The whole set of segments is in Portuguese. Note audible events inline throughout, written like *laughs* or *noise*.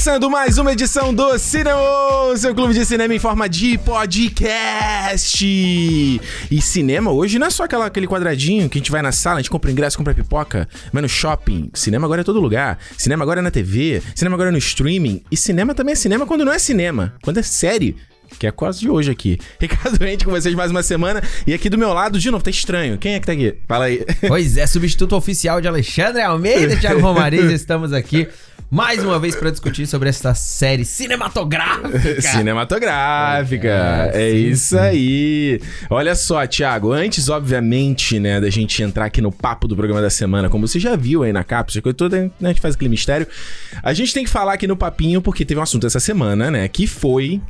começando mais uma edição do Cinema, seu clube de cinema em forma de podcast. E cinema hoje não é só aquela, aquele quadradinho que a gente vai na sala, a gente compra ingresso, compra pipoca, vai no shopping. Cinema agora é todo lugar. Cinema agora é na TV, cinema agora é no streaming. E cinema também é cinema quando não é cinema, quando é série que é quase de hoje aqui. *laughs* Ricardo Rente com vocês mais uma semana. E aqui do meu lado, de novo, tá estranho. Quem é que tá aqui? Fala aí. *laughs* Pois é, substituto oficial de Alexandre Almeida, Thiago Romariz, *laughs* estamos aqui mais uma vez para discutir sobre essa série cinematográfica. cinematográfica. É, é isso aí. Olha só, Thiago, antes, obviamente, né, da gente entrar aqui no papo do programa da semana, como você já viu aí na cápsula, que toda né, a gente faz aquele mistério, a gente tem que falar aqui no papinho, porque teve um assunto essa semana, né, que foi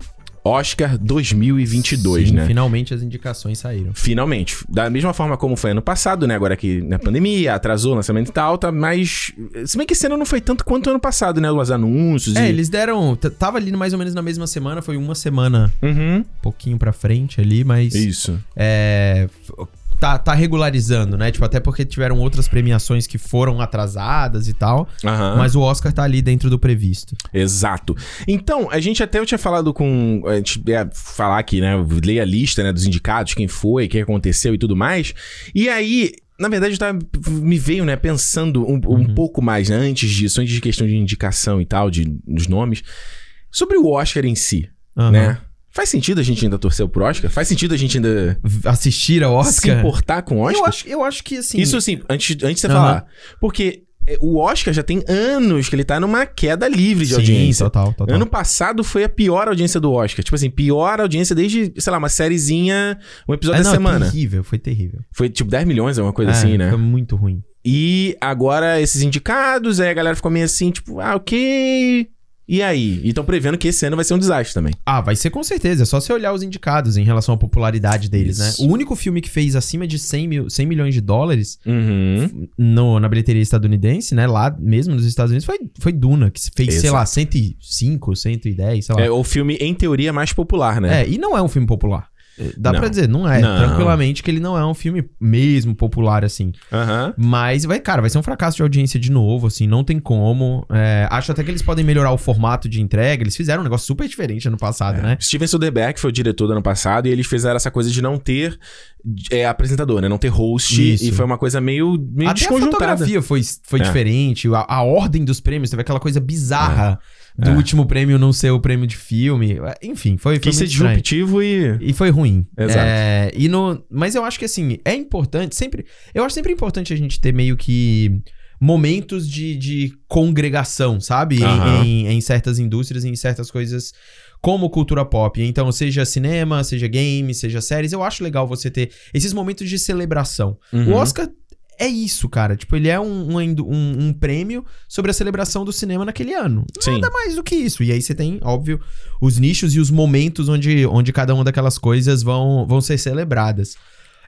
Oscar 2022, Sim, né? Finalmente as indicações saíram. Finalmente. Da mesma forma como foi ano passado, né? Agora que na pandemia, atrasou o lançamento e tal, tá, mas. Se bem que esse ano não foi tanto quanto ano passado, né? Os anúncios. É, e... eles deram. Tava ali mais ou menos na mesma semana, foi uma semana. Uhum. Um pouquinho pra frente ali, mas. Isso. É tá, tá regularizando, né? Tipo, até porque tiveram outras premiações que foram atrasadas e tal. Uhum. Mas o Oscar tá ali dentro do previsto. Exato. Então, a gente até eu tinha falado com. A gente ia falar aqui, né? Ler a lista né, dos indicados, quem foi, o que aconteceu e tudo mais. E aí, na verdade, eu tava, me veio, né, pensando um, um uhum. pouco mais né, antes disso, antes de questão de indicação e tal, de, dos nomes, sobre o Oscar em si, uhum. né? Faz sentido a gente ainda torcer pro Oscar? Faz sentido a gente ainda. Assistir ao Oscar? Se importar com o Oscar? Eu acho, eu acho que assim. Isso assim, antes, antes de você uhum. falar. Porque é, o Oscar já tem anos que ele tá numa queda livre de Sim, audiência. Total, total. Ano passado foi a pior audiência do Oscar. Tipo assim, pior audiência desde, sei lá, uma sériezinha, um episódio é, não, da semana. Foi terrível, foi terrível. Foi tipo 10 milhões, alguma coisa é, assim, né? Foi muito ruim. E agora esses indicados, aí a galera ficou meio assim, tipo, ah, ok. E aí? E estão prevendo que esse ano vai ser um desastre também. Ah, vai ser com certeza. É só você olhar os indicados em relação à popularidade deles, Isso. né? O único filme que fez acima de 100, mil, 100 milhões de dólares uhum. no, na bilheteria estadunidense, né? Lá mesmo nos Estados Unidos, foi, foi Duna, que fez, Exato. sei lá, 105, 110, sei lá. É o filme, em teoria, mais popular, né? É, e não é um filme popular. Dá não. pra dizer, não é. Não. Tranquilamente que ele não é um filme mesmo popular, assim. Uhum. Mas, vai, cara, vai ser um fracasso de audiência de novo, assim, não tem como. É, acho até que eles podem melhorar o formato de entrega. Eles fizeram um negócio super diferente ano passado, é. né? Steven Soderbergh foi o diretor do ano passado e eles fizeram essa coisa de não ter é, apresentador, né? Não ter host. Isso. E foi uma coisa meio, meio até a fotografia foi, foi é. diferente. A, a, ordem dos prêmios teve aquela coisa bizarra. É do é. último prêmio não ser o prêmio de filme. Enfim, foi, foi Quis ser disruptivo e... E foi ruim. Exato. É, e no, mas eu acho que, assim, é importante, sempre... Eu acho sempre importante a gente ter meio que momentos de, de congregação, sabe? Uhum. Em, em, em, certas indústrias, em certas coisas como cultura pop. Então, seja cinema, seja games, seja séries, eu acho legal você ter esses momentos de celebração. Uhum. O Oscar é isso, cara. Tipo, ele é um, um, um, um, prêmio sobre a celebração do cinema naquele ano. Sim. Nada mais do que isso. E aí você tem, óbvio, os nichos e os momentos onde, onde cada uma daquelas coisas vão, vão ser celebradas.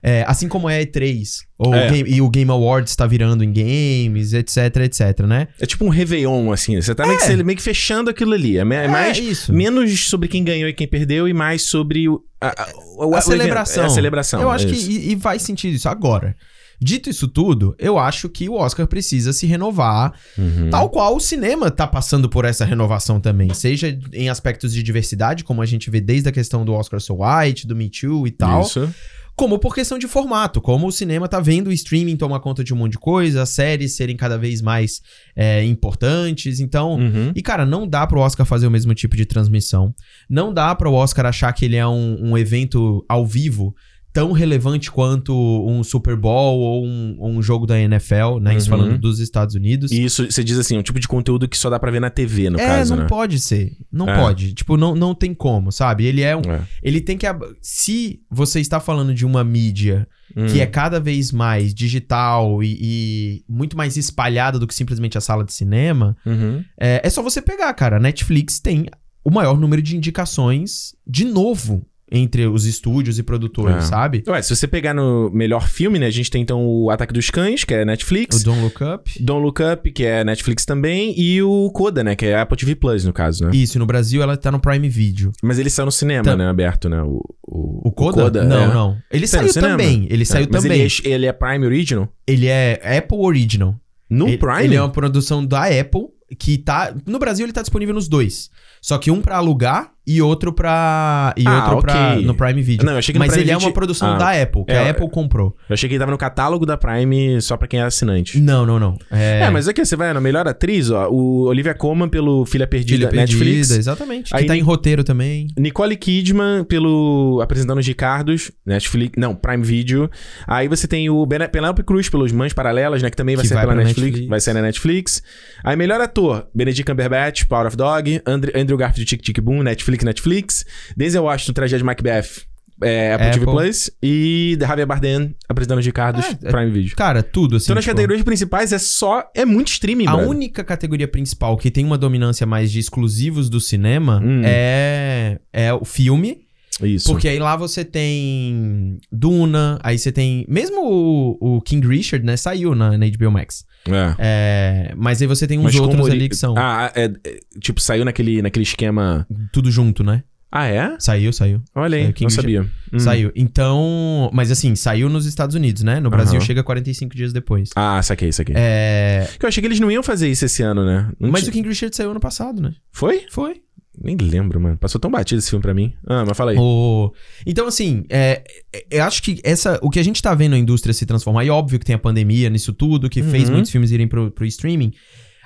É, assim como é E3, ou é. o Game, e o Game Awards está virando em games, etc, etc, né? É tipo um Réveillon, assim. Você tá é. meio, que, meio, que, fechando aquilo ali. É, é mais isso. menos sobre quem ganhou e quem perdeu, e mais sobre o, a, a, a, a celebração. É a celebração. Eu acho que e, e faz sentido isso. Agora, Dito isso tudo, eu acho que o Oscar precisa se renovar, uhum. tal qual o cinema tá passando por essa renovação também, seja em aspectos de diversidade, como a gente vê desde a questão do Oscar So White, do Me Too e tal. Isso como por questão de formato, como o cinema tá vendo o streaming tomar conta de um monte de coisa, as séries serem cada vez mais é, importantes, então... Uhum. E, cara, não dá pro Oscar fazer o mesmo tipo de transmissão, não dá pro Oscar achar que ele é um, um evento ao vivo tão relevante quanto um Super Bowl ou um, um jogo da NFL, né? Isso uhum. falando dos Estados Unidos. E isso, você diz assim, um tipo de conteúdo que só dá pra ver na TV, no é, caso, não né? pode ser. Não é. pode. Tipo, não, não tem como, sabe? Ele é um... É. Ele tem que... Se você está falando de uma mídia hum. que é cada vez mais digital e, e, muito mais espalhada do que simplesmente a sala de cinema, uhum. é, é só você pegar, cara. A Netflix tem o maior número de indicações de novo entre os estúdios e produtores, é. sabe? Ué, se você pegar no melhor filme, né? A gente tem então o Ataque dos Cães, que é Netflix. O Don't Look Up. Don't Look Up, que é Netflix também. E o Coda, né? Que é Apple TV Plus, no caso, né? Isso, no Brasil ela tá no Prime Video. Mas ele saiu no cinema, tá. né? Aberto, né? O, o, o Coda? O Coda não, é. não. Ele tá saiu também. Ele é, saiu mas também. Ele, é, ele é Prime Original? Ele é Apple Original. No ele, Prime? Ele é uma produção da Apple que tá. No Brasil ele tá disponível nos dois. Só que um pra alugar e outro pra. E Ah, outro pra, ok. no Prime Video. Não, eu achei que Mas ele é Video- uma produção Ah. da Apple, que É, a Apple comprou. Eu achei que ele tava no catálogo da Prime só pra quem é assinante. Não, não, não. É, É, mas aqui você vai na melhor atriz, ó. O Olivia Colman pelo Filha Perdida, Filha Perdida, Netflix. exatamente. Aí- que tá em roteiro também. Nicole Kidman pelo Apresentando os Ricardos, Netflix, não, Prime Video. Aí você tem o Ben- Penelope Cruz pelos Mães Paralelas, né, que também vai Que ser vai pela pra Netflix, Netflix. vai ser na Netflix. Aí melhor ator, Benedict Cumberbatch, Power of Dog, Andrew, Andrew Garfield Tic Tic Boom, Netflix, Netflix. Denzel Washington, Tragédia de Macbeth, é, Apple, TV Apple. Plus e Javier Bardem Apresentando os Ricardos, É, é- Prime Video. Cara, tudo assim. Então nas tipo, categorias principais é só, é muito streaming, A brother. única categoria principal que tem uma dominância mais de exclusivos do cinema Hum. é, é o filme. Isso. Porque aí lá você tem Duna, aí você tem. Mesmo o, o King Richard, né? Saiu na, na HBO Max. É. É, mas aí você tem uns Mas outros ali que são Ah, é, é, tipo, saiu naquele, naquele esquema... tudo junto, né? Ah, é? Saiu, saiu. Olha aí, É, não sabia. Hum. Saiu. Então. Mas assim, saiu nos Estados Unidos, né? No Brasil Aham. chega 45 dias depois. Ah, saquei, saquei. É. Eu achei que eles não iam fazer isso esse ano, né? Não Mas o King Richard saiu ano passado, né? Foi? Foi. Nem lembro, mano. Passou tão batido esse filme pra mim. Ah, mas fala aí. O... Então, assim, é, é- eu acho que essa, o que a gente tá vendo a indústria se transformar, e óbvio que tem a pandemia nisso tudo, que fez Uhum. muitos filmes irem pro, pro streaming.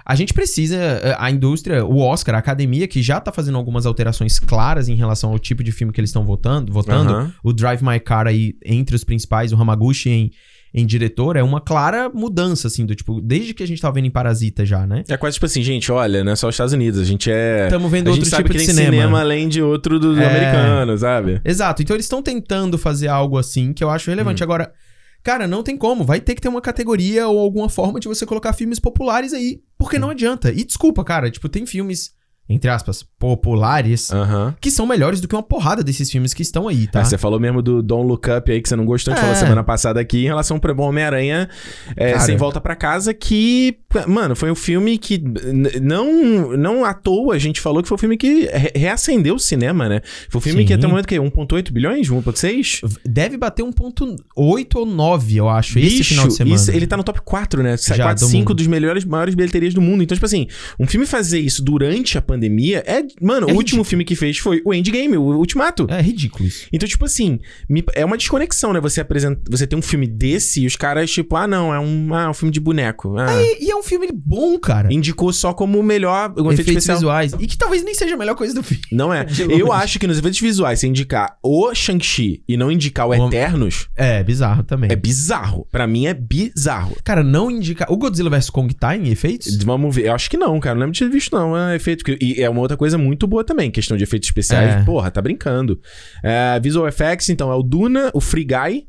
A gente precisa, é, a indústria, o Oscar, a academia, que já tá fazendo algumas alterações claras em relação ao tipo de filme que eles estão votando, votando. Aham. O Drive My Car aí, entre os principais, o Hamaguchi em, em diretor, é uma clara mudança, assim, do tipo, desde que a gente tava vendo em Parasita já, né? É quase tipo assim, gente, olha, não é só os Estados Unidos. A gente é. Estamos vendo a outro tipo que de cinema. cinema. além de outro do, do É. americano, sabe? Exato. Então eles estão tentando fazer algo assim que eu acho relevante. Agora, cara, não tem como. Vai ter que ter uma categoria ou alguma forma de você colocar filmes populares aí. Porque não adianta. E desculpa, cara. Tipo, tem filmes, entre aspas, populares. Aham. Que são melhores do que uma porrada desses filmes que estão aí, tá? Ah, você falou mesmo do Don't Look Up aí, que você não gostou, a gente É. falou semana passada aqui, em relação pro Bom Homem-Aranha é. Sem Volta pra Casa, que, mano, foi um filme que não, não à toa a gente falou que foi um filme que re- reacendeu o cinema, né? Foi um filme Sim. que até o momento que 1.8 bilhões, 1.6? Deve bater 1.8 ou 9, eu acho, esse Bicho, final de semana. isso- ele tá no top 4, né? Já, 4, do 5 mundo. dos melhores, maiores bilheterias do mundo. Então, tipo assim, um filme fazer isso durante a pandemia é. Mano, É o último filme que fez foi o Endgame, o Ultimato. É ridículo isso. Então, tipo assim, me- é uma desconexão, né? Você apresenta, você tem um filme desse e os caras, tipo, ah, não, é um, ah, um filme de boneco. Ah, E, e é um filme bom, cara. Indicou só como o melhor um efeito Efeitos visuais. E que talvez nem seja a melhor coisa do filme. Não é. *laughs* Eu acho que nos efeitos visuais, se indicar o Shang-Chi e não indicar o O- Eternos, É, bizarro também. é bizarro. Pra mim é bizarro. Cara, não indica. O Godzilla vs Kong tá em efeitos? Vamos ver. Eu acho que não, cara. Não lembro de ter visto, não. É efeito. E é uma outra coisa muito boa também. Questão de efeitos especiais. É. Porra, tá brincando. É, visual Effects, então, é o Duna, o Free Guy.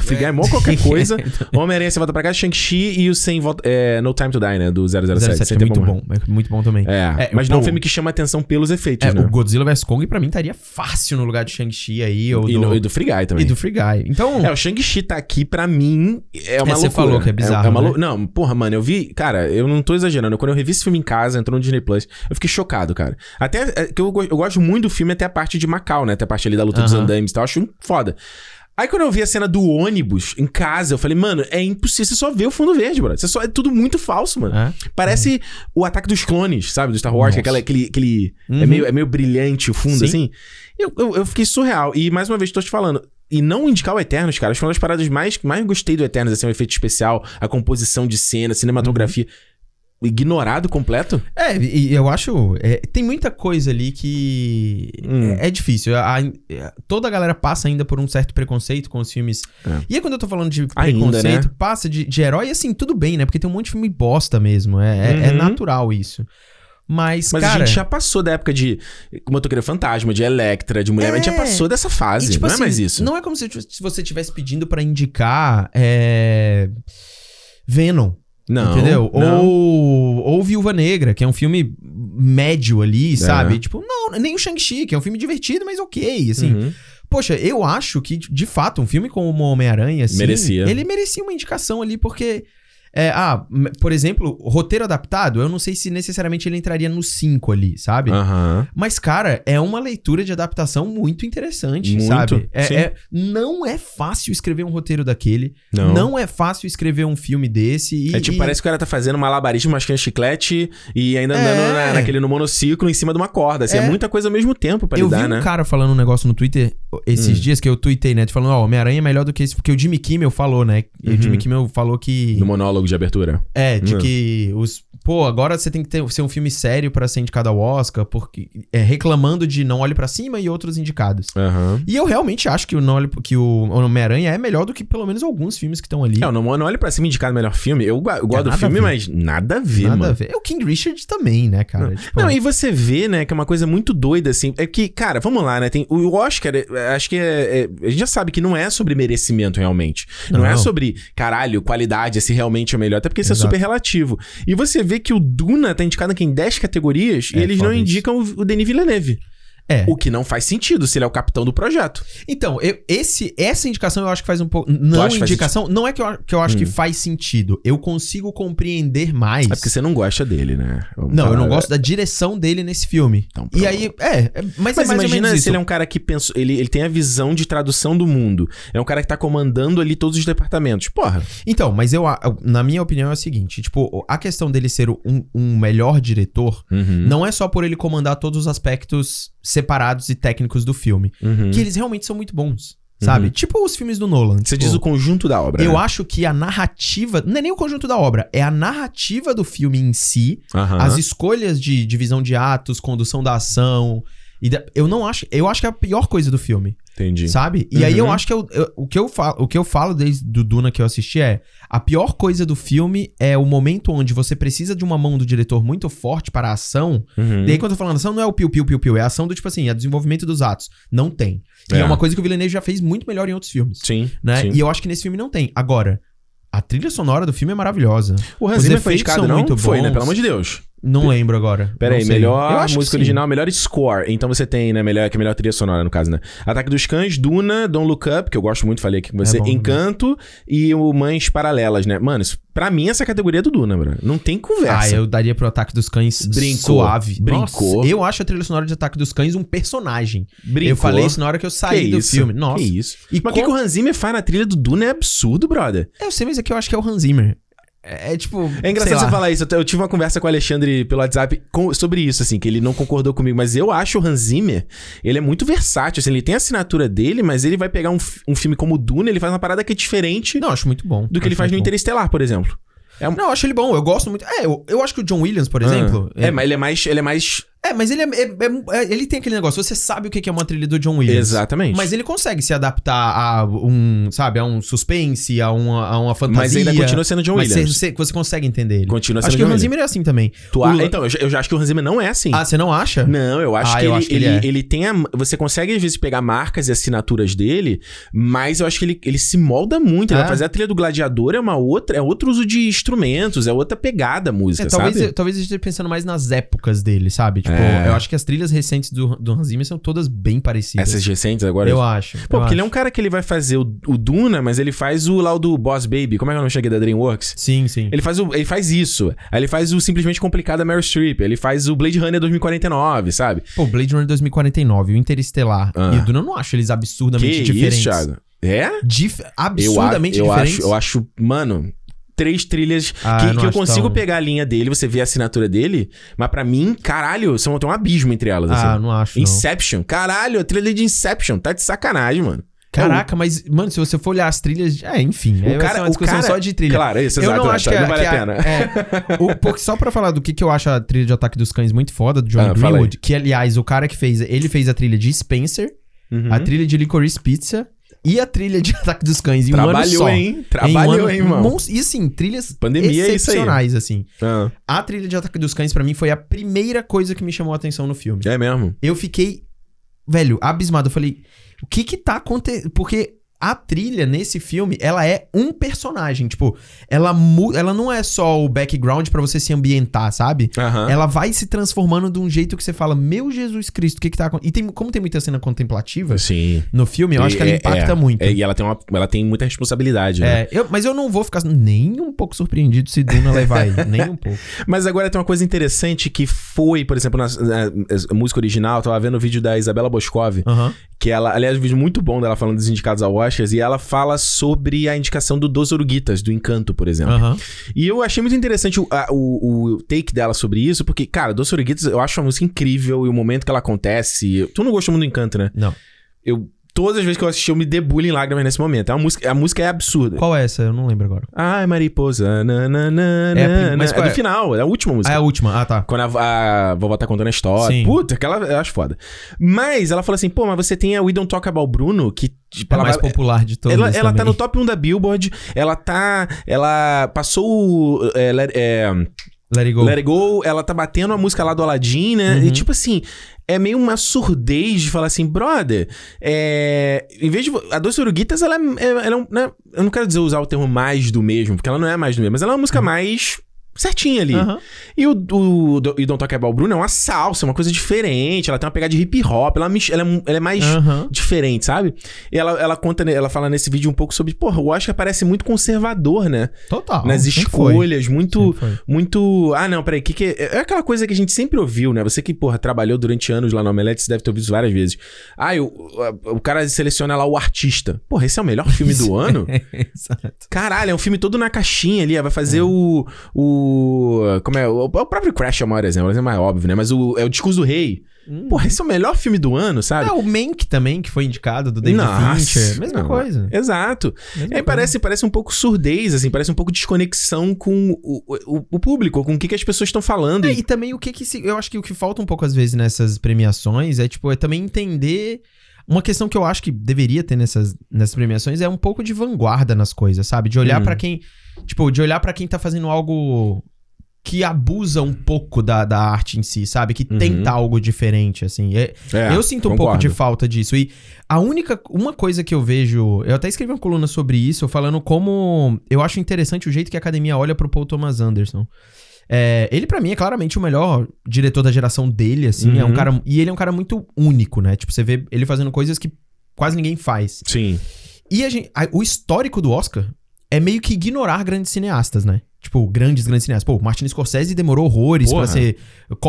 Free Guy é mó qualquer *laughs* coisa. Homem-Aranha, você volta pra casa, Shang-Chi e o Sem Volta. É, no Time to Die, né? Do 007. 07 Sem é Tempo muito bom. É muito bom também. É, É, mas não é um filme que chama atenção pelos efeitos, É, né? o Godzilla vs Kong pra mim estaria fácil no lugar de Shang-Chi aí. Ou E, do, no- e do Free Guy também. e do Free Guy. Então, É, o Shang-Chi tá aqui pra mim é uma É, você falou que é bizarro, uma né? lou- Não, porra, mano, eu vi... Cara, eu não tô exagerando. Quando eu revi esse filme em casa, entrou no Disney Plus, eu fiquei chocado, cara. Até é, que eu, eu gosto muito do filme até a parte de Macau, né? Até a parte ali da luta dos Aham. andames e tal. Eu acho foda. Aí quando eu vi a cena do ônibus em casa, eu falei, mano, é impossível. Você só vê o fundo verde, bro. Você só, é tudo muito falso, mano. é. Parece o ataque dos clones, sabe? Do Star Wars, que é aquela, aquele. aquele é, Uhum. meio, é meio brilhante o fundo, Sim. assim. Eu, eu, eu fiquei surreal. E mais uma vez, tô te falando. E não indicar o Eternos, cara. Acho que foi uma das paradas mais mais gostei do Eternos, assim, o efeito especial, a composição de cena, cinematografia. Ignorado completo? É, e eu acho. é, tem muita coisa ali que. Hum. É, é difícil. A- a- toda a galera passa ainda por um certo preconceito com os filmes. É. E aí, quando eu tô falando de Ainda, preconceito, né? passa de, de herói, assim, tudo bem, né? Porque tem um monte de filme bosta mesmo. É, é- é Uhum. natural isso. Mas, Mas cara. a gente já passou da época de Motoqueiro Fantasma, de Electra, de Mulher. A gente já É. passou dessa fase. E, tipo não assim, é mais isso. Não é como se, se você estivesse pedindo pra indicar é, Venom, Não. entendeu? não. Ou, ou Viúva Negra, que é um filme médio ali, É. sabe? Tipo, não, nem o Shang-Chi, que é um filme divertido, mas ok, assim. Uhum. Poxa, eu acho que, de fato, um filme como Homem-Aranha, assim, Merecia. ele merecia uma indicação ali, porque É, ah, por exemplo, roteiro adaptado, eu não sei se necessariamente ele entraria no 5 ali, sabe? Aham. Mas, cara, é uma leitura de adaptação muito interessante, Muito, sabe? É, é- não é fácil escrever um roteiro daquele. Não. Não, é fácil escrever um filme desse. E, É tipo, e- parece que o cara tá fazendo malabarismo, mascando chiclete e ainda andando É. na- naquele no monociclo em cima de uma corda. Assim, é, É. muita coisa ao mesmo tempo pra Eu vi lidar, um né? cara falando um negócio no Twitter esses Hum. dias que eu tuitei, né? Falando, ó, Homem-Aranha é melhor do que esse. Porque o Jimmy Kimmel falou, né? Uhum. O Jimmy Kimmel falou que. No monólogo de abertura. É, de Hum. que os. Pô, agora você tem que ter, ser um filme sério pra ser indicado ao Oscar, porque. É, reclamando de Não Olhe Pra Cima e outros indicados. Aham. E eu realmente acho que o, Não Olhe- que o Homem-Aranha é melhor do que pelo menos alguns filmes que estão ali. É, o Não não olhe pra cima indicado melhor filme. Eu, eu gosto do nada a filme, mas nada a ver, Nada mano. a ver. É o King Richard também, né, cara? Tipo, Não, e você vê, né, que é uma coisa muito doida, assim. É que, cara, vamos lá, né? Tem, o Oscar, é, acho que é, é- A gente já sabe que não é sobre merecimento, realmente. Não, é Não. sobre, caralho, qualidade, se realmente é o melhor. Até porque isso é Exato. super relativo. E você vê que o Duna tá indicado aqui em 10 categorias e É, eles não indicam o, o Denis Villeneuve. É. O que não faz sentido se ele é o capitão do projeto. Então, eu- esse, essa indicação eu acho que faz um pouco. Não que indicação, não é que eu, que eu acho que Hum. faz sentido. Eu consigo compreender mais. É porque você não gosta dele, né? Vamos Não, eu não gosto da direção dele nesse filme. Então, e aí, é, é- mas, Mas é mais ou imagina se ele é um cara que pensou. Ele, ele tem a visão de tradução do mundo. É um cara que tá comandando ali todos os departamentos. Porra. Então, mas eu, na minha opinião, é o seguinte: tipo, a questão dele ser um, um melhor diretor Uhum. não é só por ele comandar todos os aspectos separados e técnicos do filme. Uhum. Que eles realmente são muito bons. Sabe? Uhum. Tipo os filmes do Nolan. Você tipo, diz o conjunto da obra. Eu né? acho que a narrativa. Não é nem o conjunto da obra, é a narrativa do filme em si. Aham. As escolhas de divisão de atos, condução da ação. E eu não acho. Eu acho que é a pior coisa do filme. Entendi. Sabe? E aí eu Uhum. acho que eu- eu- o, que eu falo, o que eu falo desde do Duna que eu assisti é: a pior coisa do filme é o momento onde você precisa de uma mão do diretor muito forte para a ação. Uhum. E aí, quando eu tô falando ação, não é o piu, piu, piu, piu, é a ação do tipo assim, é desenvolvimento dos atos. Não tem. E é, É. uma coisa que o Villeneuve já fez muito melhor em outros filmes. Sim. Né? sim. E eu acho que nesse filme não tem. Agora, a trilha sonora do filme é maravilhosa. O Hans Zimmer foi indicado, não? muito Foi, né? bons. Pelo amor de Deus. Não lembro agora. Pera Não aí, sei. Melhor música original, melhor score. Então você tem, né, melhor, que é melhor trilha sonora, no caso, né? Ataque dos Cães, Duna, Don't Look Up, que eu gosto muito, falei aqui com você, É bom, né? Encanto e o Mães Paralelas, né? Mano, isso, pra mim essa categoria é do Duna, bro. Não tem Ah, conversa. eu daria pro Ataque dos Cães Brincou. suave. Brincou. Nossa, eu acho a trilha sonora de Ataque dos Cães um personagem. Brincou. Eu falei isso na hora que eu saí Que do isso? filme. Nossa. Que isso? E Mas o que, com- que o Hans Zimmer faz na trilha do Duna é absurdo, brother. Eu sei, mas é que eu acho que é o Hans Zimmer. É, é tipo. É engraçado sei você lá. falar isso. Eu, tive uma conversa com o Alexandre pelo WhatsApp com- sobre isso, assim, que ele não concordou comigo. Mas eu acho o Hans Zimmer, ele é muito versátil. Assim, ele tem a assinatura dele, mas ele vai pegar um, um filme como o Duna, ele faz uma parada que é diferente Não, eu acho muito bom. do que ele faz no bom. Interestelar, por exemplo. É, um- Não, eu acho ele bom. Eu gosto muito. É, eu, eu acho que o John Williams, por exemplo. Ah. é, mas ele é mais. Ele é mais. É, mas ele é, é- é- é- ele tem aquele negócio, você sabe o que é uma trilha do John Williams. Exatamente. Mas ele consegue se adaptar a um, sabe, a um suspense, a uma, a uma fantasia. Mas ainda continua sendo John mas Williams. Você, você consegue entender ele. Continua Acho sendo que o Hans. Zimmer é assim também. Tu a- O- Então, eu, já- eu já acho que o Hans Zimmer não é assim. Ah, você não acha? Não, eu acho Ah, que, eu ele, acho que ele, ele é. ele tem a, Você consegue, às vezes, pegar marcas e assinaturas dele, mas eu acho que ele, ele se molda muito. Ele vai fazer a trilha do Gladiador, é uma outra. É outro uso de instrumentos, é outra pegada a música, É, talvez, sabe? eu, talvez eu esteja pensando mais nas épocas dele, sabe? Tipo, É. eu acho que as trilhas recentes do, do Hans Zimmer são todas bem parecidas. Essas recentes agora. Eu acho. Pô, eu porque ele é acho. um cara que ele vai fazer o, o Duna, mas ele faz o lá o do Boss Baby. Como é que eu não cheguei da DreamWorks? Sim, sim. Ele faz, o, ele faz isso. Aí ele faz o Simplesmente Complicado da Meryl Streep. Ele faz o Blade Runner 2049, sabe? Pô, Blade Runner 2049, o Interestelar Ah. e o Duna, eu não acho eles absurdamente que diferentes. isso, Thiago? É? Dif- Eu, absurdamente eu diferentes. acho, eu acho, mano, três trilhas Ah, que, eu não que eu consigo tão- pegar a linha dele, você vê a assinatura dele, mas pra mim, caralho, são, tem um abismo entre elas, Ah, assim. não acho, não. Inception, caralho, a trilha de Inception, tá de sacanagem, mano. Caraca, mas, mano, se você for olhar as trilhas. É, enfim. O vai cara- ser uma o discussão cara- só de trilha. Claro, isso, eu exato, não acho que, não vale que a pena. é, o- porque só pra falar do que, que eu acho a trilha de Ataque dos Cães muito foda, do John Ah, Greenwood, que aliás, o cara que fez, ele fez a trilha de Spencer, Uhum. a trilha de Licorice Pizza e a trilha de *laughs* Ataque dos Cães em um ano Trabalhou, só. hein? Em um Trabalhou, ano- hein, mons- E assim, trilhas Pandemia é excepcionais, assim. Ah, A trilha de Ataque dos Cães, pra mim, foi a primeira coisa que me chamou a atenção no filme. é mesmo. Eu fiquei, velho, abismado. Eu falei, o que que tá acontecendo? Porque a trilha nesse filme, ela é um personagem. Tipo, ela, ela não é só o background para você se ambientar, sabe? Uhum. Ela vai se transformando de um jeito que você fala, meu Jesus Cristo, o que que tá acontecendo? E tem, como tem muita cena contemplativa Sim. no filme, eu acho que ela É, impacta é, muito. é, e ela tem, uma, ela tem muita responsabilidade, né? É, eu- mas eu não vou ficar nem um pouco surpreendido se Duna levar aí. *laughs* nem um pouco. Mas agora tem uma coisa interessante que foi, por exemplo, na, na- na música original, eu tava vendo o vídeo da Isabela Boscov, Aham. que ela, aliás, um vídeo muito bom dela falando dos indicados ao E ela fala sobre a indicação do Dos Oruguitas, do Encanto, por exemplo. Aham. E eu achei muito interessante o, a- o, o take dela sobre isso, porque, cara, Dos Oruguitas eu acho uma música incrível e o momento que ela acontece. Tu não gostou muito do Encanto, né? Não. Eu. Todas as vezes que eu assisti, eu me debulho em lágrimas nesse momento. É uma música, a música é absurda. Qual é essa? Eu não lembro agora. Ai, mariposa. Na, na, na, É, na, mas é qual do é? final, é a última Ah, música. é a última. Ah, tá. Quando a, a vovó tá contando a história. Sim. Puta, aquela eu acho foda. Mas ela fala assim, pô, mas você tem a We Don't Talk About Bruno, que tipo, É ela mais vai- popular de todos ela, ela tá no top 1 da Billboard, ela tá. Ela passou o. É, é, Let It Go. Let It Go, ela tá batendo a música lá do Aladdin, né? Uhum. E tipo assim, é meio uma surdez de falar assim, brother, é. Em vez de. A Doce Uruguitas, ela é. ela é um, né? Eu não quero dizer usar o termo mais do mesmo, porque ela não é mais do mesmo, mas ela é uma música mais. Certinha ali. Uhum. E o, o, do- e Don't Talk About Bruno é uma salsa, uma coisa diferente. Ela tem uma pegada de hip hop. Ela, é ela, é, ela é mais Aham. diferente, sabe? E ela, ela conta, né, ela fala nesse vídeo um pouco sobre, porra, o Oscar parece muito conservador, né? Total. Nas sempre foi. escolhas, muito. Muito. Ah, não, peraí, que que é? É aquela coisa que a gente sempre ouviu, né? Você que, porra, trabalhou durante anos lá no Omelete, você deve ter ouvido isso várias vezes. Ah, o, o, cara seleciona lá o artista. Porra, esse é o melhor filme do *laughs* ano? *laughs* Exato. Caralho, é um filme todo na caixinha ali. Vai fazer o. O. Como é? O, o próprio Crash é o maior exemplo, mas é mais óbvio, né? Mas o, é o Discurso do Rei. Porra, esse é o melhor filme do ano, sabe? É, o Mank também, que foi indicado, do David Nossa, Fincher. Mesma não. coisa. Exato. Mesma É, coisa. parece, parece um pouco surdez, assim, parece um pouco desconexão com o, o, o público, com o que, que as pessoas estão falando. É, e- e também o que que se. Eu acho que o que falta um pouco às vezes nessas premiações é, tipo, é também entender. Uma questão que eu acho que deveria ter nessas, nessas premiações é um pouco de vanguarda nas coisas, sabe? De olhar Hum. pra quem. Tipo, de olhar pra quem tá fazendo algo que abusa um pouco da, da arte em si, sabe? Que Uhum. tenta algo diferente, assim. É- É, eu sinto um concordo. pouco de falta disso. E a única. Uma coisa que eu vejo. Eu até escrevi uma coluna sobre isso, falando como. Eu acho interessante o jeito que a academia olha pro Paul Thomas Anderson. É, ele, pra mim, é claramente o melhor diretor da geração dele, assim. É um Uhum. cara. E ele é um cara muito único, né? Tipo, você vê ele fazendo coisas que quase ninguém faz. Sim. E a gente, a- o histórico do Oscar é meio que ignorar grandes cineastas, né? Tipo, grandes, grandes cineastas. Pô, Martin Scorsese demorou horrores Porra. pra ser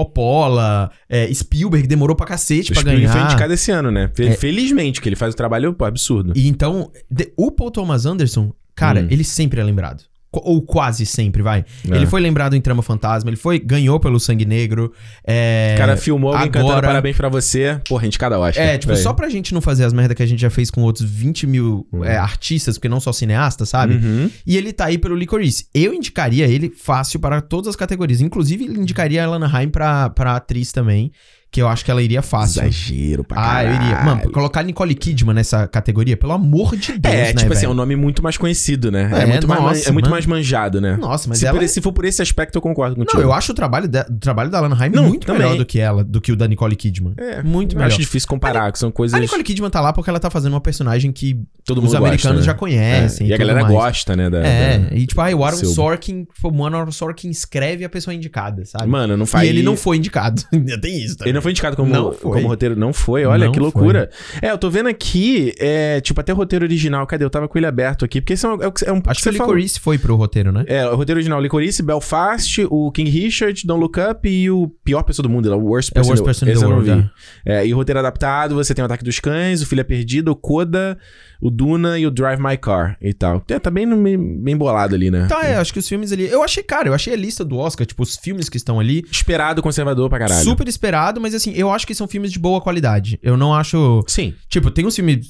Coppola, é, Spielberg demorou pra cacete O pra Spielberg ganhar. foi indicado esse ano, né? Fe- É. Felizmente, que ele faz o trabalho pô, absurdo. E então, de- o Paul Thomas Anderson, cara, Hum. ele sempre é lembrado. Ou quase sempre, vai. É. Ele foi lembrado em Trama Fantasma, ele foi, ganhou pelo Sangue Negro. É, O cara filmou alguém cantando agora- parabéns pra você. Porra, indicado ao Oscar. É, tipo, Véi. só pra gente não fazer as merda que a gente já fez com outros 20 mil Uhum. é, artistas, porque não só cineastas, sabe? Uhum. E ele tá aí pelo Licorice. Eu indicaria ele fácil para todas as categorias. Inclusive, ele indicaria a Lana Haim pra, pra atriz também, que eu acho que ela iria fácil. Exagero pra Ah, caralho. eu iria. Mano, colocar Nicole Kidman nessa categoria, pelo amor de Deus, É, né, tipo assim, é um nome muito mais conhecido, né? É, É, muito, mais, nossa, é muito mais manjado, né? Nossa, mas se, ela... por, esse- se for por esse aspecto, eu concordo contigo. Não, eu acho o trabalho, de- o trabalho da Lana Não, muito também. melhor do que ela, do que o da Nicole Kidman. É, muito eu melhor. acho difícil comparar, que são coisas... A Nicole Kidman tá lá porque ela tá fazendo uma personagem que Todo os americanos gosta, né? já conhecem. É, E a tudo galera mais. gosta, né? Da, É, da- e tipo, ah, o Aaron Seu- Sorkin, o Aaron Sorkin escreve a pessoa indicada, sabe? Mano, não e faz... ele não foi indicado. *laughs* Tem isso também. Ele não foi indicado como, Não foi. como roteiro. Não foi, olha Não que loucura. É, eu tô vendo aqui, é, tipo, até roteiro original. Cadê? Eu tava com ele aberto aqui, porque esse é um, é, é um Acho que o você falou. Licorice foi pro roteiro, né? É, o roteiro original, Licorice, Belfast, o King Richard, Don't Look Up e o pior pessoa do mundo, o Worst É o Person, Worst Person in the eu não World, vi. É, e o roteiro adaptado, você tem o Ataque dos Cães, o Filha Perdida, o Coda, o Duna e o Drive My Car e tal. É, tá bem, no- bem, bem bolado ali, né? Tá, é, acho que os filmes ali. Eu achei, cara, eu achei a lista do Oscar, tipo, os filmes que estão ali. Esperado conservador pra caralho. Super esperado, mas assim, eu acho que são filmes de boa qualidade. Eu não acho. Sim. Tipo, tem um filme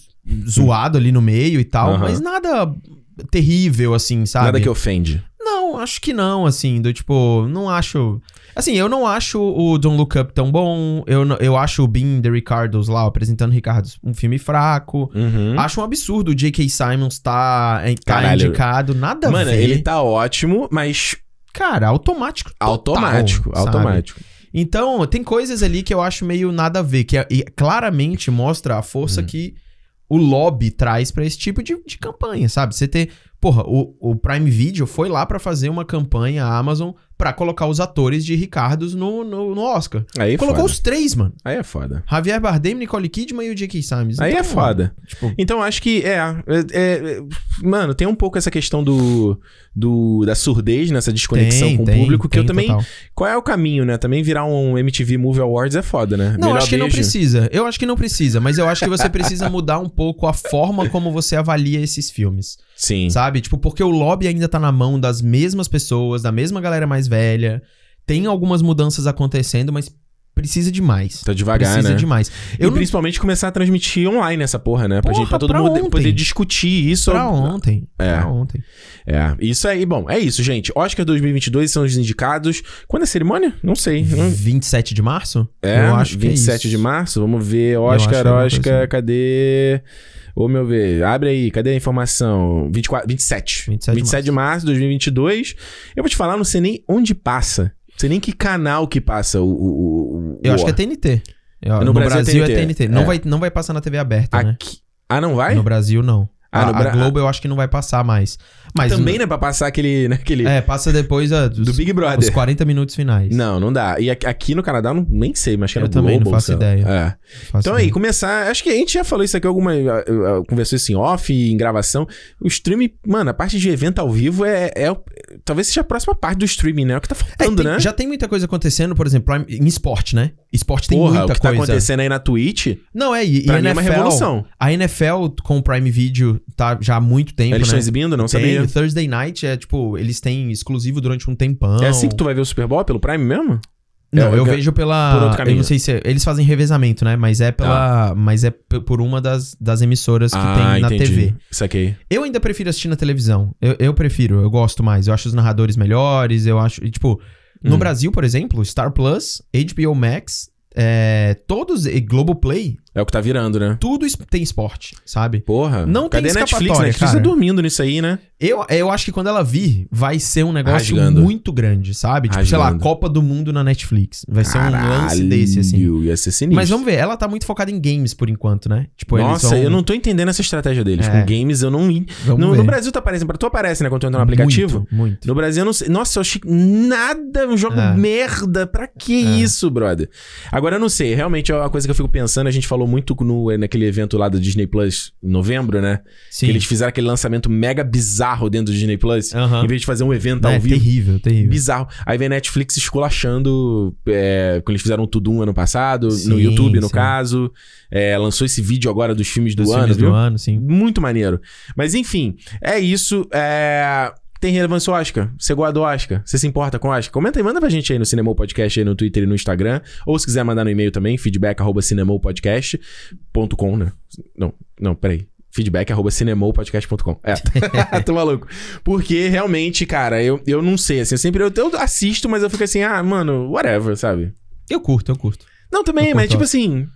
zoado ali no meio e tal, Aham. mas nada terrível, assim, sabe? Nada que ofende. Não, acho que não, assim, do tipo, não acho. Assim, eu não acho o Don't Look Up tão bom. Eu, eu acho o Bean The Ricardos lá, apresentando Ricardos, um filme fraco. Uhum. Acho um absurdo o J.K. Simons tá, é, tá Caralho. indicado. Nada a Mano, ver. ele tá ótimo, mas Cara, automático. total, automático. sabe? automático. Então, tem coisas ali que eu acho meio nada a ver, que é- e claramente mostra a força Hum. que o lobby traz para esse tipo de, de campanha, sabe? Você ter. Porra, o, o Prime Video foi lá para fazer uma campanha a Amazon para colocar os atores de Ricardos no, no, no Oscar. Aí Colocou foda. os três, mano. Aí é foda. Javier Bardem, Nicole Kidman e o J.K. Simmons. Aí Então, é foda. Tipo, Então acho que é, é, é- Mano, tem um pouco essa questão do. do da surdez nessa desconexão tem, com tem, o público. Que eu tem, também. total. Qual é o caminho, né? Também virar um MTV Movie Awards é foda, né? Não, Melhor acho que não beijo. precisa. Eu acho que não precisa, mas eu acho que você precisa mudar um pouco a forma como você avalia esses filmes. Sim. Sabe? Tipo, porque o lobby ainda tá na mão das mesmas pessoas, da mesma galera mais velha. Tem algumas mudanças acontecendo, mas precisa de mais. Tá devagar, precisa né? de mais. E Eu não... principalmente começar a transmitir online essa porra, né? Pra, Porra, gente, pra todo pra mundo ontem. poder discutir isso. Pra ontem. É. Pra ontem. É, isso aí. Bom, é isso, gente. Oscar 2022 são os indicados. Quando é a cerimônia? Não sei. Não- 27 de março? É, eu acho que é 27 isso. de março. Vamos ver. Oscar, é Oscar, assim. cadê? Ô, meu ver. Abre aí. Cadê a informação? 24, 27. 27 de 27 de março de 2022. Eu vou te falar, não sei nem onde passa. Não sei nem que canal que passa o. o, o Eu acho que é o- TNT. Eu- No no, Brasil é Brasil, é TNT. TNT. Não, É. vai, não vai passar na TV aberta, né? Aqui. Ah, não vai? No Brasil, não. Ah, a, no Bra- a Globo eu acho que não vai passar mais. Mas Também, né? Pra passar aquele. Né, aquele É, passa depois a, dos, do Big os Brother. 40 minutos finais. Não, não dá. E aqui- no Canadá, eu não, nem sei, mas acho que era Eu também não Global, faço ideia. É. Faço Então aí, ideia. começar. Acho que a gente já falou isso aqui alguma. Conversou isso em off, em gravação. O streaming, mano, a parte de evento ao vivo é. é- talvez seja a próxima parte do streaming, né? É o que tá É, faltando, tem- né? Já tem muita coisa acontecendo, por exemplo, em esporte, né? Esporte tem Porra, muita o que tá coisa. acontecendo aí na Twitch, Não, é, e, e pra a mim é uma NFL, revolução. A NFL com o Prime Video tá já há muito tempo, Eles estão né? exibindo, não Tem, sabia. Thursday Night é, tipo, eles têm exclusivo durante um tempão. É assim que tu vai ver o Super Bowl pelo Prime mesmo? Não, É, eu é- vejo pela. por outro eu caminho. não sei se. é- eles fazem revezamento, né? Mas é pela. Mas é por uma das, das emissoras que tem na TV. Saquei. Eu ainda prefiro assistir na televisão. Eu, eu prefiro, eu gosto mais. Eu acho os narradores melhores, eu acho. e, tipo, no Hum. Brasil, por exemplo, Star Plus, HBO Max, é, todos. E Globoplay, É o que tá virando, né? tudo tem esporte, sabe? Porra. Não tem Cadê a Netflix? Netflix cara. tá dormindo nisso aí, né? Eu, eu acho que quando ela vir, vai ser um negócio Rasgando. muito grande, sabe? Tipo, sei lá, Rasgando. Copa do Mundo na Netflix. Vai ser um lance desse, assim. Caralho, Ia ser sinistro. Mas vamos ver, ela tá muito focada em games por enquanto, né? Tipo, Nossa, vão... eu não tô entendendo essa estratégia deles. É. Com games eu não. No, no Brasil tu aparece. Tu aparece, né? Quando tu entra no aplicativo. Muito, muito. No Brasil eu não sei. Nossa, eu achei nada. Um jogo É. merda. Pra que É. isso, brother? Agora eu não sei. Realmente é uma coisa que eu fico pensando. A gente falou muito no, naquele evento lá do Disney Plus em novembro, né? Sim. Que eles fizeram aquele lançamento mega bizarro dentro do Disney Plus. Aham. Em vez de fazer um evento É, ao vivo. terrível, terrível. Bizarro. Aí vem a Netflix esculachando. É, quando eles fizeram o Tudum ano passado, no Sim, YouTube, no sim. caso. É, lançou esse vídeo agora dos filmes do Dos ano, filmes viu? do ano, sim. Muito maneiro. Mas enfim, é isso. É... Tem relevância o Oscar? Você gosta do Oscar? Você se importa com o Oscar? Comenta e manda pra gente aí no Cinemou Podcast, aí no Twitter e no Instagram. Ou se quiser mandar no e-mail também, feedback arroba cinemopodcast.com, né? Não, não, peraí. Feedback arroba cinemopodcast.com. É, *laughs* tô maluco. Porque realmente, cara, eu, eu não sei, assim, eu sempre eu, eu assisto, mas eu fico assim, ah, mano, whatever, sabe? Eu curto, eu curto. Não, também, Eu mas curto tipo assim,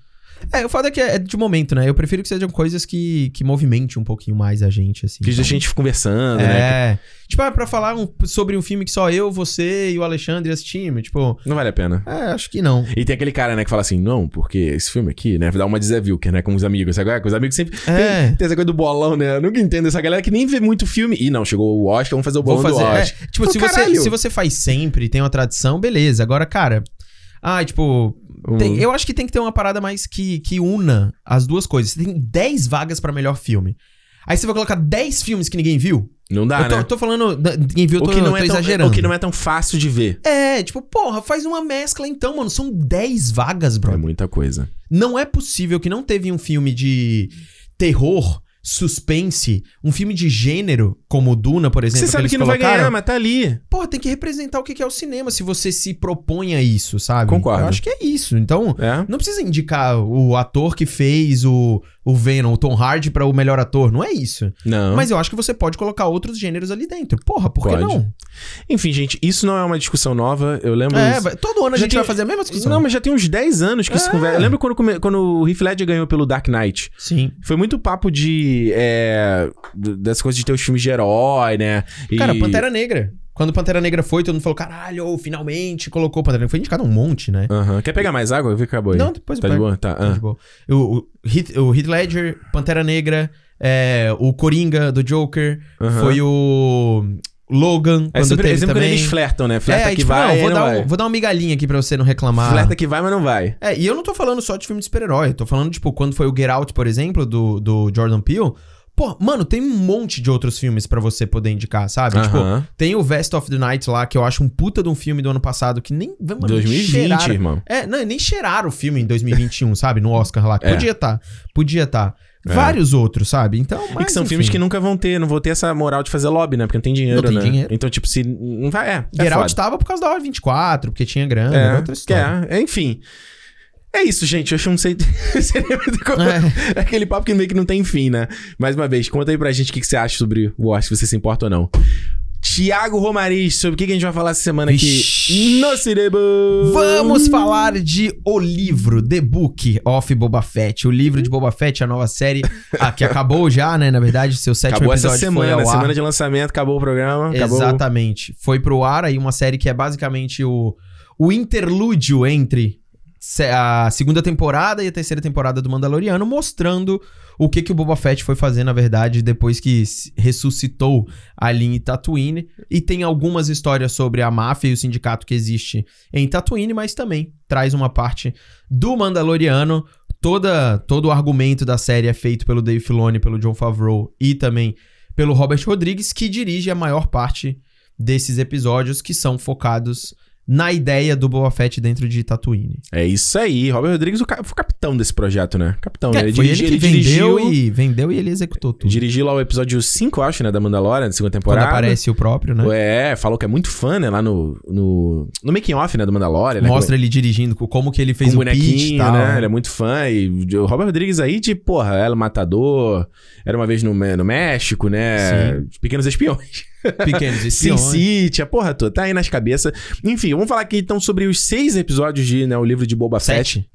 É, o fato é que é de momento, né? Eu prefiro que sejam coisas que, que movimente um pouquinho mais a gente, assim. que deixa a gente conversando, né? É. Tipo, ah, pra falar um- sobre um filme que só eu, você e o Alexandre assistimos. Tipo, Não vale a pena. é, acho que não. E tem aquele cara, né, que fala assim, não, porque esse filme aqui, né, dá uma de Zé Wilker, né, com os amigos, sabe? Com os amigos sempre... É. Tem, tem essa coisa do bolão, né? Eu nunca entendo essa galera que nem vê muito filme. Ih, não, chegou o Oscar, vamos fazer o Vou bolão fazer. do é, Oscar. tipo, Pô, se você, se você faz sempre, tem uma tradição, beleza. Agora, cara. Ah, tipo. Tem- eu acho que tem que ter uma parada mais que, que una as duas coisas. Você tem 10 vagas pra melhor filme. Aí você vai colocar 10 filmes que ninguém viu? Não dá, eu tô, né? eu tô falando. Ninguém viu, eu O tô, que, não é tão, exagerando. o que não é tão fácil de ver. É, tipo, porra, faz uma mescla então, mano. São 10 vagas, bro. É muita coisa. Não é possível que não teve um filme de terror, suspense, um filme de gênero, como Duna, por exemplo. Você sabe eles que não vai colocaram. ganhar, mas tá ali. Pô, tem que representar o que que é o cinema se você se propõe a isso, sabe? Concordo. Eu acho que é isso. Então, É. não precisa indicar o ator que fez o, o Venom, o Tom Hardy, pra o melhor ator. Não é isso. Não. Mas eu acho que você pode colocar outros gêneros ali dentro. Porra, por que Pode. não? Enfim, gente, isso não é uma discussão nova. Eu lembro... É, vai- todo ano a Já gente tem- vai fazer a mesma discussão. Não, mas já tem uns 10 anos que isso É. conversa. Eu lembro quando, come- quando o Heath Ledger ganhou pelo Dark Knight. Sim. Foi muito papo de. É, d- dessas coisas de ter os filmes de herói, né? E- Cara, Pantera Negra. Quando Pantera Negra foi, todo mundo falou, caralho, finalmente colocou Pantera Negra. Foi indicado um monte, né? Uhum. Quer pegar mais água? Eu vi que acabou aí. Não, depois tá eu de boa? Tá. Tá ah. de boa. O, o, Heath, o Heath Ledger, Pantera Negra, é, o Coringa do Joker, Aham. foi o Logan, É quando sempre, teve sempre quando também. eles flertam, né? Flerta é, que tipo, vai, não, vou, dar vai. um- vou dar uma migalhinha aqui pra você não reclamar. Flerta que vai, mas não vai. É, e eu não tô falando só de filme de super-herói. Tô falando, tipo, quando foi o Get Out, por exemplo, do, do Jordan Peele. Pô, mano, tem um monte de outros filmes pra você poder indicar, sabe? Tipo, tem o Vest of the Night lá, que eu acho um puta de um filme do ano passado, que nem... Mano, 2020, cheiraram- irmão. É, não, nem cheiraram o filme em 2021, sabe? No Oscar lá. É. Podia tá. Podia tá. É. Vários outros, sabe? Então, E mas, que são enfim. filmes que nunca vão ter, não vão ter essa moral de fazer lobby, né? Porque não tem dinheiro, Não tem né? dinheiro. Então, tipo, se. Não vai. É. é Get Out foda. tava por causa da hora 24, porque tinha grana, era outra É, história. é, enfim. É isso, gente. Eu acho que não sei. *laughs* É. é aquele papo que meio que não tem fim, né? Mais uma vez, conta aí pra gente o que que você acha sobre o Oscar, se você se importa ou não. Tiago Romariz, sobre o que que a gente vai falar essa semana aqui no cinema? Vamos falar de O Livro, The Book of Boba Fett. O livro de Boba Fett, a nova série ah, que acabou já, né? Na verdade, seu sétimo Acabou essa episódio foi semana, ao ar. semana de lançamento, acabou o programa. Acabou... Exatamente. Foi pro ar aí uma série que é basicamente o, o interlúdio entre a segunda temporada e a terceira temporada do Mandaloriano, mostrando o que, que o Boba Fett foi fazer, na verdade, depois que ressuscitou ali em Tatooine. E tem algumas histórias sobre a máfia e o sindicato que existe em Tatooine, mas também traz uma parte do Mandaloriano. Toda, todo o argumento da série é feito pelo Dave Filoni, pelo John Favreau e também pelo Robert Rodrigues, que dirige a maior parte desses episódios que são focados na ideia do Boba Fett dentro de Tatooine. É isso aí. Robert Rodrigues o foi o capitão desse projeto, né? Capitão, É, né? foi dirigi- ele que dirigiu, vendeu e vendeu e ele executou tudo. dirigiu lá o episódio 5, eu acho, né? Da Mandalorian, da segunda Quando temporada. aparece o próprio, né? É, falou que é muito fã, né? Lá no, no, no making off, né? Do Mandalorian. né? Mostra ele dirigindo, com- como que ele fez com o pitch bonequinho, tal. né? Ele é muito fã. E o Robert Rodrigues aí, de, porra, era o Matador, era uma vez no, no México, né? Pequenos Espiões. Pequenos *laughs* Sin espiões. City, a porra toda, tá aí nas cabeças. Enfim, vamos falar aqui então sobre os seis episódios de, né, o livro de Boba Fett. Sete?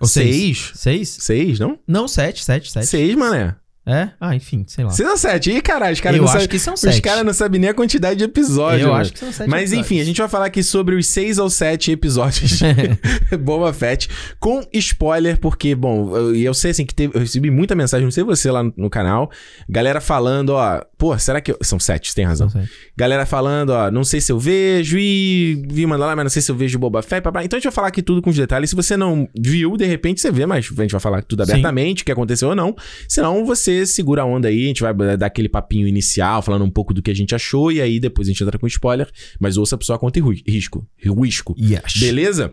Ou seis? Seis? Seis? Seis, não? Não, sete, sete, sete. Seis, mané. É? Ah, enfim, sei lá. Ou sete? Ih, caralho, os caras Eu não acho sabem. que são Os sete. caras não sabem nem a quantidade de episódios. Eu mano. acho que são sete Mas enfim, a episódios. gente vai falar aqui sobre os seis ou sete episódios de *laughs* Boba Fett com spoiler, porque, bom, eu- e eu, sei assim que teve, eu recebi muita mensagem, não sei você lá no, no canal, galera falando, ó, pô, será que eu, são sete, você tem razão. Sete. Galera falando, ó, não sei se eu vejo e vi Mandalorian, mas não sei se eu vejo Boba Fett, papá. Então a gente vai falar aqui tudo com os detalhes. Se você não viu, de repente você vê, mas a gente vai falar tudo abertamente, o que aconteceu ou não. Senão você segura a onda aí, a gente vai dar aquele papinho inicial, falando um pouco do que a gente achou, e aí depois a gente entra com spoiler, mas ouça por sua conta e risco. Risco. Yes. Beleza?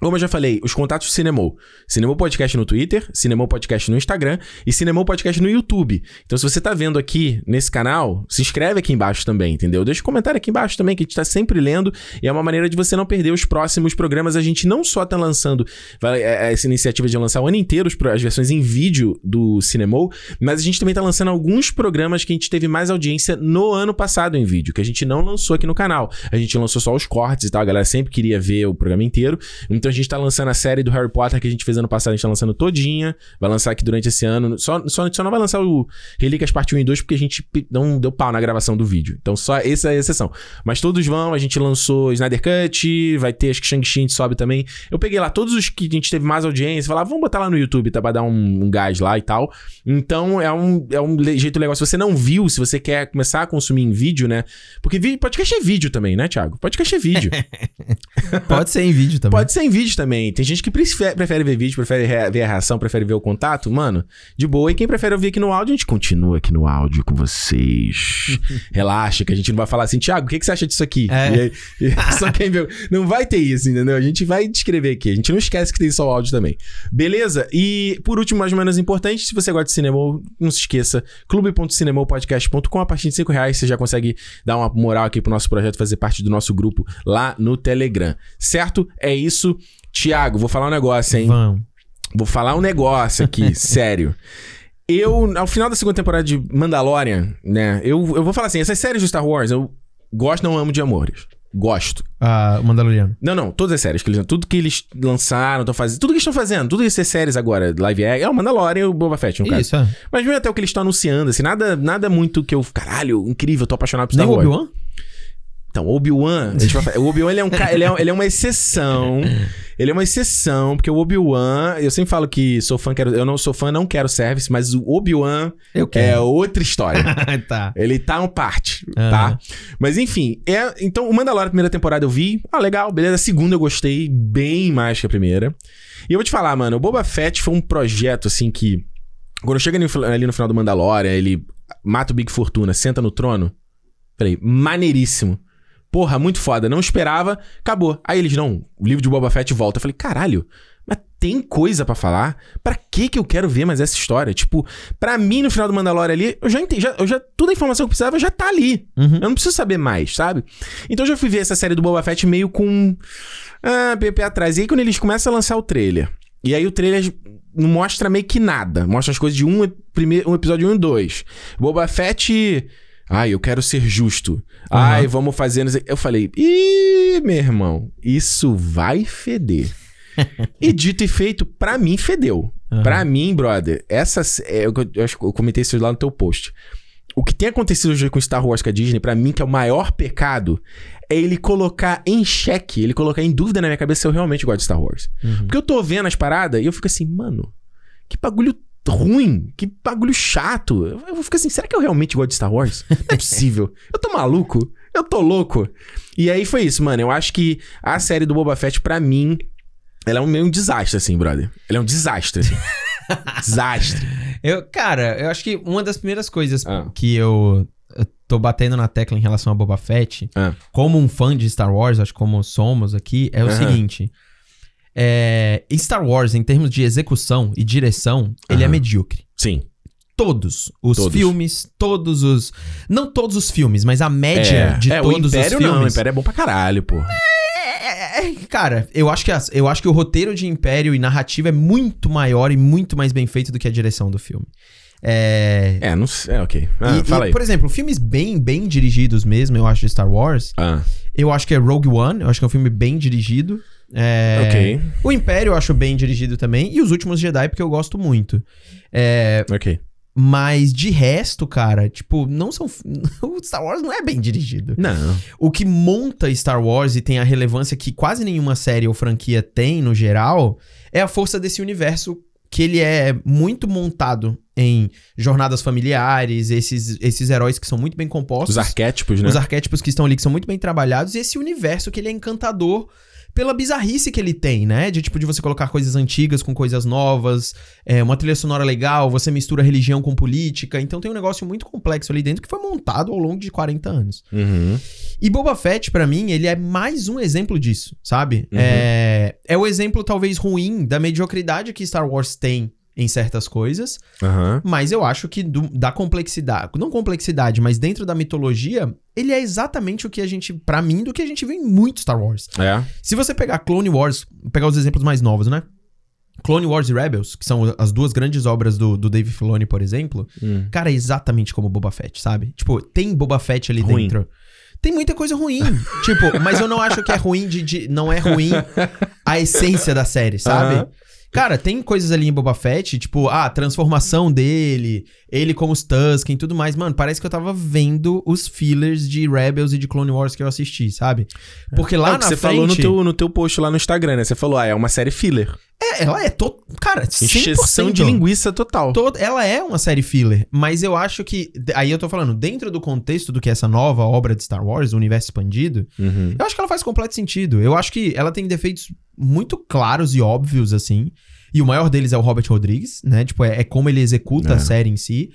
Como eu já falei, os contatos Cinemou. Cinemou Podcast no Twitter, Cinemou Podcast no Instagram e Cinemou Podcast no YouTube. Então, se você tá vendo aqui nesse canal, se inscreve aqui embaixo também, entendeu? Deixa um comentário aqui embaixo também, que a gente tá sempre lendo. E é uma maneira de você não perder os próximos programas. A gente não só tá lançando vai- é, essa iniciativa de lançar o ano inteiro as versões em vídeo do Cinemou, mas a gente também tá lançando alguns programas que a gente teve mais audiência no ano passado em vídeo, que a gente não lançou aqui no canal. A gente lançou só os cortes e tal, a galera sempre queria ver o programa inteiro. Então a gente tá lançando a série do Harry Potter que a gente fez ano passado, a gente tá lançando todinha. Vai lançar aqui durante esse ano. Só, só, só não vai lançar o Relíquias Parte 1 e 2 porque a gente não deu pau na gravação do vídeo. Então só essa é a exceção. Mas todos vão, a gente lançou Snyder Cut, vai ter, acho que Shang-Chi a gente sobe também. Eu peguei lá todos os que a gente teve mais audiência, falei, ah, vamos botar lá no YouTube, tá? Pra dar um, um gás lá e tal. Então é um, é um jeito legal. Se você não viu, se você quer começar a consumir em vídeo, né? Porque podcast é vídeo também, né, Thiago? Podcast é vídeo. *laughs* Pode ser em vídeo também. Pode ser em vídeo também. Tem gente que prefe- prefere ver vídeo, prefere re- ver a reação, prefere ver o contato. Mano, de boa. E quem prefere ouvir aqui no áudio, a gente continua aqui no áudio com vocês. *laughs* Relaxa, que a gente não vai falar assim, Thiago, o que, que você acha disso aqui? É. E aí- e *laughs* só quem vê. Não vai ter isso, entendeu? A gente vai descrever aqui. A gente não esquece que tem só o áudio também. Beleza? E por último, mais ou menos importante, se você gosta de cinema, não se esqueça, clube.cinemopodcast.com. A partir de 5 reais você já consegue dar uma moral aqui pro nosso projeto, fazer parte do nosso grupo lá no Telegram. Certo? É isso. Tiago, vou falar um negócio, hein? Vamos. Vou falar um negócio aqui, *laughs* sério. Eu, ao final da segunda temporada de Mandalorian, né? Eu, eu vou falar assim: essas séries de Star Wars, eu gosto, não amo de amores. Gosto. Ah, o Mandaloriano. Não, não, todas as séries que eles. Tudo que eles lançaram, estão fazendo. Tudo que eles estão fazendo, tudo essas séries agora, live action, é o Mandalorian e o Boba Fett, no caso. Isso, é. Mas mesmo até o que eles estão anunciando, assim, nada, nada muito que eu. Caralho, incrível, eu tô apaixonado por Star Nem o Wars. Obi-Wan? Então, Obi-Wan, o Obi-Wan ele é, um, ele, é, ele é uma exceção. *laughs* Ele é uma exceção, porque o Obi-Wan, eu sempre falo que sou fã, quero, eu não sou fã, não quero service, mas o Obi-Wan é outra história. *laughs* tá. Ele tá um parte, tá? Mas enfim, é, então o Mandalorian, primeira temporada eu vi, ah, legal, beleza. A segunda eu gostei bem mais que a primeira. E eu vou te falar, mano, o Boba Fett foi um projeto assim que quando chega ali no final do Mandalorian, ele mata o Big Fortuna, senta no trono. Falei, maneiríssimo. Porra, muito foda. Não esperava, acabou. Aí eles, não, o livro de Boba Fett volta. Eu falei, caralho, mas tem coisa para falar? Para que que eu quero ver mais essa história? Tipo, para mim, no final do Mandalorian ali, eu já entendi, já, eu já, toda a informação que eu precisava já tá ali. Uhum. Eu não preciso saber mais, sabe? Então eu já fui ver essa série do Boba Fett meio com. Ah, PP atrás. E aí quando eles começam a lançar o trailer. E aí o trailer não mostra meio que nada. Mostra as coisas de um, primeiro, um episódio 1 um e 2. Boba Fett Ai, eu quero ser justo. Uhum. Ai, vamos fazer. Eu falei, ih, meu irmão, isso vai feder. *laughs* e dito e feito, pra mim fedeu. Uhum. Pra mim, brother, essas. É, eu, eu, acho que eu comentei isso lá no teu post. O que tem acontecido hoje com Star Wars com a Disney, para mim, que é o maior pecado, é ele colocar em xeque, ele colocar em dúvida na minha cabeça se eu realmente gosto de Star Wars. Uhum. Porque eu tô vendo as paradas e eu fico assim, mano, que bagulho ruim, que bagulho chato. Eu, fico assim, será que eu realmente gosto de Star Wars? Não é possível. *laughs* eu tô maluco? Eu tô louco. E aí foi isso, mano. Eu acho que a série do Boba Fett, pra mim, ela é um meio um desastre, assim, brother. Ela é um desastre, assim. *laughs* desastre. Eu, cara, eu acho que uma das primeiras coisas ah. que eu, eu tô batendo na tecla em relação a Boba Fett, ah. como um fã de Star Wars, acho que como somos aqui, é o seguinte. É, em Star Wars, em termos de execução e direção, ele é medíocre. Sim. Todos os todos. filmes, todos os. Não todos os filmes, mas a média é, de é, todos os filmes. Não, o Império é bom pra caralho, pô. É, é, cara, eu acho, que a, eu acho que o roteiro de Império e narrativa é muito maior e muito mais bem feito do que a direção do filme. É. É, não sei. É, ok. Ah, e, fala e, aí. Por exemplo, filmes bem, bem dirigidos mesmo, eu acho, de Star Wars. Ah. Eu acho que é Rogue One, eu acho que é um filme bem dirigido. É, ok. O Império eu acho bem dirigido também. E os últimos Jedi, porque eu gosto muito. É, ok. Mas de resto, cara, tipo, não são. *laughs* O Star Wars não é bem dirigido. Não. O que monta Star Wars e tem a relevância que quase nenhuma série ou franquia tem no geral é a força desse universo que ele é muito montado em jornadas familiares, esses, esses heróis que são muito bem compostos. Os arquétipos, né? Os arquétipos que estão ali, que são muito bem trabalhados, e esse universo que ele é encantador pela bizarrice que ele tem, né? De tipo, de você colocar coisas antigas com coisas novas, é, uma trilha sonora legal, você mistura religião com política. Então tem um negócio muito complexo ali dentro que foi montado ao longo de 40 anos. Uhum. E Boba Fett, para mim, ele é mais um exemplo disso, sabe? Uhum. É, é o exemplo talvez ruim da mediocridade que Star Wars tem em certas coisas. Uhum. Mas eu acho que do, da complexidade, não complexidade, mas dentro da mitologia, ele é exatamente o que a gente, para mim, do que a gente vê em muito Star Wars. É. Se você pegar Clone Wars, pegar os exemplos mais novos, né? Clone Wars e Rebels, que são as duas grandes obras do, do Dave Filoni, por exemplo, hum. cara, é exatamente como Boba Fett, sabe? Tipo, tem Boba Fett ali ruim. dentro. Tem muita coisa ruim. tipo, mas eu não acho que é ruim de, de, Não é ruim *laughs* a essência da série, sabe? Cara, tem coisas ali em Boba Fett, tipo, ah, a transformação dele, ele como os Tusken e tudo mais. Mano, parece que eu tava vendo os fillers de Rebels e de Clone Wars que eu assisti, sabe? Porque lá é, na você frente... falou no teu, no teu post lá no Instagram, né? Você falou, ah, é uma série filler. É, ela é, to... cara, 100%. Encheção de linguiça total. To... Ela é uma série filler, mas eu acho que, aí eu tô falando, dentro do contexto do que é essa nova obra de Star Wars, o universo expandido, uhum. eu acho que ela faz completo sentido. Eu acho que ela tem defeitos muito claros e óbvios, assim, e o maior deles é o Robert Rodrigues, né? Tipo, é, é como ele executa é. a série em si.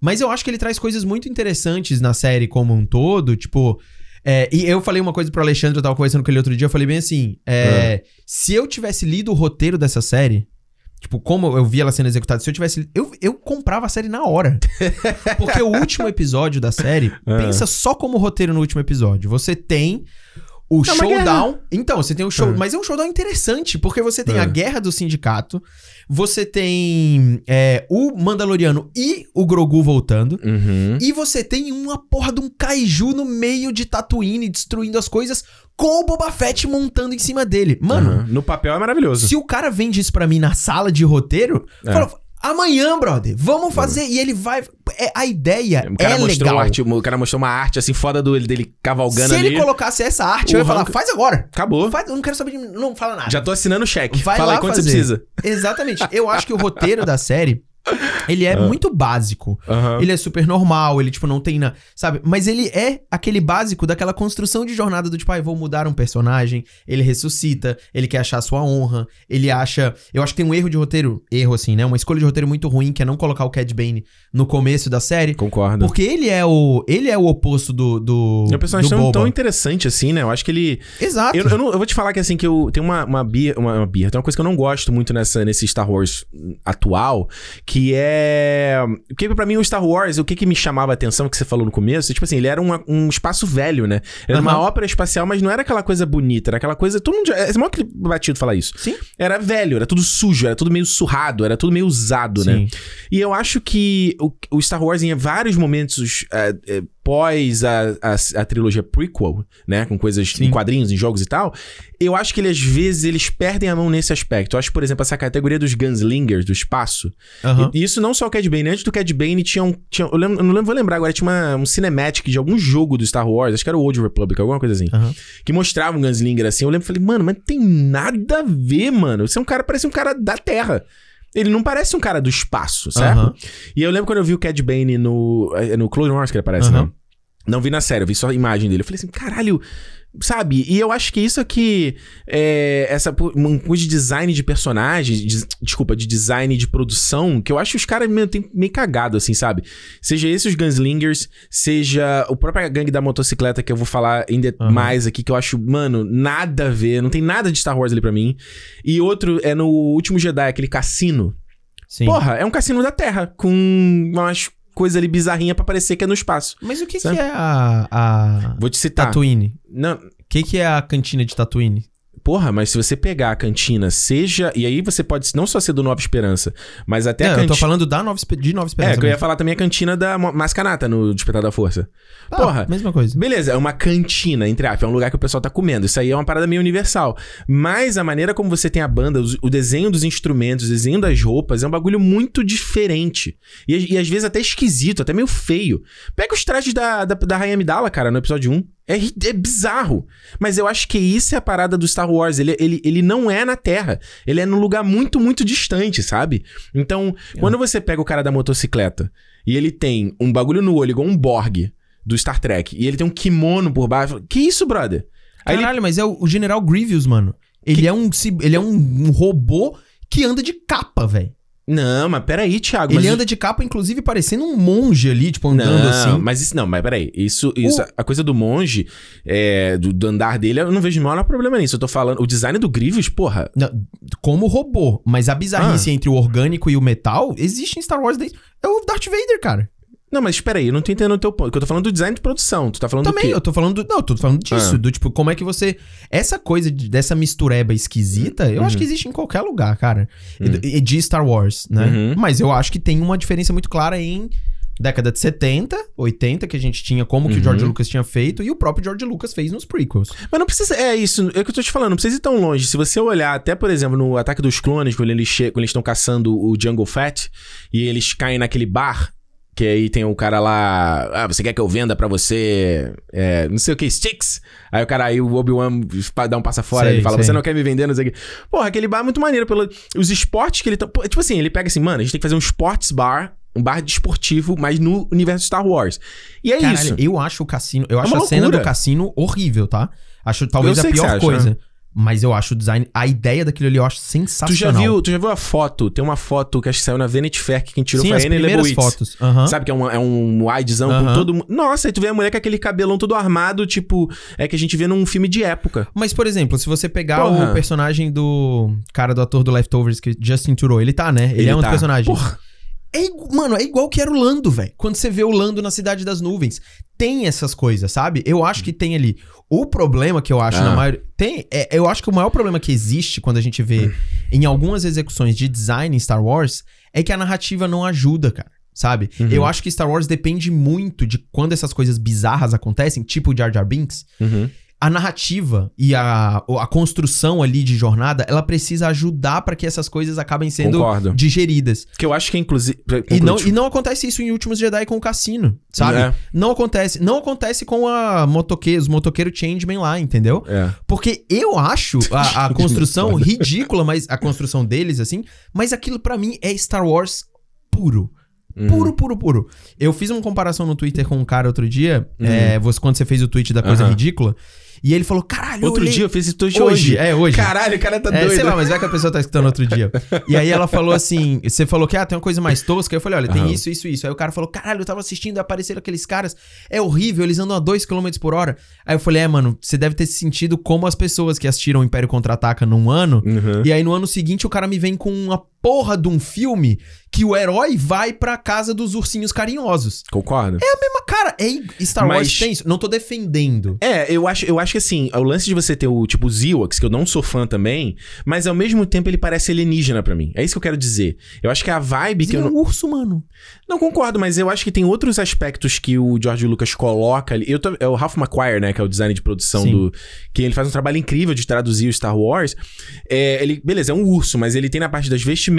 Mas eu acho que ele traz coisas muito interessantes na série como um todo, tipo... É, e eu falei uma coisa pro Alexandre, eu tava conversando com ele outro dia, eu falei bem assim: é, é. se eu tivesse lido o roteiro dessa série, Tipo, como eu vi ela sendo executada, se eu tivesse. Eu, eu comprava a série na hora. *laughs* Porque o último episódio da série, é. pensa só como roteiro no último episódio. Você tem o é showdown. Então, você tem o show. É. Mas é um showdown interessante, porque você tem é. a guerra do sindicato, você tem é, o Mandaloriano e o Grogu voltando, uhum. e você tem uma porra de um kaiju no meio de Tatooine destruindo as coisas com o Boba Fett montando em cima dele. Mano. Uhum. No papel é maravilhoso. Se o cara vende isso pra mim na sala de roteiro, é. fala, Amanhã, brother, vamos fazer. E ele vai. É, a ideia O cara, é mostrou legal. arte, o cara mostrou uma arte assim foda do, dele cavalgando Se ali. ele colocasse essa arte, eu ia falar, faz agora. Acabou. Faz, eu não quero saber de. Não fala nada. Já tô assinando o cheque. Vai Fala lá aí quanto fazer. você precisa. Exatamente. Eu acho que o roteiro da série, ele é muito básico. Aham. Ele é super normal, ele, tipo, não tem na. Sabe? Mas ele é aquele básico daquela construção de jornada do tipo, ah, vou mudar um personagem, ele ressuscita, ele quer achar sua honra, ele acha. Eu acho que tem um erro de roteiro, erro assim, né? Uma escolha de roteiro muito ruim, que é não colocar o Cad Bane no começo da série. Concordo. Porque ele é o. Ele é o oposto do. do É um personagem do tão, Boba. tão interessante assim, né? Eu acho que ele. Exato. Eu, eu, não- eu vou te falar que assim, que eu tenho uma, uma birra, uma, uma birra, tem uma coisa que eu não gosto muito nessa, nesse Star Wars atual, que é. Porque pra mim o Star Wars, o que que me chamava a atenção, que você falou no começo, tipo assim, ele era uma- um espaço velho, né? Era uma Aham. ópera espacial, mas não era aquela coisa bonita, era aquela coisa. Todo mundo. É mó que batido falar isso. Sim. Era velho, era tudo sujo, era tudo meio surrado, era tudo meio usado, né? Sim. E eu acho que o, o Star Wars, em vários momentos é, é, pós a, a, a trilogia prequel, né? Com coisas Sim. em quadrinhos, em jogos e tal, eu acho que ele, às vezes, eles perdem a mão nesse aspecto. Eu acho, por exemplo, essa categoria dos Gunslingers, do espaço. Aham. E isso não só o Cad Bane. Antes do Cad Bane tinha um... Tinha, eu, lembro- eu não lembro, vou lembrar agora, tinha uma, um cinematic de algum jogo do Star Wars, acho que era o Old Republic, alguma coisa assim Aham. que mostrava um Gunslinger assim. Eu lembro e falei, mano, mas tem nada a ver, mano. Você é um cara, parece um cara da Terra. Ele não parece um cara do espaço, certo? E eu lembro quando eu vi o Cad Bane no, é no Clone Wars que ele aparece, Aham. não? Não vi na série, eu vi só a imagem dele. Eu falei assim, caralho, sabe? E eu acho que isso aqui, é, essa pu- um de design de personagem, de- desculpa, de design de produção, que eu acho que os caras meio, meio cagado, assim, sabe? Seja esses os Gunslingers, seja o próprio gangue da motocicleta, que eu vou falar ainda Aham. mais aqui, que eu acho, mano, nada a ver, não tem nada de Star Wars ali pra mim. E outro é no Último Jedi, aquele cassino. Sim. Porra, é um cassino da Terra, com umas coisas ali bizarrinha pra parecer que é no espaço. Mas o que, que é a. a... Vou te citar. Tatooine? Não, O que, que é a cantina de Tatooine? Porra, mas se você pegar a cantina, seja. E aí você pode não só ser do Nova Esperança, mas até Não, a eu tô cantina. falando da Nova, de Nova Esperança. É, que eu ia falar também a cantina da Mascanata no Despertar da Força. Ah, porra. Mesma coisa. Beleza, é uma cantina, entre aspas, é um lugar que o pessoal tá comendo. Isso aí é uma parada meio universal. Mas a maneira como você tem a banda, o desenho dos instrumentos, o desenho das roupas, é um bagulho muito diferente. E, e às vezes até esquisito, até meio feio. Pega os trajes da, da, da Rainha Amidala, cara, no episódio 1. É, é bizarro. Mas eu acho que isso é a parada do Star Wars. Ele, ele, ele não é na Terra. Ele é num lugar muito, muito distante, sabe? Então, quando você pega o cara da motocicleta e ele tem um bagulho no olho, igual um Borg do Star Trek, e ele tem um kimono por baixo. Que isso, brother? Aí ele- Caralho, mas é o, o General Grievous, mano. Ele é um ele é um, um robô que anda de capa, velho. Não, mas peraí, Thiago. Ele anda de capa, inclusive, parecendo um monge ali, tipo, andando Não, assim. mas isso não, mas peraí. Isso, isso O- a coisa do monge, é, do, do andar dele, eu não vejo o menor problema nisso. Eu tô falando, o design do Grievous, porra. Não, como robô. Mas a bizarrice Ah. entre o orgânico e o metal existe em Star Wars desde... É o Darth Vader, cara. Não, mas peraí, eu não tô entendendo o teu ponto. porque Eu tô falando do design de produção. Tu tá falando Também, do quê? eu tô falando... do- Não, eu tô falando disso. Ah. Do tipo, como é que você... Essa coisa de- dessa mistureba esquisita, eu Uhum. acho que existe em qualquer lugar, cara. Uhum. E- De Star Wars, né? Uhum. Mas eu acho que tem uma diferença muito clara em... Década de 70, 80, que a gente tinha como que Uhum. o George Lucas tinha feito e o próprio George Lucas fez nos prequels. Mas não precisa. É isso, é o que eu tô te falando, não precisa ir tão longe. Se você olhar, até, por exemplo, no Ataque dos Clones, quando eles che- quando eles estão caçando o Jungle Fat e eles caem naquele bar. Que aí tem o cara lá. Ah, você quer que eu venda pra você. é, não sei o que, sticks? Aí o cara aí, o Obi-Wan dá um passa fora. Sei, ele fala, sei. você não quer me vender, não sei o que. Porra, aquele bar é muito maneiro. Pelo, os esportes que ele tá. pô, Tipo assim, ele pega assim, mano, a gente tem que fazer um sports bar, um bar desportivo, mas no universo Star Wars. E é Caralho, isso. eu acho o cassino. Eu É acho a cena do cassino horrível, tá? Acho talvez a pior você acha, coisa. né? Mas eu acho o design. A ideia daquilo ali eu acho Tu sensacional. já, viu, tu já viu a foto? Tem uma foto que acho que saiu na Vanity Fair que quem tirou Sim, foi a primeiras Leibovitz. fotos. Sabe que é um, é um widezão com Aham. todo mundo. Nossa, aí tu vê a mulher com aquele cabelão todo armado, tipo, é que a gente vê num filme de época. Mas, por exemplo, se você pegar Porra. o personagem do cara do ator do Leftovers, que é Justin Theroux, ele tá, né? Ele, é um dos tá. personagens. Porra. É mano, é igual que era o Lando, velho. Quando você vê o Lando na Cidade das Nuvens. Tem essas coisas, sabe? Eu acho que tem ali. O problema que eu acho Ah. na maioria. Tem. é- eu acho que o maior problema que existe quando a gente vê Hum. em algumas execuções de design em Star Wars é que a narrativa não ajuda, cara. Sabe? Uhum. Eu acho que Star Wars depende muito de quando essas coisas bizarras acontecem, tipo o Jar Jar Binks. Uhum. A narrativa e a, a construção ali de jornada, ela precisa ajudar para que essas coisas acabem sendo Concordo. digeridas. Que eu acho que, inclusive. E não, e não acontece isso em Últimos Jedi com o Cassino, sabe? É. Não acontece. Não acontece com a motoque, os motoqueiros Changeman lá, entendeu? É. Porque eu acho a, a *laughs* construção ridícula, mas a construção deles, assim, mas aquilo para mim é Star Wars puro. Uhum. Puro, puro, puro. Eu fiz uma comparação no Twitter com um cara outro dia, é, você, quando você fez o tweet da coisa Uhum. ridícula, e ele falou: caralho, Outro olhei- dia eu fiz tweet Hoje, hoje. é, hoje. Caralho, o cara tá É, doido. sei lá, mas vai que a pessoa tá escutando outro dia. *laughs* E aí ela falou assim: você falou que ah, tem uma coisa mais tosca. Eu falei, olha, tem Aham. isso, isso, isso. Aí o cara falou: caralho, eu tava assistindo e apareceram aqueles caras. É horrível, eles andam a 2 km por hora. Aí eu falei, é, mano, você deve ter se sentido como as pessoas que assistiram o Império Contra-Ataca num ano. Uhum. E aí no ano seguinte o cara me vem com uma porra de um filme que o herói vai pra casa dos ursinhos carinhosos. Concordo. É a mesma cara. É Star Wars Mas- tem isso. Não tô defendendo. É, eu acho, eu acho que assim, o lance de você ter o tipo Ewoks, que eu não sou fã também, mas ao mesmo tempo ele parece alienígena pra mim. É isso que eu quero dizer. Eu acho que a vibe que Ele eu é um urso, mano. não concordo, mas eu acho que tem outros aspectos que o George Lucas coloca ali. Eu tô- é o Ralph McQuire, né, que é o design de produção Sim. do que ele faz um trabalho incrível de traduzir o Star Wars. É, ele, beleza, é um urso, mas ele tem na parte das vestimentas,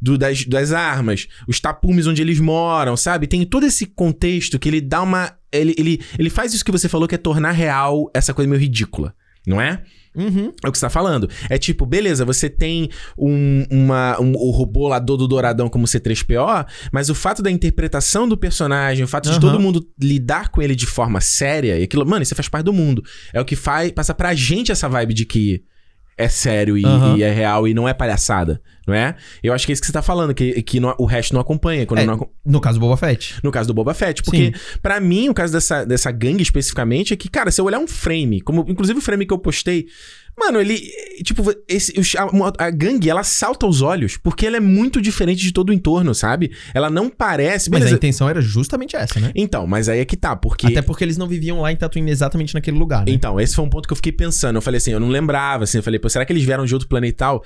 do- das, das armas, os tapumes onde eles moram, sabe? Tem todo esse contexto que ele dá uma ele, ele, ele faz isso que você falou que é tornar real essa coisa meio ridícula, não é? Uhum. É o que você tá falando. É tipo, beleza, você tem um, uma, um- o robô lá do Douradão como C3PO, mas o fato da interpretação do personagem, o fato de Aham. todo mundo lidar com ele de forma séria, e aquilo, mano, isso faz parte do mundo. É o que faz, passa pra gente essa vibe de que é sério e, Aham. e é real e não é palhaçada, não é? Eu acho que é isso que você tá falando, que, que não- o resto não acompanha. É, não acom- No caso do Boba Fett. no caso do Boba Fett. Porque, pra mim, o caso dessa, dessa gangue especificamente é que, cara, se eu olhar um frame, como inclusive o frame que eu postei, mano, ele. Tipo, esse, os- a, a gangue, ela salta aos olhos, porque ela é muito diferente de todo o entorno, sabe? Ela não parece. Mas a intenção era justamente essa, né? Então, mas aí é que tá, porque. Até porque eles não viviam lá em Tatooine exatamente naquele lugar, né? Então, esse foi um ponto que eu fiquei pensando. Eu falei assim, eu não lembrava, assim, eu falei, pô, será que eles vieram de outro planeta e tal?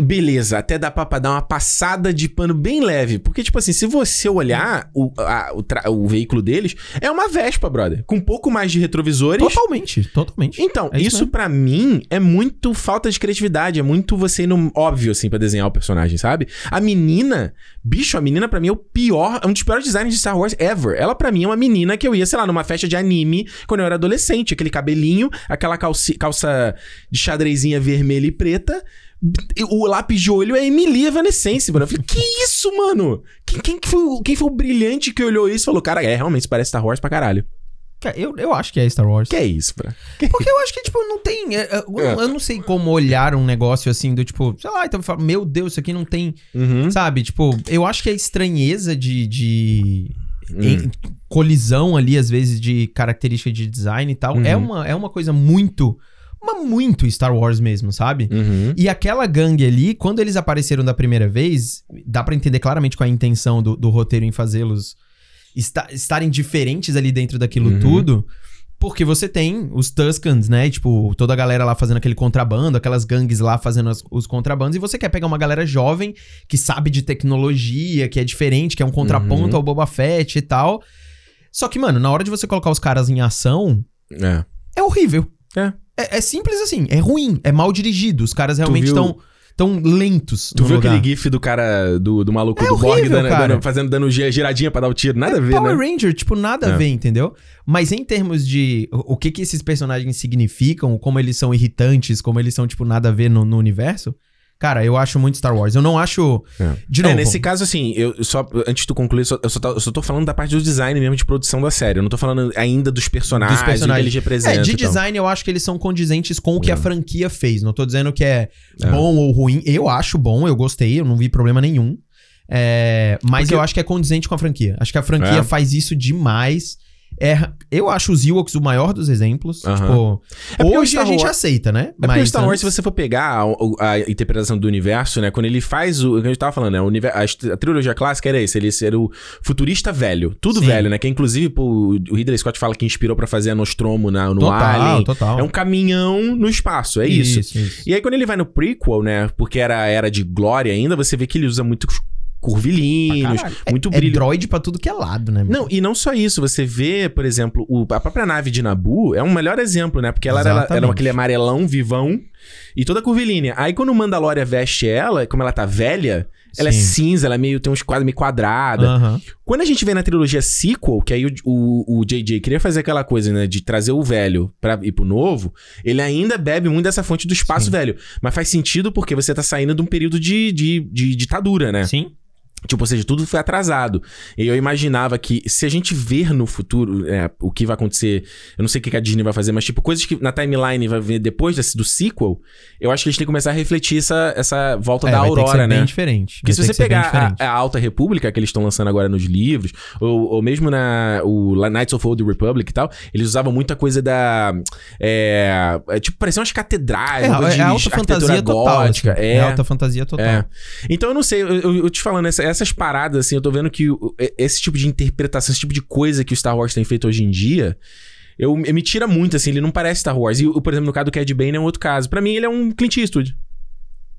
Beleza, até dá pra, pra dar uma passada de pano bem leve. Porque, tipo assim, se você olhar o, a- o, tra- o veículo deles, é uma Vespa, brother. Com um pouco mais de retrovisores. Totalmente, totalmente. Então, É isso isso, pra mim é muito falta de criatividade, é muito você ir no óbvio, assim, pra desenhar o personagem, sabe? A menina, bicho, a menina pra mim é o pior, é um dos piores designs de Star Wars ever. Ela pra mim é uma menina que eu ia, sei lá, numa festa de anime quando eu era adolescente. Aquele cabelinho, aquela calci- calça de xadrezinha vermelha e preta. O lápis de olho é Emily Evanescence, mano. Eu falei, que isso, mano? Quem, quem, que foi, o- quem foi o brilhante que olhou isso e falou, cara, é, realmente isso parece Star Wars pra caralho. Cara, Eu, eu acho que é Star Wars. Que é isso, bra? *laughs* Porque eu acho que, tipo, não tem. é, é, eu, É. eu não sei como olhar um negócio assim, do tipo, sei lá, então falo, meu Deus, isso aqui não tem. Uhum. Sabe? Tipo, eu acho que a estranheza de. de Hum. em- colisão ali, às vezes, de característica de design e tal, Uhum. é, uma, é uma coisa muito. Uma muito Star Wars mesmo, sabe? Uhum. E aquela gangue ali, quando eles apareceram da primeira vez, dá pra entender claramente qual é a intenção do, do roteiro em fazê-los esta- estarem diferentes ali dentro daquilo Uhum. tudo. Porque você tem os Tuscans, né? Tipo, toda a galera lá fazendo aquele contrabando, aquelas gangues lá fazendo as- os contrabandos, e você quer pegar uma galera jovem que sabe de tecnologia, que é diferente, que é um contraponto Uhum. ao Boba Fett e tal. Só que, mano, na hora de você colocar os caras em ação, É. é horrível. É. É, é simples assim, é ruim, é mal dirigido. Os caras realmente estão tão lentos. Tu viu lugar. aquele gif do cara, do, do maluco É do Borg dando, dando- fazendo, dando gi- giradinha pra dar o tiro? Nada é a ver, Power né? Ranger, tipo, nada a É. ver, entendeu? Mas em termos de o o que que esses personagens significam, como eles são irritantes, como eles são, tipo, nada a ver no, no universo, cara, eu acho muito Star Wars. Eu não acho. De É, novo. nesse caso, assim, eu só, antes de tu concluir, eu só, eu, só tô, eu só tô falando da parte do design mesmo de produção da série. Eu não tô falando ainda dos personagens, Dos do que personagens. eles representam. É, de design eu acho que eles são condizentes com o que É. a franquia fez. Não tô dizendo que é, É. bom ou ruim. Eu acho bom, eu gostei, eu não vi problema nenhum. É, mas Porque- eu acho que é condizente com a franquia. Acho que a franquia É. faz isso demais. É, eu acho os Ewoks o maior dos exemplos. Tipo, É hoje a gente aceita, né? É porque o Mas Star Wars, antes- se você for pegar a, a interpretação do universo, né? Quando ele faz o. o que a gente tava falando, né? O univer- a, a trilogia clássica era isso. Ele era o futurista velho. Tudo Sim. velho, né? Que inclusive pô, o Ridley Scott fala que inspirou pra fazer a Nostromo na, no total, Alien. total. É um caminhão no espaço, é isso. isso. E aí, quando ele vai no prequel, né? Porque era a era de glória ainda, você vê que ele usa muito curvilíneos, é, muito é brilho. droid pra tudo que é lado, né? Não, e não só isso, você vê, por exemplo, o, a própria nave de Nabu é um melhor exemplo, né? Porque ela era, era Exatamente. aquele amarelão vivão e toda curvilínea. Aí quando o Mandalorian veste ela, como ela tá velha, ela é cinza, ela é meio, tem uns quadros meio quadrada. Aham. Quando a gente vê na trilogia sequel, que aí o, o, o JJ queria fazer aquela coisa, né, de trazer o velho pra ir pro novo, ele ainda bebe muito dessa fonte do espaço Sim. velho. Mas faz sentido porque você tá saindo de um período de, de, de ditadura, né? Sim. Tipo, ou seja, tudo foi atrasado. E eu imaginava que se a gente ver no futuro é, o que vai acontecer, eu não sei o que a Disney vai fazer, mas tipo, coisas que na timeline vai ver depois desse, do sequel, eu acho que eles têm que começar a refletir essa, essa volta É, da Aurora, né? bem diferente. Porque Vai se você pegar a, a Alta República, que eles estão lançando agora nos livros, ou, ou mesmo na o Knights of Old Republic e tal, eles usavam muita coisa da. É, é, tipo, parecia umas catedrais, É, uma coisa é de alta fantasia arquitetura total. gótica. assim. É, É alta fantasia total. é. Então eu não sei, eu, eu- eu te falando, essa- essas paradas, assim, eu tô vendo que esse tipo de interpretação, esse tipo de coisa que o Star Wars tem feito hoje em dia. Eu, me tira muito, assim, ele não parece Star Wars. E, o- por exemplo, no caso do Cad Bane é um outro caso. Pra mim, ele é um Clint Eastwood.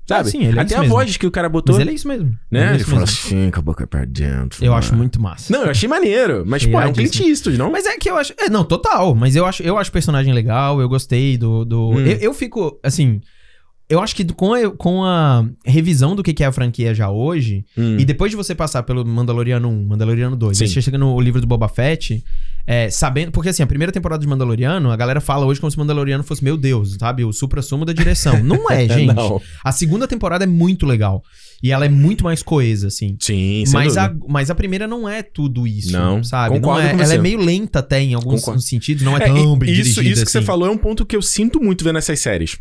Sabe? Ah, sim, ele é Até isso a mesmo. voz que o cara botou. Mas ele é isso mesmo. Né? Ele é Ele isso fala mesmo. assim, com a boca pra dentro. Eu mano. acho muito massa. Não, eu achei maneiro. Mas, pô, é um Clint Iradíssimo. Eastwood, não? Mas é que eu acho. É, não, total. Mas eu acho, eu acho o personagem legal, eu gostei do. do Hum. eu, eu fico, assim. Eu acho que com a, com a revisão do que é a franquia já hoje, Hum. e depois de você passar pelo Mandaloriano 1, Mandaloriano 2, Sim. você chega no livro do Boba Fett, é, sabendo. Porque assim, a primeira temporada de Mandaloriano, a galera fala hoje como se Mandaloriano fosse, meu Deus, sabe? O supra-sumo da direção. *laughs* Não é, gente. Não. A segunda temporada é muito legal. E ela é muito mais coesa, assim. Sim, sem Mas a, mas a primeira não é tudo isso, Não, sabe? Não concordo é, com ela é meio lenta até em alguns Concordo. sentidos, não é, É, tão bem isso, dirigida isso que você assim. falou é um ponto que eu sinto muito vendo essas séries.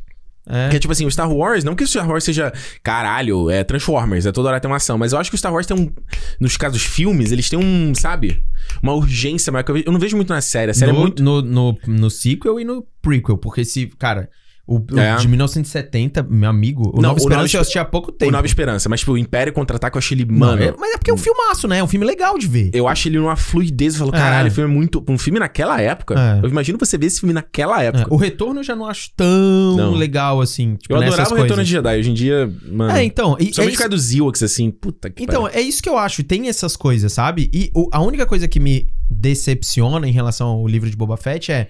É. Que é tipo assim, o Star Wars, não que o Star Wars seja, caralho, é Transformers, é toda hora tem uma ação, mas eu acho que o Star Wars tem um. Nos casos filmes, eles têm um, sabe? Uma urgência maior que eu, vejo- eu não vejo muito na série. A série no, é muito. no, no, no sequel e no prequel, porque se, cara, o, o É. de 1970, meu amigo, o Não, Nova o Esperança Nova eu assisti há pouco O tempo. Nova Esperança, mas tipo, o Império Contra-Ataque eu achei ele, Não, mano. é- mas é porque é um filmaço, né? É um filme legal de ver. Eu acho ele numa fluidez. Eu falo, É. caralho, o filme é muito. Um filme naquela época. É. Eu imagino você ver esse filme naquela É, época. o retorno eu já não acho tão Não. legal assim. Tipo, eu adorava o Retorno coisas. de Jedi. Hoje em dia, mano. É, então. E, é Somente isso- por causa dos Ewoks, assim, puta que Então, é isso que eu acho. Tem essas coisas, sabe? E o- a única coisa que me decepciona em relação ao livro de Boba Fett é.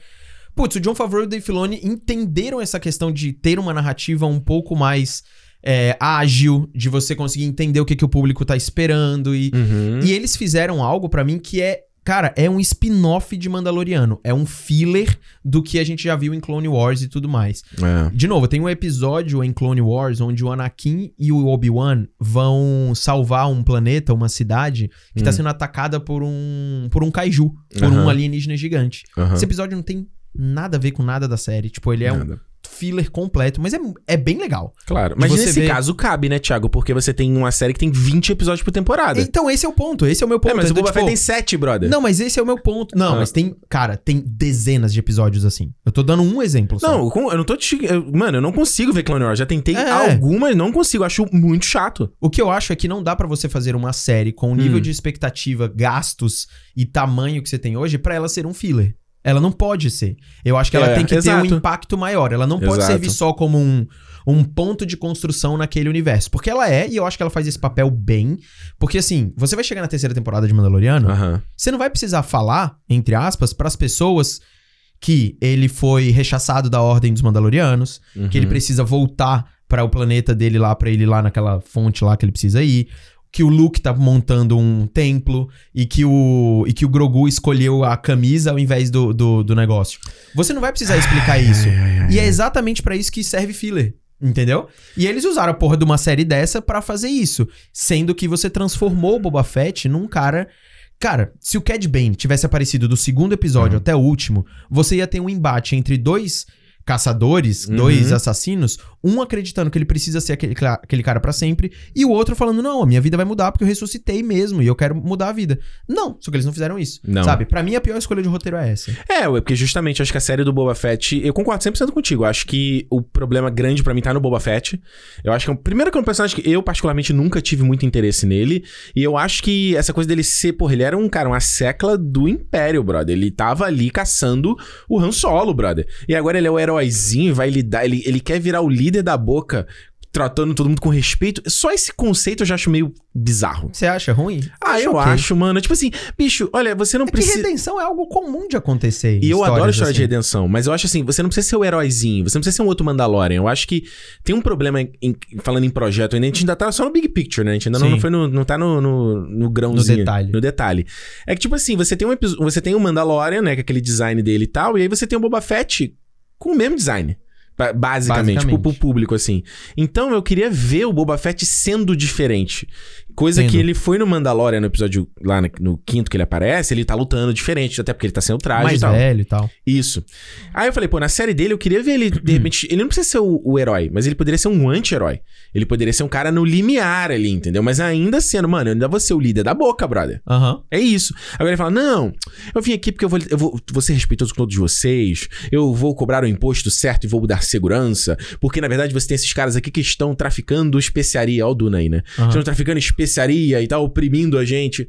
Putz, o John Favreau e o Dave Filoni entenderam essa questão de ter uma narrativa um pouco mais é, ágil, de você conseguir entender o que, que o público tá esperando. E, Uhum. e eles fizeram algo pra mim que é. Cara, é um spin-off de Mandaloriano. É um filler do que a gente já viu em Clone Wars e tudo mais. É. De novo, tem um episódio em Clone Wars onde o Anakin e o Obi-Wan vão salvar um planeta, uma cidade, que tá Hum. sendo atacada por um por um kaiju, por um alienígena gigante. Esse episódio não tem nada a ver com nada da série. Tipo, ele é um Nada. filler completo, mas é, é bem legal. Claro. Mas você nesse ver- caso cabe, né, Thiago? Porque você tem uma série que tem 20 episódios por temporada. Então, esse é o ponto. Esse é o meu ponto. é, mas o Então, Boba tipo, Fett tem 7, brother. Não, mas esse é o meu ponto. Não, Ah. mas tem, cara, tem dezenas de episódios assim. Eu tô dando um exemplo só. Não, eu não tô te. eu- Mano, eu não consigo ver Clone Wars. Já tentei É. algumas, não consigo. Acho muito chato. O que eu acho é que não dá pra você fazer uma série com o nível Hum. de expectativa, gastos e tamanho que você tem hoje pra ela ser um filler. Ela não pode ser. Eu acho que ela É, tem que ter exato. um impacto maior. Ela não pode Exato. servir só como um, um ponto de construção naquele universo. Porque ela é, e eu acho que ela faz esse papel bem. Porque assim, você vai chegar na terceira temporada de Mandaloriano, você não vai precisar falar, entre aspas, pras pessoas que ele foi rechaçado da Ordem dos Mandalorianos, que ele Uhum. precisa voltar para o planeta dele lá, pra ele ir lá naquela fonte lá que ele precisa ir. Que o Luke tá montando um templo e que o, e que o Grogu escolheu a camisa ao invés do, do, do negócio. Você não vai precisar explicar isso. E é exatamente pra isso que serve filler. Entendeu? E eles usaram a porra de uma série dessa pra fazer isso. Sendo que você transformou o Boba Fett num cara. Cara, se o Cad Bane tivesse aparecido do segundo episódio Uhum. até o último, você ia ter um embate entre dois caçadores, Uhum. dois assassinos, um acreditando que ele precisa ser aquele, aquele cara pra sempre, e o outro falando: não, a minha vida vai mudar porque eu ressuscitei mesmo e eu quero mudar a vida. Não, só que eles não fizeram isso. Não. Sabe? Pra mim, a pior escolha de roteiro é essa. É, ué, porque justamente eu acho que a série do Boba Fett. Eu concordo 100% contigo. Eu acho que o problema grande pra mim tá no Boba Fett. Eu acho que é um, primeiro que é um personagem que eu, particularmente, nunca tive muito interesse nele. E eu acho que essa coisa dele ser, porra, ele era um cara, uma secla do Império, brother. Ele tava ali caçando o Han Solo, brother. E agora ele é o heróizinho, vai lidar. Ele, ele quer virar o líder da boca. tratando todo mundo com respeito. Só esse conceito eu já acho meio bizarro. Você acha ruim? Ah, acho eu okay. acho, mano. Tipo assim, bicho, olha, você não é precisa. redenção é algo comum de acontecer. E eu adoro história assim. de redenção, mas eu acho assim, você não precisa ser o heróizinho, você não precisa ser um outro Mandalorian. Eu acho que tem um problema em, falando em projeto ainda, a gente ainda tá só no big picture, né? A gente ainda não, não, foi no, não tá no, no, no grãozinho. No detalhe. No detalhe. É que, tipo assim, você tem um você tem o Mandalorian, né? Com aquele design dele e tal, e aí você tem o Boba Fett com o mesmo design. Basicamente, Basicamente. Pro público, assim. Então eu queria ver o Boba Fett sendo diferente. Coisa Entendo. que ele foi no Mandalorian, no episódio lá no, no, quinto que ele aparece, ele tá lutando diferente, até porque ele tá sem o traje Mais e tal. velho e tal. Isso. Aí eu falei, pô, na série dele eu queria ver ele, de *clears throat* repente. Ele não precisa ser o, o herói, mas ele poderia ser um anti-herói. Ele poderia ser um cara no limiar ali, entendeu? Mas ainda sendo, mano, eu ainda vou ser o líder da boca, brother. Uhum. É isso. Agora ele fala: não, eu vim aqui porque eu vou, eu vou, vou ser respeitoso com todos vocês, eu vou cobrar o imposto certo e vou dar segurança, porque na verdade você tem esses caras aqui que estão traficando especiaria. Ó, o Duna aí, né? Uhum. Estão traficando especiaria e tal oprimindo a gente.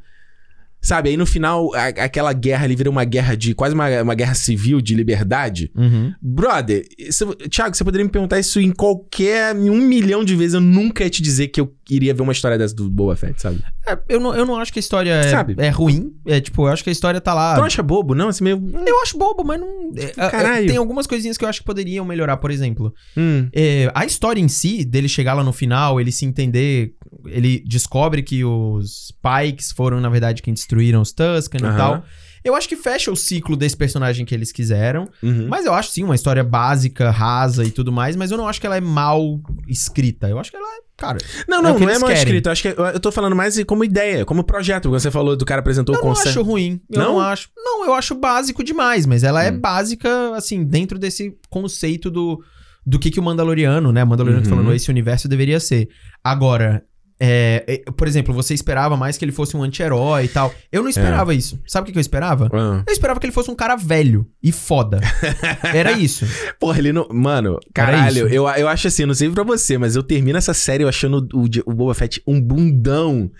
Sabe, aí no final, a, aquela guerra ali vira uma guerra de. quase uma, uma guerra civil de liberdade. Uhum. Brother, isso, Thiago, você poderia me perguntar isso em qualquer. um milhão de vezes. Eu nunca ia te dizer que eu iria ver uma história dessa do Boba Fett, sabe? É, eu, não, eu não acho que a história é, sabe? é ruim. É tipo, eu acho que a história tá lá. Tu acha bobo, não? Assim, meio... Eu acho bobo, mas não. É, é, Caralho. tem algumas coisinhas que eu acho que poderiam melhorar, por exemplo. Hum. É, a história em si, dele chegar lá no final, ele se entender. Ele descobre que os Pikes foram, na verdade, quem destruíram os Tusks uhum. e tal. Eu acho que fecha o ciclo desse personagem que eles quiseram. Uhum. Mas eu acho sim uma história básica, rasa e tudo mais. Mas eu não acho que ela é mal escrita. Eu acho que ela é. Cara. Não, não, é não é mal escrita. Eu acho que eu tô falando mais como ideia, como projeto. Você falou do cara apresentou eu o conceito. Eu não acho ruim. Eu não? não? acho. Não, eu acho básico demais. Mas ela é hum. básica, assim, dentro desse conceito do. Do que, que o Mandaloriano, né? Mandaloriano uhum. falando, esse universo deveria ser. Agora, é, por exemplo, você esperava mais que ele fosse um anti-herói e tal. Eu não esperava é. isso. Sabe o que, que eu esperava? Ah. Eu esperava que ele fosse um cara velho e foda. *laughs* Era isso. Porra, ele não. Mano, caralho, eu, eu acho assim, não sei pra você, mas eu termino essa série achando o, o Boba Fett um bundão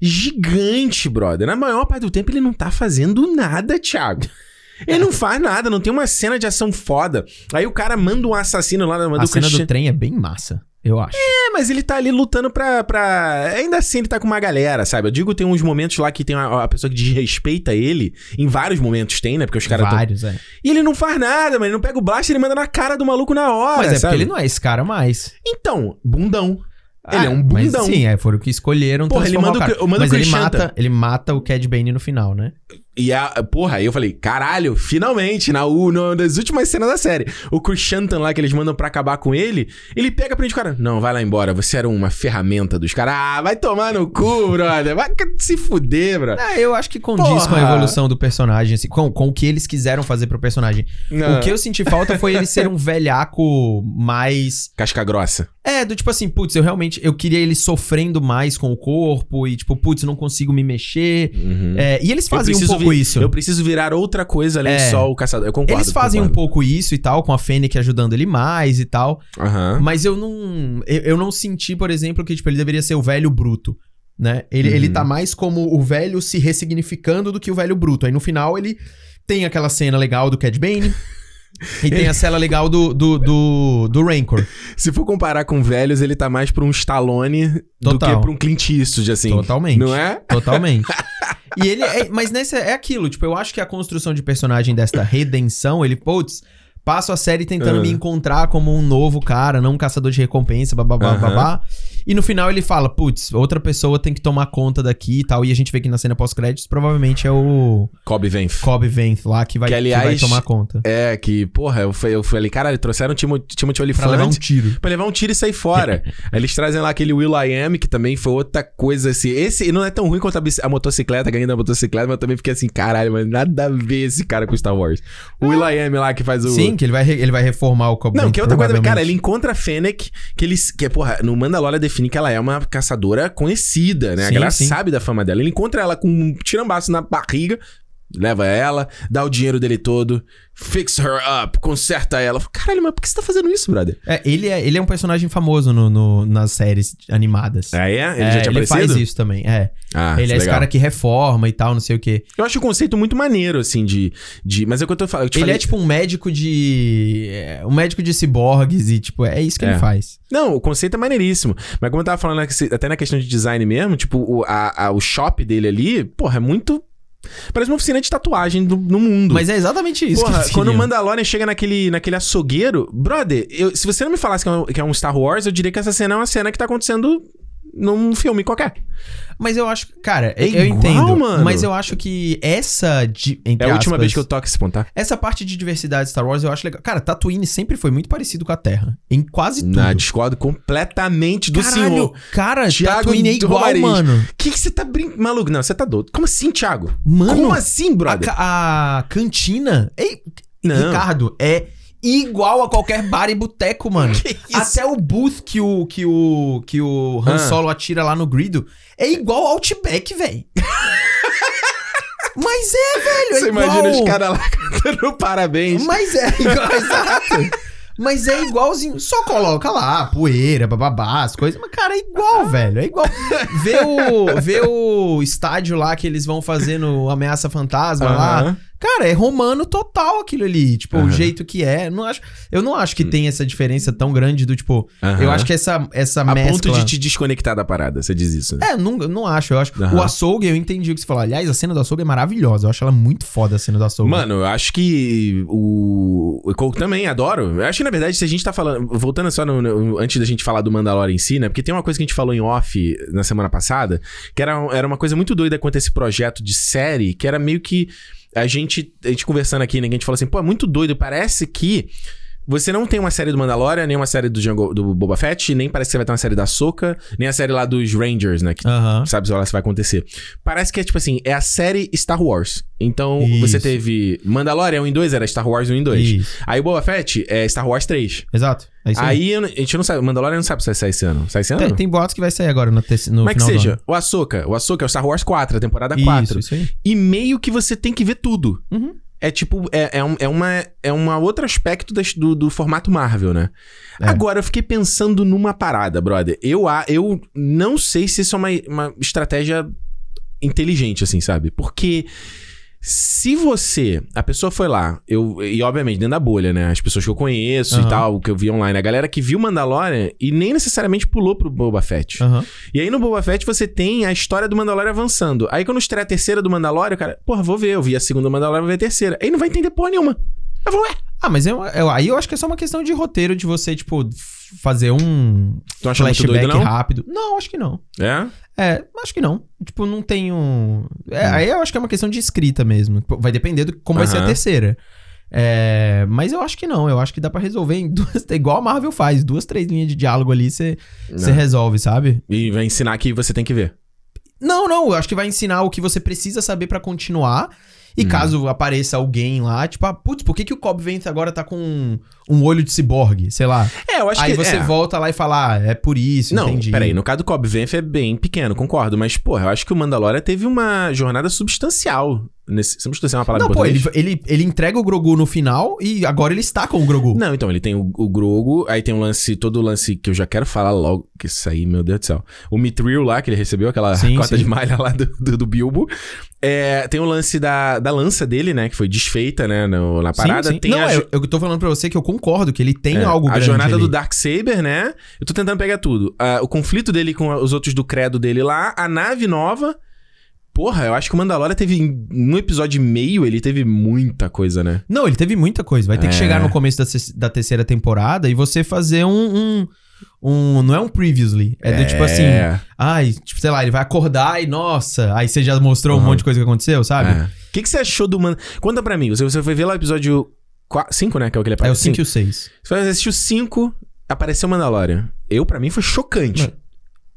gigante, brother. Na maior parte do tempo ele não tá fazendo nada, Thiago. Ele não faz nada, não tem uma cena de ação foda. Aí o cara manda um assassino lá A cena do trem é bem massa. Eu acho. É, mas ele tá ali lutando pra, pra. Ainda assim, ele tá com uma galera, sabe? Eu digo, tem uns momentos lá que tem a, pessoa que desrespeita ele. Em vários momentos tem, né? Porque os caras. Vários, tão... é. E ele não faz nada, mas ele não pega o blaster, ele manda na cara do maluco na hora. Mas é sabe? porque ele não é esse cara mais. Então, bundão. Ele é ah, um bundão. Mas, sim, é, foram o que escolheram. Porra, ele manda o, o, manda mas ele mata, ele mata o Cad Bane no final, né? E a, porra, aí eu falei, caralho, finalmente, na, no, nas últimas cenas da série, o Krishantan lá que eles mandam pra acabar com ele, ele pega pra gente, cara, não, vai lá embora, você era uma ferramenta dos caras. Ah, vai tomar no cu, brother, vai se fuder, bro. É, eu acho que condiz porra. com a evolução do personagem, assim, com, com o que eles quiseram fazer pro personagem. Não. O que eu senti falta foi ele ser um *laughs* velhaco mais... Casca grossa. É, do tipo assim, putz, eu realmente, eu queria ele sofrendo mais com o corpo e tipo, putz, não consigo me mexer. Uhum. É, e eles fazem um pouco isso. Eu preciso virar outra coisa além é. só o caçador. Eu concordo. Eles fazem concordo. um pouco isso e tal, com a Fennec ajudando ele mais e tal. Uhum. Mas eu não. Eu, eu, não senti, por exemplo, que tipo, ele deveria ser o velho bruto. Né? Ele, uhum. ele tá mais como o velho se ressignificando do que o velho bruto. Aí no final ele tem aquela cena legal do Cad Bane. *laughs* E tem a cela legal do, do, do, do Rancor. Se for comparar com velhos, ele tá mais pra um Stallone Total. do que pra um Clint Eastwood, assim. Totalmente. Não é? Totalmente. *laughs* e ele... É, mas nesse é aquilo, tipo, eu acho que a construção de personagem desta redenção, ele, putz... Passo a série tentando uhum. me encontrar como um novo cara, não um caçador de recompensa, babá, uhum. babá. E no final ele fala, putz, outra pessoa tem que tomar conta daqui e tal. E a gente vê que na cena pós-créditos provavelmente é o... Cobb Venth. Cobb Venth lá que vai, que, aliás, que vai tomar conta. É, que, porra, eu, eu falei, caralho, trouxeram o Timothy, Timothy Olyphant. Pra levar um tiro. Pra levar um tiro e sair fora. *laughs* Eles trazem lá aquele Will I Am, que também foi outra coisa assim. Esse não é tão ruim quanto a, a motocicleta, ganhando a motocicleta, mas eu também fiquei assim, caralho, mas nada a ver esse cara com Star Wars. O Will I Am lá que faz o... Sim, que ele vai, ele vai reformar o Cobb Não, que é outra coisa, cara, ele encontra a Fennec, que eles, que, porra, no Mandalorian define que ela é uma caçadora conhecida, né? Sim, a galera sim. sabe da fama dela. Ele encontra ela com um tirambaço na barriga. Leva ela, dá o dinheiro dele todo, fix her up, conserta ela. Caralho, mas por que você tá fazendo isso, brother? É, ele é, ele é um personagem famoso no, no nas séries animadas. Ah, é? Ele é, já tinha ele aparecido? faz isso também, é. Ah, ele é esse legal. cara que reforma e tal, não sei o quê. Eu acho o conceito muito maneiro, assim, de. de mas é o que eu tô falando. eu Ele falei- é tipo um médico de. é, um médico de ciborgues e, tipo, é isso que É. ele faz. Não, o conceito é maneiríssimo. Mas como eu tava falando até na questão de design mesmo, tipo, o, a, a- o shop dele ali, porra, é muito. Parece uma oficina de tatuagem do, no mundo. Mas é exatamente isso. Porra, quando o. Mandalorian chega naquele, naquele açougueiro, brother, eu- se você não me falasse que é, um, que é um Star Wars, eu diria que essa cena é uma cena que tá acontecendo num filme qualquer. Mas eu acho. Cara, É eu igual, entendo. mano. Mas eu acho que essa. De, É a última aspas, vez que eu toco esse ponto, tá? Essa parte de diversidade de Star Wars eu acho legal. Cara, Tatooine sempre foi muito parecido com a Terra. Em quase tudo. Não, discordo completamente do Caralho, senhor. Cara, Thiago Tatooine é igual, Romariz. mano. O que que você tá brincando? Maluco, não, você tá doido. Como assim, Thiago? Mano, Como assim, a, brother? ca- a cantina. Ei, Não. Ricardo, é igual a qualquer bar e boteco, mano. *laughs* Que isso? Até o booth que o, que o, que o Han Ah. Solo atira lá no Grido é igual ao Outback, velho. *laughs* Mas é, velho. É Você igual. imagina os caras lá cantando parabéns. Mas é igual, *laughs* exato. Mas é igualzinho. Só coloca lá, poeira, bababá, as coisas. Mas, cara, é igual, velho. É igual. Vê o, vê o estádio lá que eles vão fazer no Ameaça Fantasma lá. Cara, é romano total aquilo ali. Tipo, o Aham. jeito que é. Eu não acho, eu não acho que tem essa diferença tão grande do tipo. Aham. Eu acho que essa, essa A mescla. ponto de te desconectar da parada, você diz isso, né? É, não, não acho. Eu acho. O açougue, eu entendi o que você falou. Aliás, a cena do açougue é maravilhosa. Eu acho ela muito foda a cena do açougue. Mano, eu acho que o. O Cole também adoro. Eu acho que, na verdade, se a gente tá falando. Voltando só no, no- antes da gente falar do Mandalorian em si, né? Porque tem uma coisa que a gente falou em off na semana passada, que era, era uma coisa muito doida quanto a esse projeto de série, que era meio que. A gente, a gente conversando aqui, né? A gente falou assim, pô, é muito doido. Parece que. Você não tem uma série do Mandalorian, nem uma série do, Jango, do Boba Fett, nem parece que você vai ter uma série da Soca, nem a série lá dos Rangers, né? Que Aham. sabe se vai acontecer. Parece que é tipo assim, é a série Star Wars. Então, Isso. você teve Mandalorian 1 e 2, era Star Wars 1 e 2. Isso. Aí o Boba Fett é Star Wars 3. Exato. É isso aí. Aí a gente não sabe, Mandalorian não sabe se vai sair esse ano. Sai esse ano? Tem, tem boatos que vai sair agora no, terce- no Como é que seja? O Ahsoka. O Ahsoka é o Star Wars 4, a temporada Isso, 4. isso aí. E meio que você tem que ver tudo. Uhum. É tipo, é, é, um, é, uma, é uma outro aspecto das- do, do formato Marvel, né? É. Agora, eu fiquei pensando numa parada, brother. Eu, a- eu não sei se isso é uma, uma estratégia inteligente, assim, sabe? Porque se você. A pessoa foi lá, eu, e obviamente dentro da bolha, né? As pessoas que eu conheço e Aham. tal, que eu vi online, a galera que viu Mandalorian e nem necessariamente pulou pro Boba Fett. Aham. E aí no Boba Fett você tem a história do Mandalorian avançando. Aí quando estreia a terceira do Mandalorian, cara, porra, vou ver. Eu vi a segunda do Mandalorian, vou ver a terceira. Aí não vai entender porra nenhuma. Eu vou, ué. Ah, mas eu, eu- aí eu acho que é só uma questão de roteiro de você, tipo, fazer um Tu acha muito flashback doido, não? rápido. Não, acho que não. É? É, acho que não. Tipo, não tem um. É, Aí eu acho que é uma questão de escrita mesmo. Vai depender do como vai ser a terceira. É, mas eu acho que não. Eu acho que dá pra resolver em *laughs* duas. Igual a Marvel faz, duas, três linhas de diálogo ali, você resolve, sabe? E vai ensinar que você tem que ver. Não, não, eu acho que vai ensinar o que você precisa saber pra continuar. E Hum. caso apareça alguém lá, tipo, ah, putz, por que, que o Cobb Vanth agora tá com um, um olho de ciborgue? Sei lá. É, eu acho Aí que você é. volta lá e fala, ah, é por isso, Não, entendi. peraí, no caso do Cobb Vanth é bem pequeno, concordo. Mas, porra, eu acho que o Mandalorian teve uma jornada substancial. Nesse, substancial é uma palavra Não, pô, ele, ele, ele entrega o Grogu no final e agora ele está com o Grogu. Não, então, ele tem o, o Grogu, aí tem um lance, todo o lance que eu já quero falar logo, que isso aí, meu Deus do céu. O Mithril lá, que ele recebeu, aquela Sim, cota sim. de malha lá do, do, do Bilbo. É, tem o lance da, da lança dele, né, que foi desfeita, né, no- na parada. sim. Tem Não, a, eu, eu tô falando pra você que eu concordo que ele tem é, algo a grande jornada ali. do Darksaber, né? Eu tô tentando pegar tudo. Ah, o conflito dele com os outros do credo dele lá, a nave nova... Porra, eu acho que o Mandalorian teve, um episódio e meio, ele teve muita coisa, né? Não, ele teve muita coisa. Vai ter que É. chegar no começo da, da terceira temporada e você fazer um, um, um- Não é um previously. É do tipo assim. Ai, tipo, sei lá, ele vai acordar e nossa. Aí você já mostrou um Uhum. monte de coisa que aconteceu, sabe? É. O que, que você achou do Mano? Conta pra mim. Você, você foi ver lá o episódio 5, né? Que é o que ele É, o aparece. 5 e o 6. Você vai assistir o 5, apareceu o Mandalorian. Eu, pra mim, foi chocante. Mano,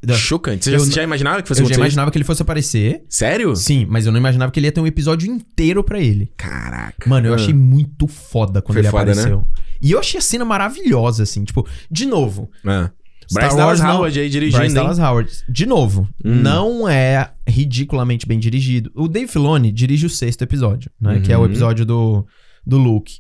Da- Chocante. Você já, não- já imaginava que fosse Eu já imaginava que ele fosse aparecer. Sério? Sim, mas eu não imaginava que ele ia ter um episódio inteiro pra ele. Caraca. Mano, eu achei muito foda quando Foi ele foda, né? apareceu. E eu achei a cena maravilhosa, assim. Tipo, de novo, Ah. Star Bryce Wars Dallas não- Howard aí dirigindo, Bryce hein? Dallas Howard. De novo, Hum. não é ridiculamente bem dirigido. O Dave Filoni dirige o sexto episódio, né? Que é o Uhum. episódio do, do Luke.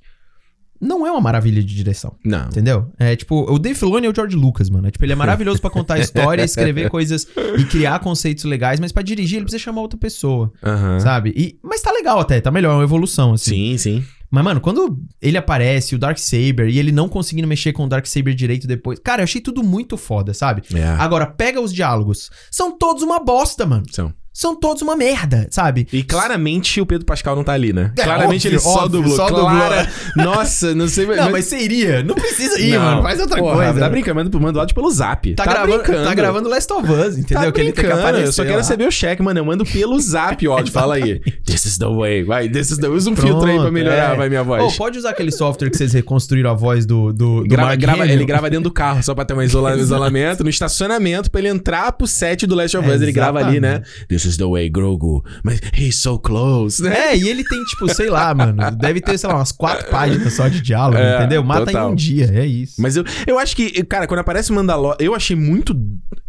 Não é uma maravilha de direção. Não. Entendeu? É tipo, o Dave Filoni é o George Lucas, mano. É, tipo, ele é maravilhoso pra contar *laughs* história, escrever coisas e criar conceitos legais, mas pra dirigir ele precisa chamar outra pessoa, sabe? E, mas tá legal até, tá melhor, é uma evolução, assim. Sim, sim. Mas, mano, quando ele aparece, o Darksaber, e ele não conseguindo mexer com o Darksaber direito depois. Cara, eu achei tudo muito foda, sabe? É. Agora, pega os diálogos. São todos uma bosta, mano. São. São todos uma merda, sabe? E claramente o Pedro Pascal não tá ali, né? É, claramente óbvio, ele só óbvio, dublou. só dublou. Clara- Nossa, não sei... Não, mas você iria. Não precisa ir, mano. Faz outra Porra, coisa. Tá brincando, manda- manda áudio pelo zap. Tá, gravando, tá gravando Last of Us, entendeu? Tá que ele tem que brincando, eu só quero lá. receber o cheque, mano. Eu mando pelo zap o áudio. Fala aí. This is the way. Vai, this is the... Usa um filtro aí pra Pronto, melhorar, é. vai, minha voz. pode usar aquele software que vocês reconstruíram a voz do, do, do Grava- grava- ele grava dentro do carro, só pra ter um isola- isolamento, no estacionamento, pra ele entrar pro set do Last of É, Us. ele grava ali, né? exatamente. This is the way, Grogu. Mas he's so close, né? É, e ele tem, tipo, sei lá, mano. Deve ter, sei lá, umas quatro páginas só de diálogo, É, entendeu? Mata total. em um dia, é isso. Mas eu, eu acho que, cara, quando aparece o Mandalorian, eu achei muito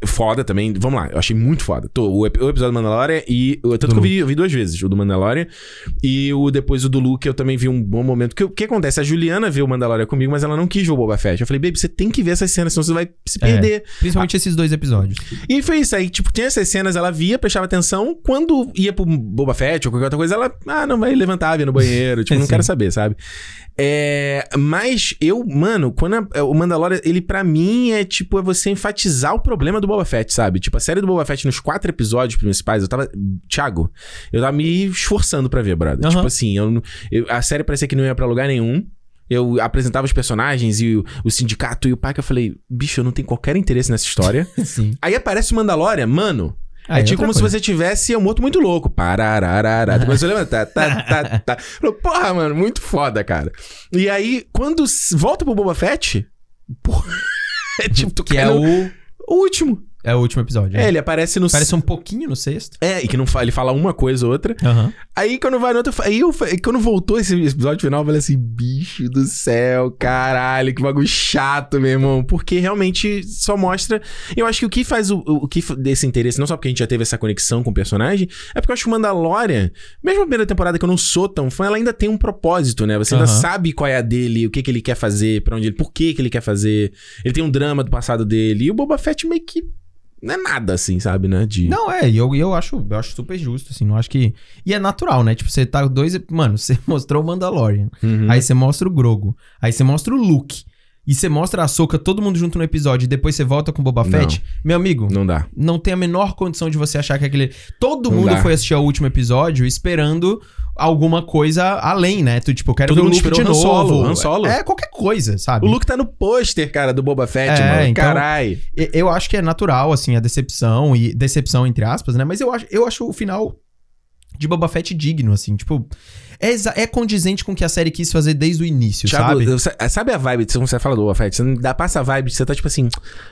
foda também. Vamos lá, eu achei muito foda. Tô, o, o episódio do Mandalorian e. Tanto que eu vi, eu vi duas vezes, o do Mandalorian. E o depois o do Luke, eu também vi um bom momento. Que- O que, acontece? A Juliana viu o Mandalorian comigo, mas ela não quis ver o Boba Fett. Eu falei, baby, você tem que ver essas cenas, senão você vai se É. perder. Principalmente esses dois episódios. E foi isso aí, tipo, tinha essas cenas, ela via, prestava atenção. Quando ia pro Boba Fett ou qualquer outra coisa, ela, ah, não vai levantar, vir no banheiro. *laughs* Tipo, não Sim. quero saber, sabe? É, mas eu, mano, quando a- o Mandalorian, ele pra mim é tipo, é você enfatizar o problema do Boba Fett, sabe? Tipo, a série do Boba Fett nos quatro episódios principais, eu tava. Thiago, eu tava me esforçando pra ver, brother. Aham. Tipo assim, eu, eu- a série parecia que não ia pra lugar nenhum. Eu apresentava os personagens e o, o sindicato e o pai que eu falei, bicho, eu não tenho qualquer interesse nessa história. *laughs* Aí aparece o Mandalorian, mano. Ah, é é tipo como se coisa. você tivesse um morto muito louco. Parararara. Tu começou a levantar. Tá, *laughs* tá, tá. Falou, Porra, mano, muito foda, cara. E aí, quando volta pro Boba Fett, *laughs* porra, é tipo, tu Que é no- o. o último. É o último episódio. É, né? ele aparece no. Parece um pouquinho no sexto. É, e que não fa... ele fala uma coisa ou outra. Aham. Aí quando vai no outro. Aí eu, quando voltou esse episódio final, eu falei assim: bicho do céu, caralho, que bagulho chato, meu irmão. Porque realmente só mostra. Eu acho que o que faz o, o que desse interesse, não só porque a gente já teve essa conexão com o personagem, é porque eu acho que o Mandalorian, mesmo a primeira temporada que eu não sou tão fã, ela ainda tem um propósito, né? Você ainda Aham. sabe qual é a dele, o que, que ele quer fazer, pra onde ele. Por que, que ele quer fazer. Ele tem um drama do passado dele. E o Boba Fett meio que. Não é nada assim, sabe, né? De... Não, é, e eu, eu, acho, eu acho super justo, assim, não acho que... E é natural, né? Tipo, você tá dois... Mano, *laughs* você mostrou o Mandalorian, Uhum. aí você mostra o Grogu, aí você mostra o Luke, e você mostra a Soca todo mundo junto no episódio, e depois você volta com o Boba Não. Fett, meu amigo... Não dá. Não tem a menor condição de você achar que aquele. Todo Não mundo dá. foi assistir ao último episódio esperando alguma coisa além, né? Tu, tipo, eu quero Todo ver o mundo Luke de novo. Solo, Han Solo. É, qualquer coisa, sabe? O Luke tá no pôster, cara, do Boba Fett, É, mano. então- Carai. Eu acho que é natural, assim, a decepção, e decepção entre aspas, né? Mas eu acho, eu acho o final de Boba Fett digno, assim, tipo. É, é condizente com o que a série quis fazer desde o início, Thiago, sabe? eu- sa- sabe a vibe, quando você fala do Boba Fett? Você não dá, passa a vibe, você tá tipo assim,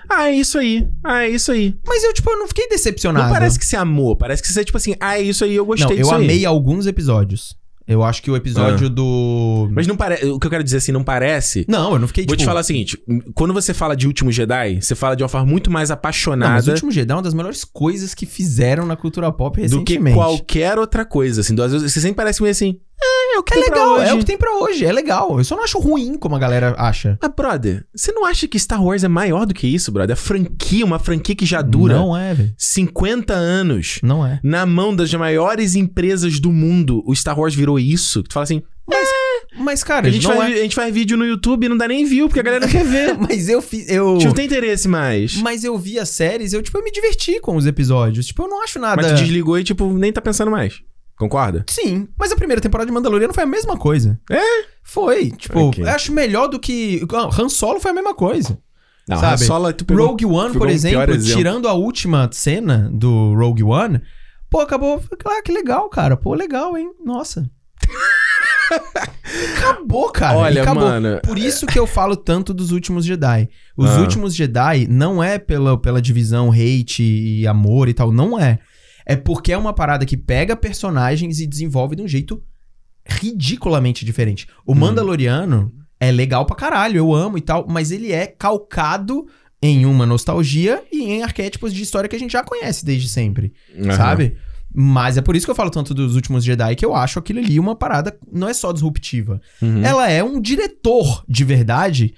ah, é isso aí, ah, é isso aí. Mas eu, tipo, eu não fiquei decepcionado. Não parece que você amou, parece que você, tipo assim, ah, é isso aí, eu gostei Não, eu disso aí. amei alguns episódios. Eu acho que o episódio do. Mas não parece, o que eu quero dizer assim, não parece... Não, eu não fiquei, Vou tipo... te falar o seguinte, quando você fala de Último Jedi, você fala de uma forma muito mais Não, mas apaixonada o Último Jedi é uma das melhores coisas que fizeram na cultura pop do que recentemente. qualquer outra coisa, assim. Às vezes Você sempre parece meio assim, é, é o que É tem pra legal, hoje. é o que tem pra hoje, é legal. Eu só não acho ruim como a galera acha. Mas, brother, você não acha que Star Wars é maior do que isso, brother? A franquia, uma franquia que já dura Não é, velho. 50 anos. Não é. Na mão das maiores empresas do mundo, o Star Wars virou isso. Que tu fala assim, Mas, cara, a gente, não faz, é... a gente faz vídeo no YouTube e não dá nem view, porque a galera não quer ver. *laughs* Mas eu fiz... Eu... Gente não tem interesse mais. Mas eu vi as séries, eu, tipo, eu me diverti com os episódios. Tipo, eu não acho nada... Mas tu desligou e, tipo, nem tá pensando mais. Concorda? Sim, mas a primeira temporada de Mandaloriano foi a mesma coisa. É? Foi. Tipo, Ok. eu acho melhor do que... Han Solo foi a mesma coisa. Não, Sabe? a Solo, tu pegou- Rogue One, por um exemplo, exemplo. tirando a última cena do Rogue One, pô, acabou. Ah, que legal, cara. Pô, legal, hein? Nossa. *laughs* acabou, cara. Olha, acabou. mano. Por isso que eu falo tanto dos últimos Jedi. Os Ah. últimos Jedi não é pela, pela divisão hate e amor e tal, não é. É porque é uma parada que pega personagens e desenvolve de um jeito ridiculamente diferente. O Hum. Mandaloriano é legal pra caralho, eu amo e tal, mas ele é calcado em uma nostalgia e em arquétipos de história que a gente já conhece desde sempre, uhum. sabe? Mas é por isso que eu falo tanto dos últimos Jedi, que eu acho aquilo ali uma parada não é só disruptiva. Uhum. Ela é um diretor de verdade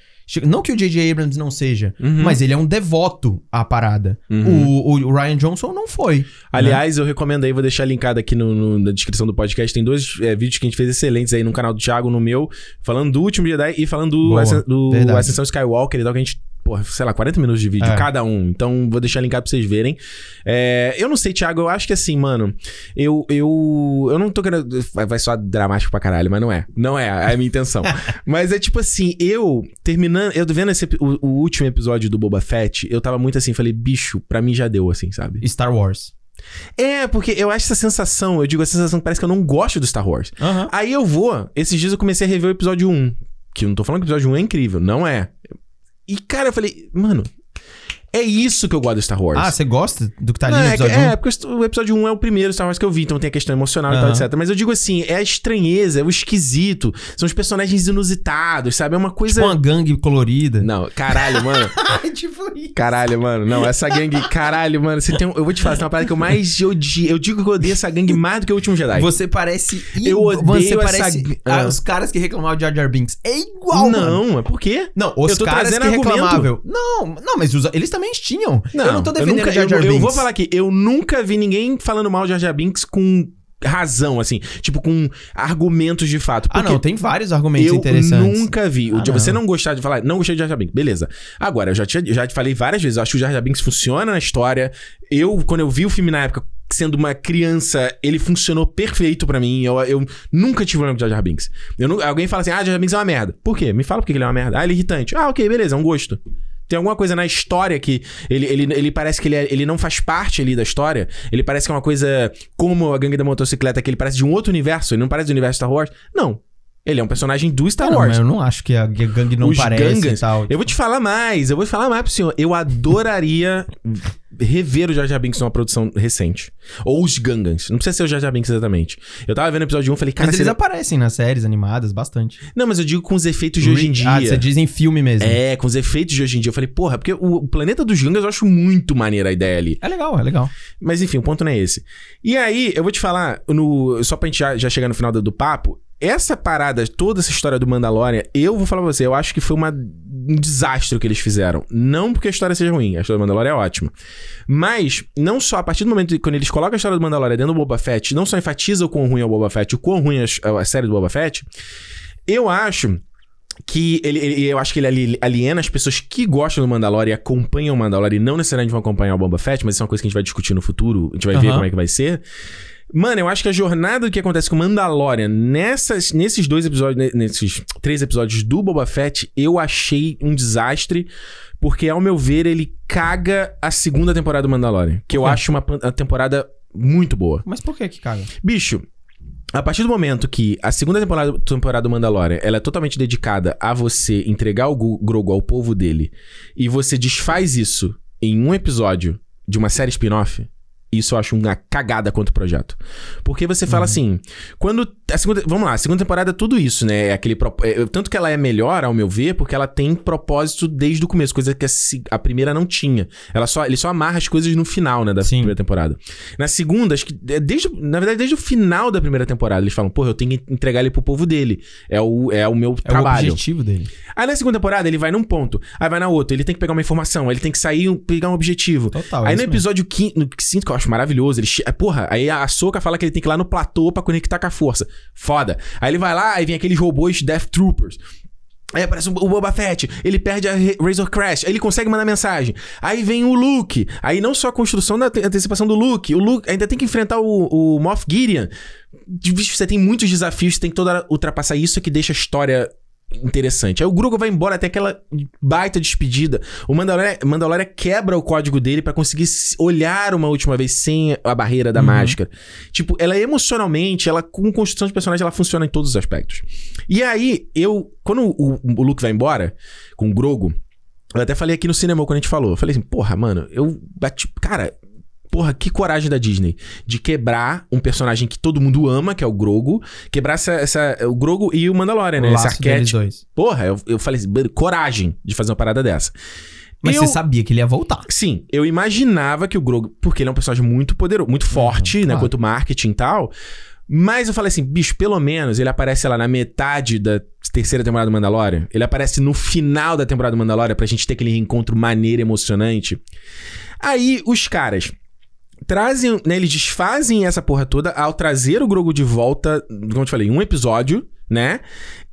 não que o J.J. Abrams não seja, uhum. mas ele é um devoto à parada. Uhum. O, o, Ryan Johnson não foi. Né? Aliás, né? eu recomendo aí, vou deixar linkado aqui no, no, na descrição do podcast. Tem dois é, vídeos que a gente fez excelentes aí no canal do Thiago, no meu, falando do último Jedi e falando do, Boa, do Ascensão Skywalker e tal, que a gente porra, sei lá, 40 minutos de vídeo, é. cada um. Então, vou deixar linkado pra vocês verem. É, eu não sei, Thiago, eu acho que assim, mano, eu, eu, eu não tô querendo. Vai soar dramático pra caralho, mas não é. Não é, é a minha intenção. *laughs* mas é tipo assim, eu terminando, eu vendo esse, o, o, último episódio do Boba Fett, eu tava muito assim, falei, bicho, pra mim já deu, assim, sabe? Star Wars. É, porque eu acho essa sensação, eu digo a sensação que parece que eu não gosto do Star Wars. Uhum. Aí eu vou, esses dias eu comecei a rever o episódio 1. Que eu não tô falando que o episódio 1 é incrível, não é. E, cara, eu falei, mano, é isso que eu gosto do Star Wars. Ah, você gosta do que tá ali no é episódio 1? É, porque o episódio 1 é o primeiro Star Wars que eu vi, então tem a questão emocional uhum. e tal, etc. Mas eu digo assim, é a estranheza, é o esquisito. São os personagens inusitados, sabe? É uma coisa. Tipo uma gangue colorida. Não, caralho, mano. *laughs* tipo isso. Caralho, mano. Não, essa gangue. Caralho, mano. Você tem um... Eu vou te falar, tem uma parada que eu mais odio. Eu digo que eu odeio essa gangue mais do que o último Jedi. Você parece. Eu odeio Você parece essa... os caras que reclamavam de Jar Jar Binks. É igual, Não, mano. é por quê? Não, os caras que reclamavam. Não, não, mas os... eles também tinham. Não, eu não tô defendendo nunca, Jar Jar Binks. Eu, eu vou falar aqui, eu nunca vi ninguém falando mal de Jar Jar Binks com razão, assim. Tipo, com argumentos de fato. Ah, não, tem vários argumentos eu interessantes. Eu nunca vi. Ah, você não. não gostar de falar, não gostei de Jar Jar Binks, beleza. Agora, eu já, tinha, já te falei várias vezes, eu acho que o Jar Jar Binks funciona na história. Eu, quando eu vi o filme na época, sendo uma criança, ele funcionou perfeito para mim. Eu, eu nunca tive problema com Jar Jar Binks. Eu, alguém fala assim, ah, Jar Jar Binks é uma merda. Por quê? Me fala por que ele é uma merda. Ah, ele é irritante. Ah, ok, beleza, é um gosto. Tem alguma coisa na história que ele, ele, ele parece que ele, é, ele não faz parte ali da história. Ele parece que é uma coisa como a gangue da motocicleta, que ele parece de um outro universo. Ele não parece do universo Star Wars. Não. Ele é um personagem do Star não, Wars. Mas eu não acho que a gangue não Os parece gangas, e tal. Eu vou te falar mais. Eu vou te falar mais pro senhor. Eu adoraria rever o Jar Jar Binks numa produção recente. Ou os Gangans. Não precisa ser o Jar Jar Binks exatamente. Eu tava vendo o episódio 1 e falei, cara... Mas eles aparecem nas séries animadas bastante. Não, mas eu digo com os efeitos de hoje em dia. Ah, você diz em filme mesmo. É, com os efeitos de hoje em dia. Eu falei, porra, porque o planeta dos Gangans eu acho muito maneira a ideia ali. É legal, é legal. Mas enfim, o ponto não é esse. E aí, eu vou te falar, no, só pra gente já, já chegar no final do, do papo, essa parada, toda essa história do Mandalorian, eu vou falar pra você, eu acho que foi uma, um desastre o que eles fizeram. Não porque a história seja ruim, a história do Mandalorian é ótima. Mas, não só a partir do momento que quando eles colocam a história do Mandalorian dentro do Boba Fett, não só enfatiza o quão ruim é o Boba Fett, o quão ruim é a, série do Boba Fett, eu acho que ele, ele, eu acho que ele aliena as pessoas que gostam do Mandalorian e acompanham o Mandalorian e não necessariamente vão acompanhar o Boba Fett, mas isso é uma coisa que a gente vai discutir no futuro, a gente vai uhum. ver como é que vai ser. Mano, eu acho que a jornada do que acontece com Mandalorian nessas, nesses dois episódios, nesses três episódios do Boba Fett, eu achei um desastre. Porque, ao meu ver, ele caga a segunda temporada do Mandalorian. Que eu acho uma, uma temporada muito boa. Mas por que que caga? Bicho, a partir do momento que a segunda temporada, temporada do Mandalorian ela é totalmente dedicada a você entregar o Grogu ao povo dele e você desfaz isso em um episódio de uma série spin-off, isso eu acho uma cagada quanto projeto. Porque você fala uhum. assim, quando a segunda, vamos lá, a segunda temporada é tudo isso, né? É aquele é, tanto que ela é melhor ao meu ver, porque ela tem propósito desde o começo, coisa que a, a, primeira não tinha. Ela só ele só amarra as coisas no final, né, da Sim. primeira temporada. Na segunda, acho que é desde, na verdade desde o final da primeira temporada, eles falam, pô, eu tenho que entregar ele pro povo dele. É o é o meu é trabalho. É o objetivo dele. Aí na segunda temporada ele vai num ponto, aí vai na outra, ele tem que pegar uma informação, ele tem que sair pegar um objetivo. Total, aí no episódio 5, no 5 que eu acho maravilhoso. Ele, porra, aí a Soca fala que ele tem que ir lá no platô pra conectar com a força. Foda. Aí ele vai lá, aí vem aqueles robôs Death Troopers. Aí aparece o Boba Fett, ele perde a Razor Crash, aí ele consegue mandar mensagem. Aí vem o Luke, aí não só a construção da antecipação do Luke, o Luke ainda tem que enfrentar o, o Moff Gideon. Você tem muitos desafios, você tem que toda ultrapassar isso que deixa a história interessante. Aí o Grogu vai embora até aquela baita despedida. O Mandalorian, Mandalorian quebra o código dele para conseguir olhar uma última vez sem a barreira da uhum. máscara. Tipo, ela emocionalmente, ela com construção de personagem, ela funciona em todos os aspectos. E aí, eu quando o, o Luke vai embora com o Grogu, eu até falei aqui no cinema quando a gente falou, eu falei assim, porra, mano, eu bati, cara, porra, que coragem da Disney de quebrar um personagem que todo mundo ama, que é o Grogo, quebrar essa, essa o Grogo e o Mandalorian, né? O Esse arquétipo. dois. Porra, eu, eu falei assim, coragem de fazer uma parada dessa. Mas Eu- você sabia que ele ia voltar. Sim, eu imaginava que o Grogu, porque ele é um personagem muito poderoso, muito forte, né, claro. quanto marketing e tal. Mas eu falei assim, bicho, pelo menos ele aparece lá na metade da terceira temporada do Mandalorian. Ele aparece no final da temporada do Mandalorian pra gente ter aquele reencontro maneiro, emocionante. Aí os caras trazem, né, eles desfazem essa porra toda ao trazer o Grogu de volta, como eu te falei, um episódio, né?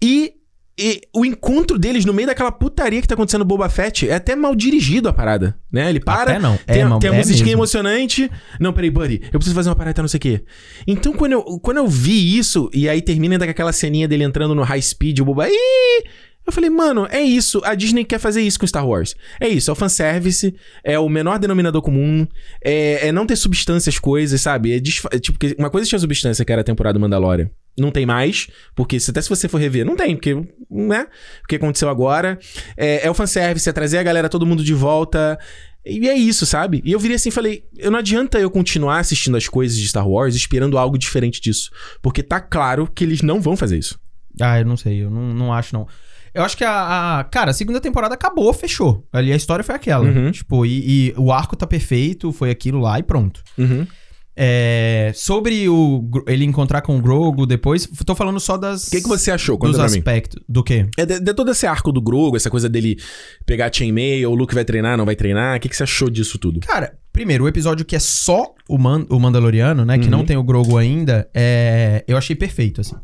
E, e o encontro deles no meio daquela putaria que tá acontecendo no Boba Fett é até mal dirigido a parada, né? Ele para, Até não. tem, É, tem a é musiquinha emocionante. Não, peraí, buddy, eu preciso fazer uma parada, não sei o quê. Então, quando eu, quando eu vi isso, e aí termina daquela ceninha dele entrando no high speed, o Boba. Ih! Eu falei, mano, é isso. A Disney quer fazer isso com Star Wars. É isso, é o fanservice, é o menor denominador comum, é, é não ter substância as coisas, sabe? É, é tipo, uma coisa tinha substância, que era a temporada Mandalorian. Não tem mais, porque se, até se você for rever, não tem, porque, né? O que aconteceu agora. É, é o fanservice, é trazer a galera, todo mundo de volta. E é isso, sabe? E eu virei assim e falei: eu não adianta eu continuar assistindo as coisas de Star Wars esperando algo diferente disso. Porque tá claro que eles não vão fazer isso. Ah, eu não sei, eu não, não acho, não. Eu acho que a, a- Cara, a segunda temporada acabou, fechou. Ali a história foi aquela. Uhum. Tipo, e, e o arco tá perfeito, foi aquilo lá e pronto. Uhum. É, sobre o, ele encontrar com o Grogu depois, tô falando só das. O que, que você achou? dos Conta mim. aspectos. Do quê? É de, de todo esse arco do Grogu, essa coisa dele pegar a chainmail, o Luke vai treinar, não vai treinar. O que, que você achou disso tudo? Cara, primeiro, o episódio que é só o, Man- o Mandaloriano, né? Que Uhum. não tem o Grogu ainda, é, eu achei perfeito, assim.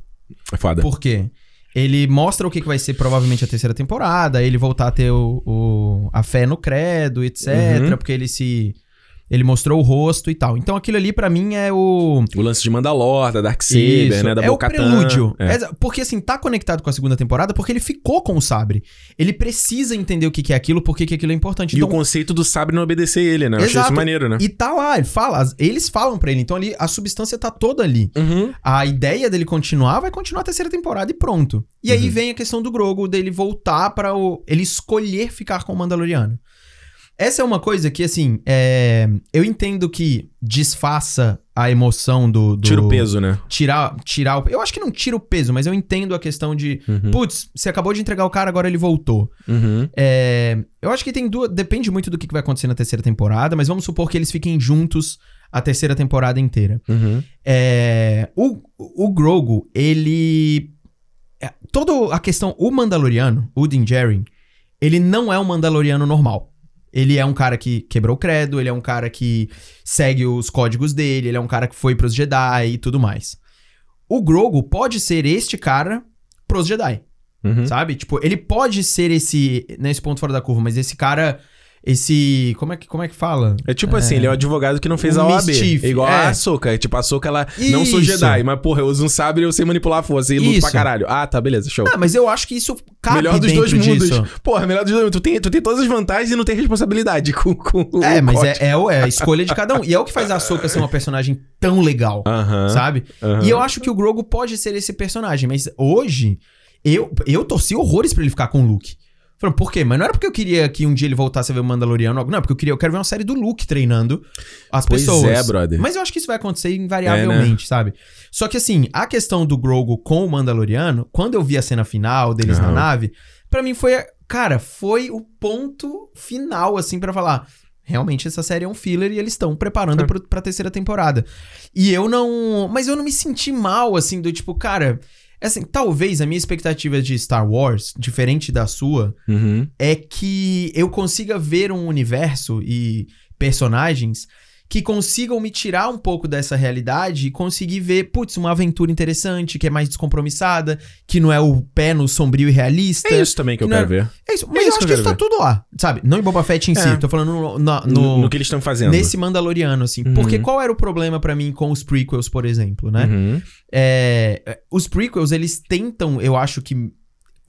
É foda. Por quê? Ele mostra o que, que vai ser provavelmente a terceira temporada, ele voltar a ter o, o- a fé no credo, etc. Uhum. Porque ele se. Ele mostrou o rosto e tal. Então aquilo ali pra mim é o. O lance de Mandalor, da Darksaber, Isso, né? Da é o prelúdio. É. Exa- Porque assim, tá conectado com a segunda temporada porque ele ficou com o sabre. Ele precisa entender o que, que é aquilo, por que aquilo é importante. E Então, o conceito do sabre não obedecer ele, né? Eu achei isso maneiro, né? E tá lá, ele fala, eles falam pra ele, então ali a substância tá toda ali. Uhum. A ideia dele continuar vai continuar a terceira temporada e pronto. E aí Uhum. vem a questão do Grogu, dele voltar para o. ele escolher ficar com o Mandaloriano. Essa é uma coisa que, assim, é, eu entendo que disfarça a emoção do. do Tira o peso, né? Tirar, tirar o. Eu acho que não tira o peso, mas eu entendo a questão de. Uhum. Putz, você acabou de entregar o cara, agora ele voltou. Uhum. É, eu acho que tem duas. Depende muito do que que vai acontecer na terceira temporada, mas vamos supor que eles fiquem juntos a terceira temporada inteira. Uhum. É, o, o Grogu, ele. é, toda a questão. O Mandaloriano, o Din Djarin, ele não é um Mandaloriano normal. Ele é um cara que quebrou o credo, ele é um cara que segue os códigos dele, ele é um cara que foi pros Jedi e tudo mais. O Grogu pode ser este cara pros Jedi. Uhum. Sabe? Tipo, ele pode ser esse. Nesse ponto fora da curva, mas esse cara. Esse. Como é que, como é que fala? É tipo assim, ele é o advogado que não fez O a OAB. mischief, É igual é. a Ahsoka. É tipo, a Ahsoka, ela não sou Isso. Jedi, mas porra, eu uso um sabre e eu sei manipular a força e luto Isso. pra caralho. Ah, tá, beleza, show. Ah, mas eu acho que isso cabe melhor dos dois mundos. disso. Porra, melhor dos dois mundos. Tu tem, tu tem todas as vantagens e não tem responsabilidade com, com É, o mas é, é, é a *laughs* escolha de cada um. E é o que faz a Ahsoka ser uma personagem tão legal, Aham. sabe? aham. E eu acho que o Grogu pode ser esse personagem, mas hoje eu, eu torci horrores pra ele ficar com o Luke. Falando, por quê? Mas não era porque eu queria que um dia ele voltasse a ver o Mandaloriano. Não, é porque eu queria, eu quero ver uma série do Luke treinando as Pois pessoas. é, brother. Mas eu acho que isso vai acontecer invariavelmente, sabe? Só que assim, a questão do Grogu com o Mandaloriano, quando eu vi a cena final deles na nave, pra mim foi, cara, foi o ponto final, assim, pra falar. Realmente essa série é um filler e eles estão preparando É. pro, pra terceira temporada. E eu não. Mas eu não me senti mal, assim, do tipo, cara. Assim, talvez a minha expectativa de Star Wars, diferente da sua, Uhum. é que eu consiga ver um universo e personagens que consigam me tirar um pouco dessa realidade e conseguir ver, putz, uma aventura interessante, que é mais descompromissada, que não é o pé no sombrio e realista. É isso também que eu Não, quero ver. É isso, mas É eu isso acho que que eu isso tá tudo lá, sabe? Não em Boba Fett em É. si, tô falando no, No, no- no que eles estão fazendo. nesse Mandaloriano, assim. Uhum. Porque qual era o problema pra mim com os prequels, por exemplo, né? Uhum. É, os prequels, eles tentam, eu acho que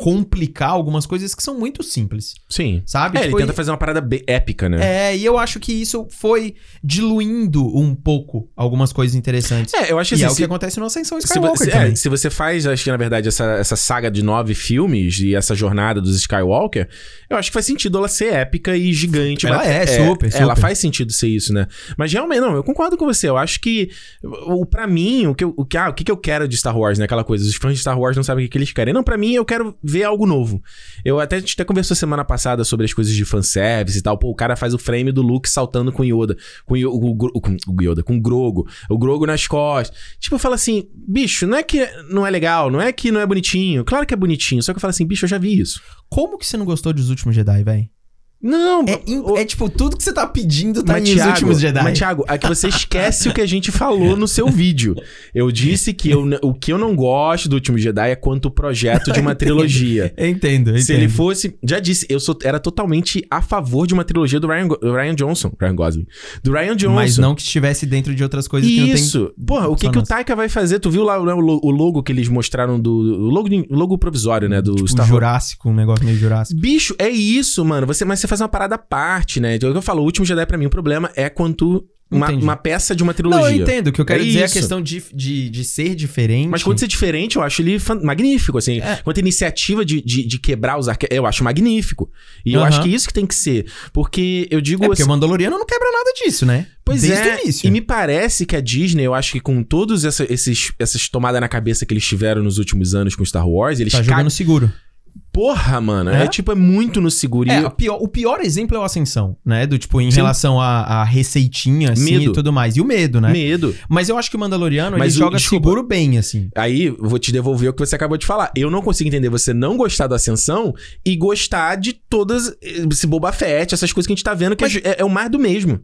complicar algumas coisas que são muito simples. Sim. Sabe? É, Tipo, ele tenta fazer uma parada épica, né? É, e eu acho que isso foi diluindo um pouco algumas coisas interessantes. É, eu acho e assim, é o se- que acontece no Ascensão Se Skywalker também. é, se você faz, acho que na verdade, essa, essa saga de nove filmes e essa jornada dos Skywalker, eu acho que faz sentido ela ser épica e gigante. Ela mas- é, super, Ela super. faz sentido ser isso, né? Mas realmente, não, eu concordo com você. Eu acho que, o, pra mim, o que, eu, o, que, ah, o que que eu quero de Star Wars, né? Aquela coisa, os fãs de Star Wars não sabem o que, que eles querem. Não, pra mim, eu quero ver algo novo. Eu até, a gente até conversou semana passada sobre as coisas de fanservice e tal. Pô, o cara faz o frame do Luke saltando com Yoda. Com Yo- o, Gro- com o Yoda, com o Grogo. O Grogo nas costas. Tipo, eu falo assim, bicho, não é que não é legal, não é que não é bonitinho. Claro que é bonitinho. Só que eu falo assim, bicho, eu já vi isso. Como que você não gostou dos últimos Jedi, velho? Não, É, o- é tipo, tudo que você tá pedindo tá mas, Thiago, últimos Jedi. mas, Thiago, é que você esquece o que a gente falou no seu vídeo. Eu disse que eu, o que eu não gosto do Último Jedi é quanto o projeto de uma *laughs* trilogia. Entendo, eu Se entendo. ele fosse. Já disse, eu sou, era totalmente a favor de uma trilogia do Ryan, Go- Ryan Johnson. Ryan Gosling. Do Ryan Johnson. Mas não que estivesse dentro de outras coisas que não tem... Isso. Porra, o que, que o. Taika vai fazer? Tu viu lá né, o o logo que eles mostraram do. O logo, logo provisório, né? Do Tipo, Star. Jurássico, um negócio meio Jurássico. Bicho, é isso, mano. Você, mas você faz uma parada à parte, né? Então, é o que eu falo, o último Jedi pra mim, o problema é quando uma, uma peça de uma trilogia. Não, eu entendo. O que eu quero É dizer é a isso. questão de, de, de ser diferente. Mas quando ser diferente, eu acho ele magnífico, assim. É. Quanto a iniciativa de, de, de quebrar os arquétipos, eu acho magnífico. E eu Aham. acho que isso que tem que ser. Porque eu digo É porque assim, o Mandaloriano não quebra nada disso, né? Pois Desde é, e me parece que a Disney, eu acho que com todos essa, esses essas tomadas na cabeça que eles tiveram nos últimos anos com Star Wars, eles Tá jogando seguro. Porra, mano. É? É? tipo, é muito no seguro. E É, pior, o pior exemplo é o Ascensão, né? Do tipo, em Sim. relação a receitinha, assim, Medo. e tudo mais. E o medo, né? Medo. Mas eu acho que o Mandaloriano, Mas ele o- joga desculpa. seguro bem, assim. Aí, eu vou te devolver o que você acabou de falar. Eu não consigo entender você não gostar do Ascensão e gostar de todas esse Boba Fett, essas coisas que a gente tá vendo, que Mas- é, é o mais do mesmo.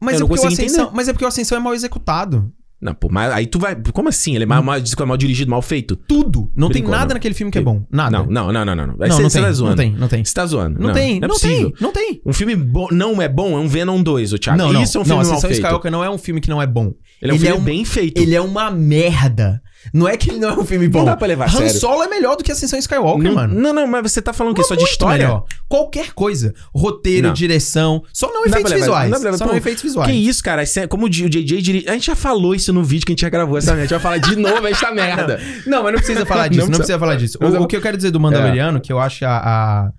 Mas Eu é, não porque o consigo Ascensão, entender. mas é porque o Ascensão é mal executado. Não, pô, mas aí tu vai. Como assim? Ele é mal, mal, diz que é mal dirigido, mal feito? Tudo. Não tem Brincou, nada não. naquele filme que é bom. Nada. Não, não, não, não, não. não. Aí Não, você, não você tem, tá zoando. não tem, não tem. Você tá zoando. Não, tem, não, é não tem, não tem. Um filme bom, não é bom, é um Venom 2, o Thiago. Não, não. Isso é um não, filme mal Ascensão feito. Skywalker não é um filme que não é bom. Ele é um Ele filme é um- bem feito. Ele é uma merda. Não é que ele não é um filme bom. Não dá pra levar a Han sério. Solo é melhor do que Ascensão Skywalker, não, mano. não, não, mas você tá falando que é Mas só de história? melhor. Qualquer coisa. Roteiro, Não. direção. Só não Não efeitos visuais. não Só não pô, efeitos visuais. Que isso, cara? É- Como o o JJ diria. A gente já falou isso no vídeo que a gente já gravou essa merda. A gente vai falar de novo essa *laughs* merda. Não, mas não precisa falar *laughs* disso. Não não, precisa- falar disso. não O, o que eu quero dizer do Mandaloriano, que eu acho a- a-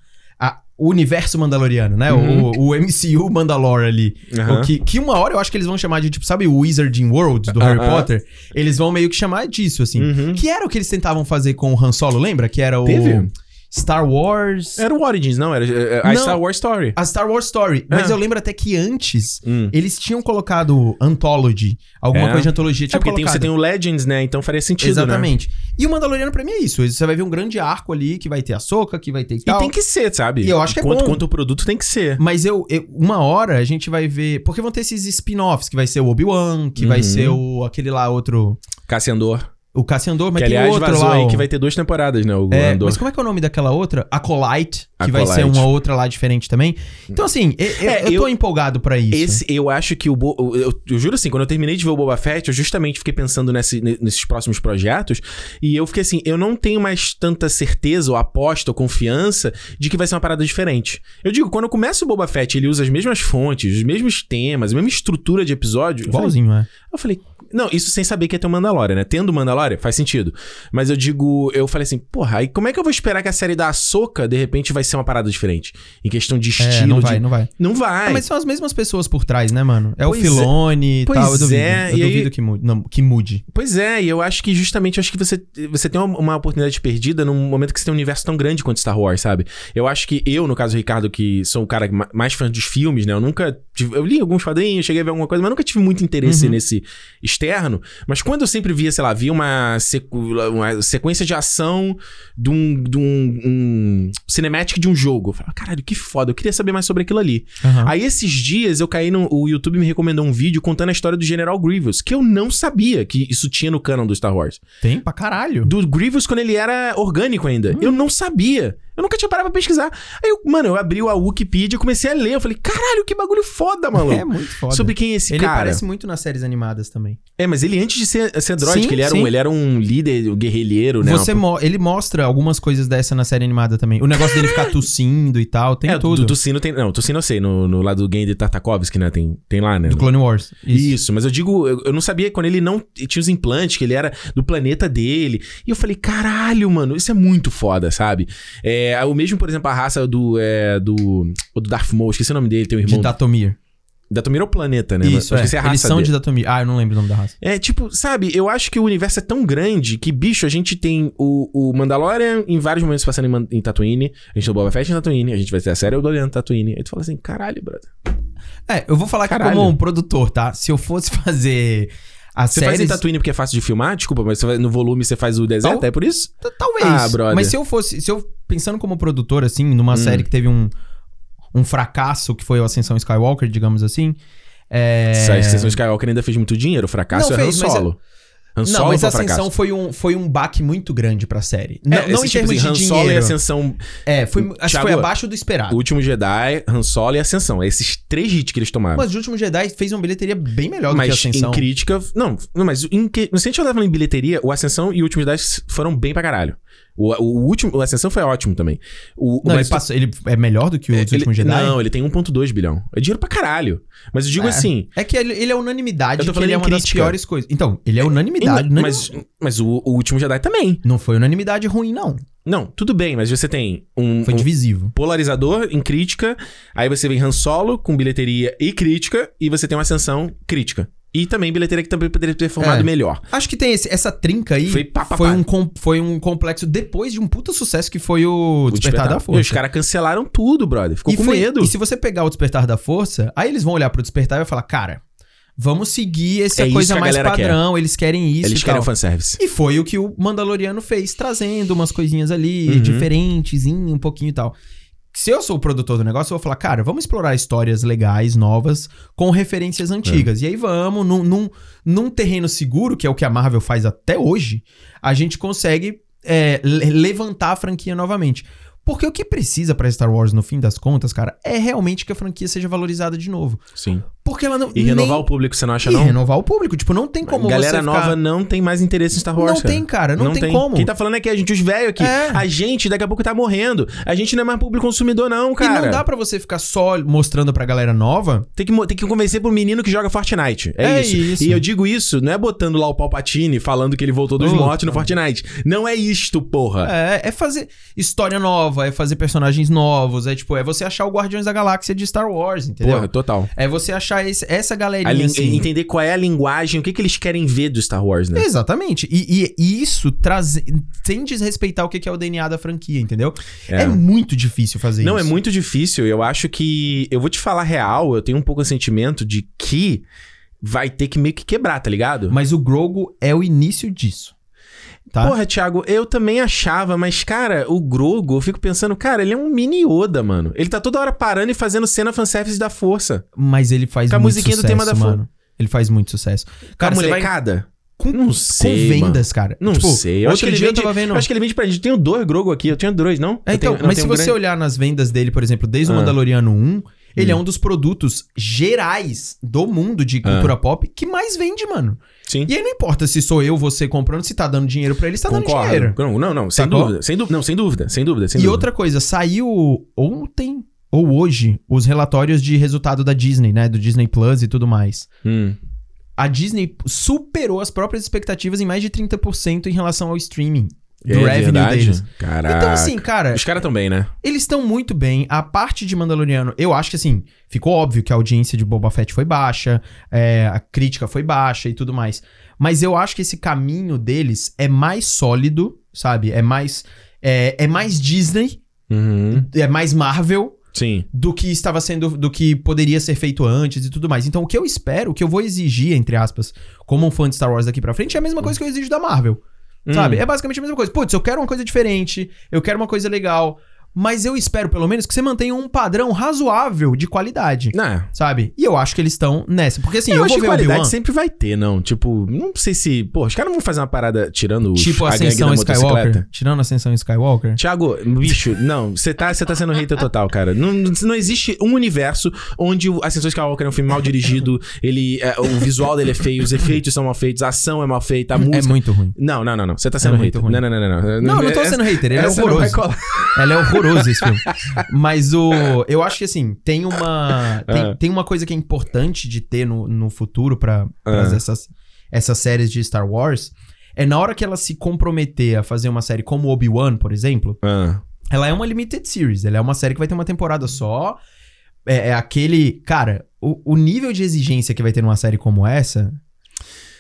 o universo Mandaloriano, né? Uhum. O, o MCU Mandalore ali. O que, que uma hora eu acho que eles vão chamar de, tipo, sabe o Wizarding World do Harry Aham. Potter? Eles vão meio que chamar disso, assim. Uhum. Que era o que eles tentavam fazer com o Han Solo, lembra? Que era o Teve? Star Wars... Era o Origins, não? Era é, a Não. Star Wars Story. A Star Wars Story. Mas É. eu lembro até que antes... Hum. Eles tinham colocado Anthology. Alguma É. coisa de antologia É tinha porque tem- colocado. você tem o Legends, né? Então faria sentido, né? Exatamente. E o Mandaloriano pra mim é isso. Você vai ver um grande arco ali que vai ter a soca, que vai ter e E tal. tem que ser, sabe? E eu acho que é quanto, bom. Quanto o produto tem que ser. Mas eu, eu- uma hora a gente vai ver, porque vão ter esses spin-offs, que vai ser o Obi-Wan, que vai Uhum. ser o aquele lá outro, Cassiandor. O Cassiandor, mas que, tem aliás, outro lá. aí que vai ter duas temporadas, né? O É, Andor. mas como é que é o nome daquela outra? Acolyte, que vai ser uma outra lá diferente também. Então assim, eu, É, eu tô eu- empolgado pra isso. Esse, eu acho que o. Bo- Eu, eu, eu juro assim, quando eu terminei de ver o Boba Fett, eu justamente fiquei pensando nesse- ne- nesses próximos projetos. E eu fiquei assim, eu não tenho mais tanta certeza, ou aposta, ou confiança de que vai ser uma parada diferente. Eu digo, quando eu começo o Boba Fett, ele usa as mesmas fontes, os mesmos temas, a mesma estrutura de episódio. eu falei, Igualzinho, é. Eu falei, não, isso sem saber que ia ter o Mandalorian, né? Tendo o Mandalorian, faz sentido. Mas eu digo, eu falei assim, porra, aí como é que eu vou esperar que a série da Ahsoka, de repente, vai ser uma parada diferente? Em questão de estilo, É, não vai, de... não vai. Não vai. Ah, mas são as mesmas pessoas por trás, né, mano? É Pois o Filone e Pois tal, eu duvido. é, eu e aí- duvido que mude. Não, que mude. Pois é, e eu acho que justamente, acho que você, você tem uma, uma oportunidade perdida num momento que você tem um universo tão grande quanto Star Wars, sabe? Eu acho que eu, no caso do Ricardo, que sou o cara ma- mais fã dos filmes, né? Eu nunca tive, eu li alguns quadrinhos, cheguei a ver alguma coisa, mas nunca tive muito interesse Uhum. nesse externo. Mas quando eu sempre via, sei lá, via uma, sequ- uma sequência de ação de um, de um, um cinematic de um jogo, eu falava, caralho, que foda, eu queria saber mais sobre aquilo ali. Aham. Aí esses dias eu caí no. O YouTube me recomendou um vídeo contando a história do General Grievous, que eu não sabia que isso tinha no canon do Star Wars. Tem pra caralho. Do Grievous quando ele era orgânico ainda. Eu não sabia. Eu nunca tinha parado pra pesquisar. Aí, eu, mano, eu abri a Wikipedia e comecei a ler. Eu falei, caralho, que bagulho foda, maluco. É muito foda. Sobre quem é esse ele cara. Ele parece muito nas séries animadas também. É, mas ele antes de ser, ser droid, que ele era, um, ele era um líder, um guerrilheiro, né? Você mo ele mostra algumas coisas dessa na série animada também. O negócio dele ficar *laughs* tossindo e tal, tem é, tudo. Do tossindo tem... Não, tossindo eu sei, no, no lado do game de Tartakovsky, né? Tem, tem lá, né? Do Clone Wars. Isso. Isso, mas eu digo, eu, eu, não sabia quando ele não tinha os implantes, que ele era do planeta dele. E eu falei, caralho, mano, isso é muito foda, sabe? É, o mesmo, por exemplo, a raça do. É, do, do Darth Maul, esqueci o nome dele, tem um irmão. De Datomir. Datomir é o planeta, né? Isso, é. Eles são dele. de Datomir. Ah, eu não lembro o nome da raça. É, tipo, sabe, eu acho que o universo é tão grande que, bicho, a gente tem o, o Mandalorian em vários momentos passando em, em Tatooine, a gente tem o Boba Fett em Tatooine, a gente vai ter a série do em Tatooine. Aí tu fala assim, caralho, brother. É, eu vou falar aqui como um produtor, tá? Se eu fosse *laughs* fazer a você séries... faz em Tatooine porque é fácil de filmar? Desculpa, mas no volume você faz o deserto, Tal... é por isso? Talvez. Ah, brother. Mas se eu fosse... Se eu, pensando como produtor, assim, numa hum. série que teve um, um fracasso, que foi o Ascensão Skywalker, digamos assim... É... A Ascensão Skywalker ainda fez muito dinheiro, o fracasso não, é fez, Han Solo. Han Solo não, mas a Ascensão foi um, foi um baque muito grande pra série. Não, é, não em tipo termos assim, de Han dinheiro. Solo e Ascensão... É, foi, acho Thiago, que foi abaixo do esperado. O Último Jedi, Han Solo e Ascensão. É esses três hits que eles tomaram. Mas o Último Jedi fez uma bilheteria bem melhor mas do que a Ascensão. Mas em crítica... Não, não mas em, se a gente olhar em bilheteria, o Ascensão e o Último Jedi foram bem pra caralho. O, o último, o Ascensão foi ótimo também. O, não, mas ele, passa, ele é melhor do que o é, Último Jedi? Não, ele tem 1.2 bilhão. É dinheiro pra caralho. Mas eu digo é, assim... É que ele, ele é unanimidade, eu tô falando ele é uma crítica. das piores coisas. Então, ele é unanimidade. Em, mas mas o, o, Último Jedi também. Não foi unanimidade ruim, não. Não, tudo bem, mas você tem um... Foi um divisivo. Polarizador em crítica, aí você vem Han Solo com bilheteria e crítica, e você tem uma Ascensão crítica. E também bilheteria que também poderia ter formado É. melhor. Acho que tem esse- essa trinca aí. Foi pá, pá, foi, pá. um, com- foi um complexo depois de um puta sucesso que foi o, Despertar, da E Força. os caras cancelaram tudo, brother. Ficou e, com foi- medo. e se você pegar o Despertar da Força, aí eles vão olhar pro Despertar e vai falar, cara, vamos seguir essa É coisa mais galera quer. padrão, eles querem isso Eles e querem tal. o fanservice. E foi o que o Mandaloriano fez, trazendo umas coisinhas ali, Uhum. diferentes, um pouquinho e tal. Se eu sou o produtor do negócio, eu vou falar, cara, vamos explorar histórias legais, novas, com referências antigas. E aí vamos, num, num, num terreno seguro, que é o que a Marvel faz até hoje, a gente consegue é, le- levantar a franquia novamente. Porque o que precisa pra Star Wars, no fim das contas, cara, é realmente que a franquia seja valorizada de novo. Sim. Porque ela não. E renovar nem- o público, você não acha, e não? renovar o público. Tipo, não tem como Galera ficar- nova não tem mais interesse em Star Wars. Não tem, cara, não tem como. Quem tá falando é que a gente, os velhos aqui. É. A gente daqui a pouco tá morrendo. A gente não é mais público consumidor, não, cara. E não dá pra você ficar só mostrando pra galera nova. Tem que, tem que convencer pro menino que joga Fortnite. É, É isso. isso. E eu digo isso, não é botando lá o Palpatine falando que ele voltou dos Puta. mortos no Fortnite. Não é isto, porra. É, é fazer história nova, é fazer personagens novos, é tipo, é você achar o Guardiões da Galáxia de Star Wars, entendeu? Porra, total. É você achar esse- essa galerinha assim. Entender qual é a linguagem, o que, que eles querem ver do Star Wars, né? Exatamente. E, e- e isso traz, sem desrespeitar o que que é o DNA da franquia, entendeu? É, É. muito difícil fazer Não, isso. é muito difícil. Eu acho que. Eu vou te falar real, eu tenho um pouco o sentimento de que vai ter que meio que quebrar, tá ligado? Mas o Grogu é o início disso. Tá? Porra, Thiago, eu também achava, mas, cara, o Grogo, eu fico pensando, cara, ele é um mini Yoda, mano. Ele tá toda hora parando e fazendo cena fanservice da força. Mas ele faz Com a muito musiquinha do sucesso, tema da mano. Ele faz muito sucesso. Cara, a você vai molecada? com, Não sei, com vendas, cara. Não Tipo, sei. Eu acho que outro ele dia vende, eu tava vendo... eu acho que ele vende pra gente. Eu tenho dois Grogo aqui, eu tinha dois, não? É, então, tenho- mas se tenho um você grande? olhar nas vendas dele, por exemplo, desde o Ah. Mandaloriano 1, ele é um dos produtos gerais do mundo de cultura pop que mais vende, mano. Sim. E aí não importa se sou eu, você comprando, se tá dando dinheiro pra ele, se tá dando Concordo. dinheiro. Não, não, não, sem dúvida. Sem dúvida. Não, sem dúvida, sem dúvida, sem e dúvida. outra coisa, saiu ontem ou hoje os relatórios de resultado da Disney, né? Do Disney Plus e tudo mais. Hum. A Disney superou as próprias expectativas em mais de 30% em relação ao streaming. Do É revenue verdade? deles. Caraca. Então, assim, cara, Os caras bem, né? Eles estão muito bem. A parte de Mandaloriano, eu acho que assim, ficou óbvio que a audiência de Boba Fett foi baixa, é, a crítica foi baixa e tudo mais. Mas eu acho que esse caminho deles é mais sólido, sabe? É mais. É, é mais Disney, Uhum. é mais Marvel Sim. do que estava sendo. do que poderia ser feito antes e tudo mais. Então, o que eu espero, o que eu vou exigir, entre aspas, como um fã de Star Wars daqui pra frente, é a mesma coisa que eu exijo da Marvel. Hum. Sabe? É basicamente a mesma coisa. Putz, eu quero uma coisa diferente, eu quero uma coisa legal. Mas eu espero, pelo menos, que você mantenha um padrão razoável de qualidade. É. Sabe? E eu acho que eles estão nessa. Porque assim, eu, eu acho vou que ver qualidade Obi-Wan, sempre vai ter, não. Tipo, não sei se. Pô, os caras não vão fazer uma parada tirando os, tipo a gangue Ascensão da Skywalker. Tirando Ascensão Skywalker. Tiago, bicho, não, você tá, tá sendo hater total, cara. Não, não existe um universo onde o Ascensão Skywalker é um filme mal dirigido, ele, é, o visual dele é feio, os efeitos são mal feitos, a ação é mal feita, a É música... muito ruim. Não, não, não, não. Você tá sendo É hater. ruim. Não, não, não, não. Não, Não, não tô sendo hater, ele é horroroso. Ela é horroroso esse filme. *laughs* Mas o. Eu acho que assim, tem uma. Tem, Ah. tem uma coisa que é importante de ter no, no futuro pra Ah. essas, essas séries de Star Wars. É na hora que ela se comprometer a fazer uma série como Obi-Wan, por exemplo, Ah, ela é uma limited series. Ela é uma série que vai ter uma temporada só. É, é aquele. Cara, o, o nível de exigência que vai ter numa série como essa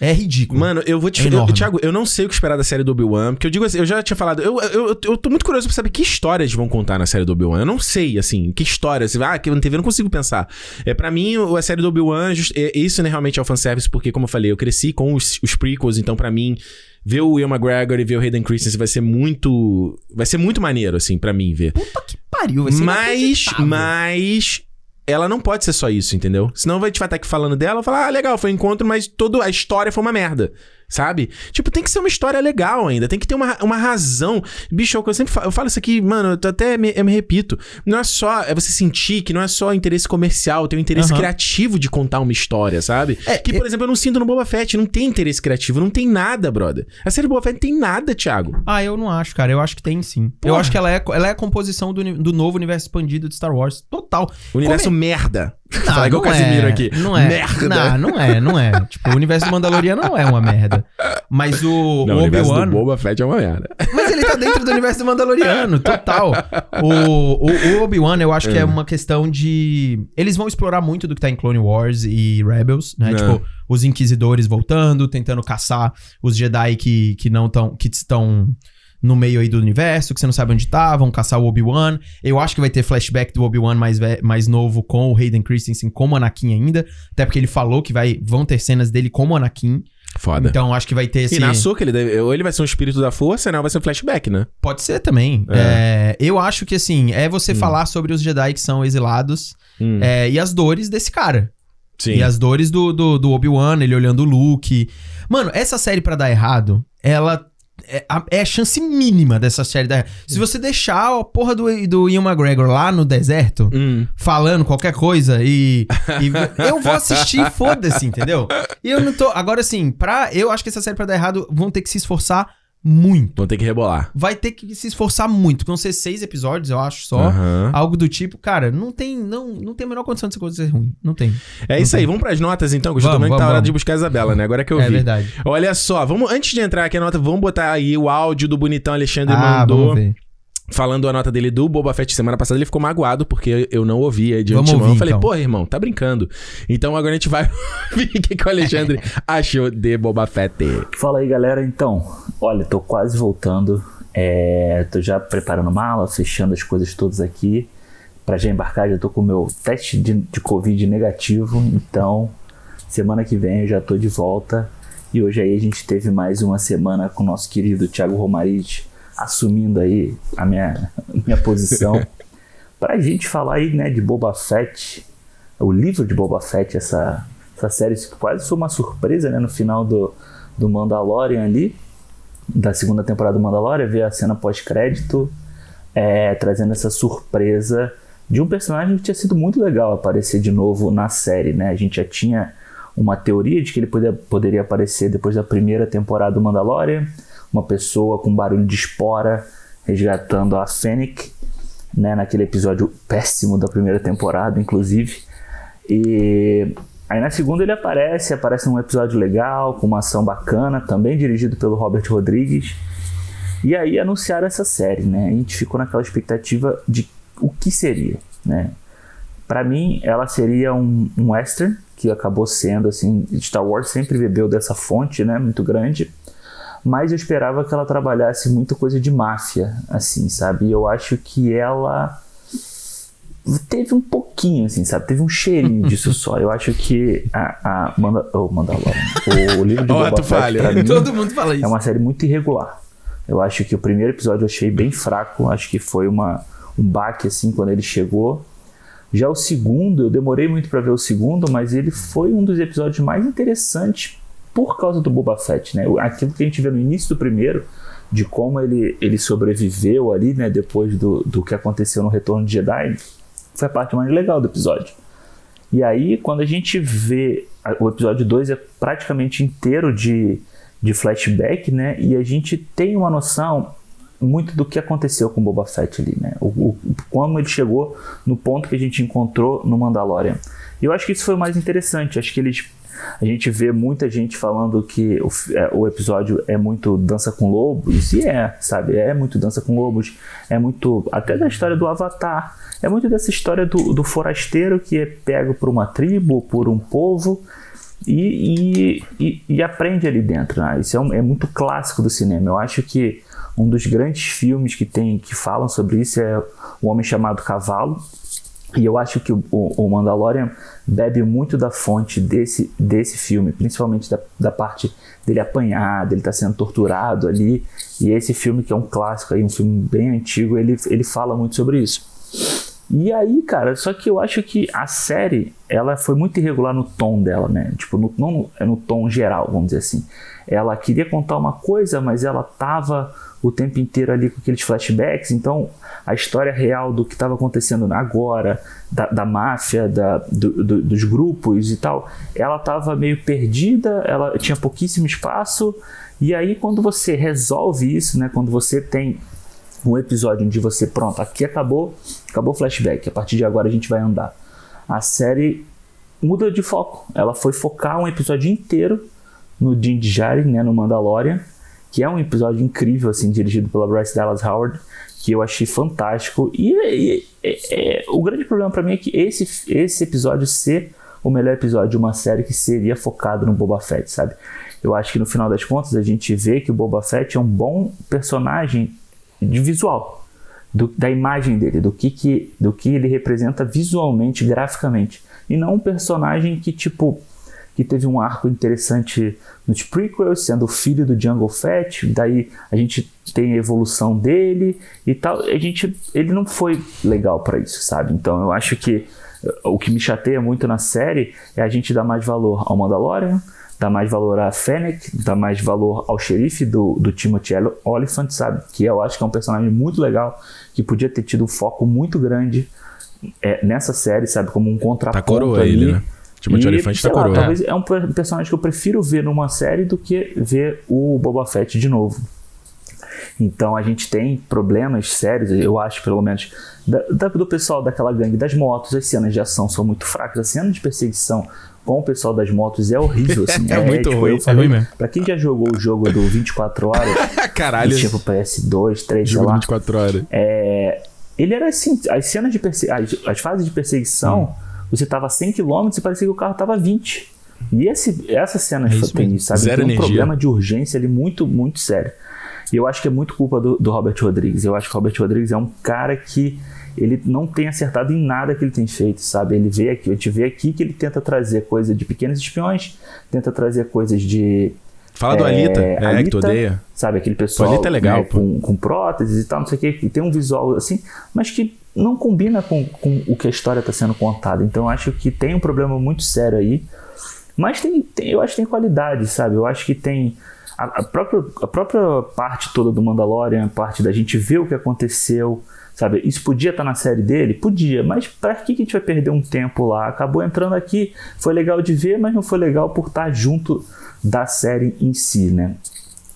é ridículo. Mano, eu vou te É eu. Thiago, eu não sei o que esperar da série do Obi-Wan, porque eu digo assim, eu já tinha falado, eu, eu, eu, eu tô muito curioso pra saber que histórias vão contar na série do Obi-Wan. Eu não sei, assim, que história. Assim, ah, que eu na TV eu não consigo pensar. É, pra mim, a série do Obi-Wan, é, isso né, realmente é o fanservice, porque, como eu falei, eu cresci com os, os prequels, então pra mim. Ver o Ian McGregor e ver o Hayden Christensen vai ser muito. Vai ser muito maneiro, assim, pra mim ver. Puta que pariu, vai ser Mas, mas ela não pode ser só isso, entendeu? Senão vai te vai estar aqui falando dela, falar, ah, legal, foi um encontro, mas toda a história foi uma merda. Sabe? Tipo, tem que ser uma história legal ainda. Tem que ter uma, uma razão. Bicho, é o eu sempre falo, eu falo isso aqui, mano, eu até me, eu me repito. Não é só. É você sentir que não é só interesse comercial, tem um interesse Aham. criativo de contar uma história, sabe? É, que, é- por exemplo, eu não sinto no Boba Fett. Não tem interesse criativo, não tem nada, brother. A série Boba Fett não tem nada, Thiago. Ah, eu não acho, cara. Eu acho que tem sim. Eu Porra. acho que ela é, ela é a composição do, do novo universo expandido de Star Wars. Total. Universo Como merda. Não, igual o Casimiro é, aqui. Não é. Merda. Não, não é, não é. Tipo, o universo do Mandaloriano não é uma merda. Mas o, Não, o o Obi-Wan. Boba Fett é uma merda. Mas ele tá dentro do universo do Mandaloriano, total. O, o, o Obi-Wan, eu acho que é É. uma questão de. Eles vão explorar muito do que tá em Clone Wars e Rebels, né? É. Tipo, os inquisidores voltando, tentando caçar os Jedi que, que não estão. que estão no meio aí do universo, que você não sabe onde tá, vão caçar o Obi-Wan. Eu acho que vai ter flashback do Obi-Wan mais, mais novo com o Hayden Christensen como Anakin ainda. Até porque ele falou que vai, vão ter cenas dele como Anakin. Foda. Então acho que vai ter esse. E na Soca, ele deve, ou ele vai ser um espírito da força, né? Ou vai ser um flashback, né? Pode ser também. É, eu acho que, assim, é você Hum. falar sobre os Jedi que são exilados Hum, é, e as dores desse cara. sim. E as dores do, do, do Obi-Wan, ele olhando o Luke. Mano, essa série pra dar errado, ela. É a, é a chance mínima dessa série dar errado. Se você deixar a porra do, do Ian McGregor lá no deserto, Hum. falando qualquer coisa e, e *laughs* eu vou assistir, foda-se, entendeu? E eu não tô. Agora, assim, pra. Eu acho que essa série pra dar errado vão ter que se esforçar muito Vão ter que rebolar. vai ter que se esforçar muito. Vão ser seis episódios, eu acho, só. Aham. Algo do tipo, cara, não tem, não, não tem a menor condição de essa coisa ser ruim. Não tem. É isso aí, vamos pras notas então, que eu já tô Vamos, vendo que tá hora de buscar a Isabela, né? Agora que eu é vi. verdade. Olha só, vamos antes de entrar aqui a nota, vamos botar aí o áudio do bonitão Alexandre Ah, mandou vamos ver. Falando a nota dele do Boba Fett semana passada, ele ficou magoado porque eu não ouvi aí de Vamos antemão. ouvir, eu falei, então. pô, irmão, tá brincando. Então agora a gente vai *laughs* ouvir o que, que o Alexandre achou de Boba Fett. Fala aí, galera. Então, olha, tô quase voltando. É, tô já preparando mala, fechando as coisas todas aqui. Pra já embarcar, já tô com o meu teste de, de Covid negativo. Então, semana que vem eu já tô de volta. E hoje aí a gente teve mais uma semana com o nosso querido Thiago Romaric assumindo aí a minha, *laughs* minha posição. *laughs* pra gente falar aí, né, de Boba Fett. O livro de Boba Fett, essa, essa série que quase foi uma surpresa, né, no final do, do Mandalorian ali, da segunda temporada do Mandalorian, ver a cena pós-crédito, é, trazendo essa surpresa de um personagem que tinha sido muito legal aparecer de novo na série, né? A gente já tinha uma teoria de que ele poderia, poderia aparecer depois da primeira temporada do Mandalorian, uma pessoa com barulho de espora resgatando a Fennec, né? Naquele episódio péssimo da primeira temporada, inclusive. E aí na segunda ele aparece, aparece num episódio legal, com uma ação bacana, também dirigido pelo Robert Rodrigues. E aí anunciaram essa série, né? A gente ficou naquela expectativa de o que seria, né? Para mim, ela seria um, um western, que acabou sendo, assim, Star Wars sempre bebeu dessa fonte, né? Muito grande. Mas eu esperava que ela trabalhasse muita coisa de máfia, assim, sabe? E eu acho que ela teve um pouquinho, assim, sabe? Teve um cheirinho *laughs* disso só. Eu acho que a, a Manda, oh, Mandalorian, o livro de Boba Fett, pra *laughs* mim, Todo mundo fala isso. é uma série muito irregular. Eu acho que o primeiro episódio eu achei bem fraco. Acho que foi uma, um baque assim quando ele chegou. Já o segundo, eu demorei muito para ver o segundo, mas ele foi um dos episódios mais interessantes por causa do Boba Fett, né? Aquilo que a gente vê no início do primeiro, de como ele, ele sobreviveu ali, né? Depois do, do que aconteceu no Retorno de Jedi, foi a parte mais legal do episódio. E aí, quando a gente vê o episódio 2 é praticamente inteiro de, de flashback, né? E a gente tem uma noção muito do que aconteceu com Boba Fett ali, né? O, o, como ele chegou no ponto que a gente encontrou no Mandalorian. E eu acho que isso foi o mais interessante. Acho que eles a gente vê muita gente falando que o, é, o, episódio é muito dança com lobos, e é, sabe? É muito dança com lobos, é muito. Até da história do Avatar, é muito dessa história do, do forasteiro que é pego por uma tribo, por um povo. E, e, e, e aprende ali dentro. Né? Isso é, um, é muito clássico do cinema. Eu acho que um dos grandes filmes que tem que falam sobre isso é O Homem Chamado Cavalo. E eu acho que o, o Mandalorian bebe muito da fonte desse, desse filme, principalmente da, da parte dele apanhar, dele estar tá sendo torturado ali. E esse filme, que é um clássico, aí, um filme bem antigo, ele, ele fala muito sobre isso. E aí, cara, só que eu acho que a série, ela foi muito irregular no tom dela, né? Tipo, no, não é no tom geral, vamos dizer assim. Ela queria contar uma coisa, mas ela tava o tempo inteiro ali com aqueles flashbacks. Então, a história real do que estava acontecendo agora, da, da máfia, da, do, do, dos grupos e tal, ela estava meio perdida, ela tinha pouquíssimo espaço. E aí, quando você resolve isso, né, quando você tem um episódio onde você, pronto, aqui acabou, acabou o flashback, a partir de agora a gente vai andar. A série muda de foco. Ela foi focar um episódio inteiro no Din Djarin, né, no Mandalorian, que é um episódio incrível, assim, dirigido pela Bryce Dallas Howard, que eu achei fantástico. E, e, e é, o grande problema para mim é que esse, esse episódio ser o melhor episódio de uma série que seria focado no Boba Fett, sabe? Eu acho que no final das contas a gente vê que o Boba Fett é um bom personagem de visual, do, da imagem dele, do que, que, do que ele representa visualmente, graficamente. E não um personagem que, tipo, que teve um arco interessante nos prequels, sendo o filho do Jungle Fett, daí a gente tem a evolução dele e tal. A gente, ele não foi legal para isso, sabe? Então eu acho que eh, o que me chateia muito na série é a gente dar mais valor ao Mandalorian, dar mais valor a Fennec, dar mais valor ao xerife do, do Timothy Oliphant, sabe? Que eu acho que é um personagem muito legal, que podia ter tido um foco muito grande é, nessa série, sabe? Como um contraponto tá ali. Ele, né? Timothy Olyphant tá coroa. Talvez é um personagem que eu prefiro ver numa série do que ver o Boba Fett de novo. Então a gente tem problemas sérios, eu acho, pelo menos, da, da, do pessoal daquela gangue das motos. As cenas de ação são muito fracas. A cena de perseguição com o pessoal das motos é horrível, assim. *laughs* é, é, muito tipo, ruim. Falei, é ruim mesmo. Pra quem já jogou o jogo do 24 horas, *laughs* Caralho. tipo PS2, 3, jogo sei lá. 24 horas. É, ele era assim, as cenas de perseguição, as, as, fases de perseguição. Hum você estava 100 km e parecia que o carro estava 20. E esse, essa cena é tem, sabe? Zero tem um energia. problema de urgência ali muito, muito sério. E eu acho que é muito culpa do, do Robert Rodrigues. Eu acho que o Robert Rodrigues é um cara que ele não tem acertado em nada que ele tem feito, sabe? Ele vê aqui, a gente vê aqui que ele tenta trazer coisa de pequenos espiões, tenta trazer coisas de Fala do Alita, é, Alita, que tu odeia. Sabe, aquele pessoal Alita é legal, né, com, com próteses e tal, não sei o que tem um visual assim, mas que não combina com, com o que a história está sendo contada. Então acho que tem um problema muito sério aí. Mas tem, tem, eu acho que tem qualidade, sabe? Eu acho que tem. A, a, própria, a própria parte toda do Mandalorian, a parte da gente ver o que aconteceu, sabe? Isso podia estar tá na série dele? Podia, mas para que, que a gente vai perder um tempo lá? Acabou entrando aqui, foi legal de ver, mas não foi legal por estar tá junto da série em si, né?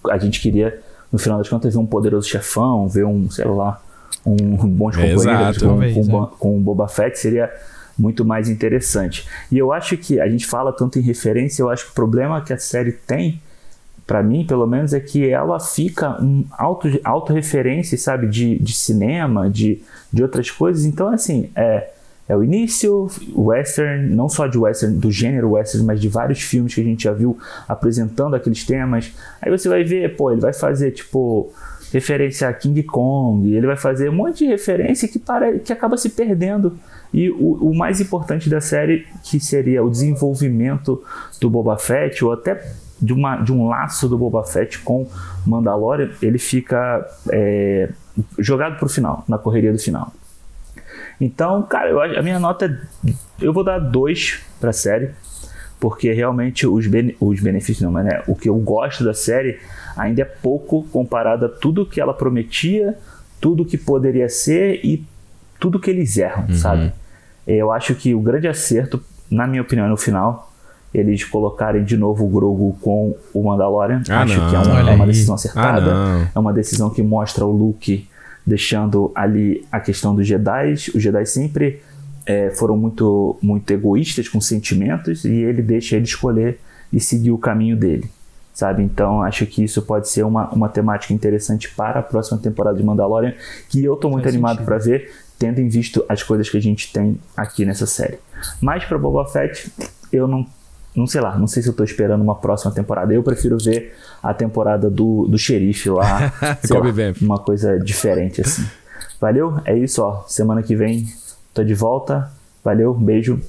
A gente queria, no final das contas, ver um poderoso chefão, ver um, sei lá, um bons companheiros Exato, com, talvez, com, é. com o Boba Fett seria muito mais interessante. E eu acho que a gente fala tanto em referência, eu acho que o problema que a série tem, para mim, pelo menos, é que ela fica um auto, auto referência, sabe, de, de cinema, de, de outras coisas. Então, assim, é, é o início, western, não só de western, do gênero western, mas de vários filmes que a gente já viu apresentando aqueles temas. Aí você vai ver, pô, ele vai fazer, tipo referência a King Kong, ele vai fazer um monte de referência que, para, que acaba se perdendo. E o, o mais importante da série, que seria o desenvolvimento do Boba Fett, ou até de, uma, de um laço do Boba Fett com Mandalorian, ele fica é, jogado para o final, na correria do final. Então, cara, eu, a minha nota é. Eu vou dar dois pra série. Porque realmente os, os benefícios, não, mas né, o que eu gosto da série ainda é pouco comparado a tudo que ela prometia, tudo que poderia ser e tudo que eles erram, uhum. sabe? Eu acho que o grande acerto, na minha opinião, no final, eles colocarem de novo o Grogu com o Mandalorian. Ah, acho não, que é uma, é uma decisão acertada. Ah, é uma decisão que mostra o Luke deixando ali a questão dos Jedi. Os Jedi sempre é, foram muito, muito egoístas com sentimentos e ele deixa ele escolher e seguir o caminho dele. Sabe? Então acho que isso pode ser uma, uma temática interessante para a próxima temporada de Mandalorian, que eu tô muito Faz animado para ver, tendo em visto as coisas que a gente tem aqui nessa série. Mas para Boba Fett, eu não não sei lá, não sei se eu tô esperando uma próxima temporada. Eu prefiro ver a temporada do, do xerife lá. *laughs* lá uma coisa diferente assim. Valeu? É isso, ó. Semana que vem tô de volta. Valeu, beijo.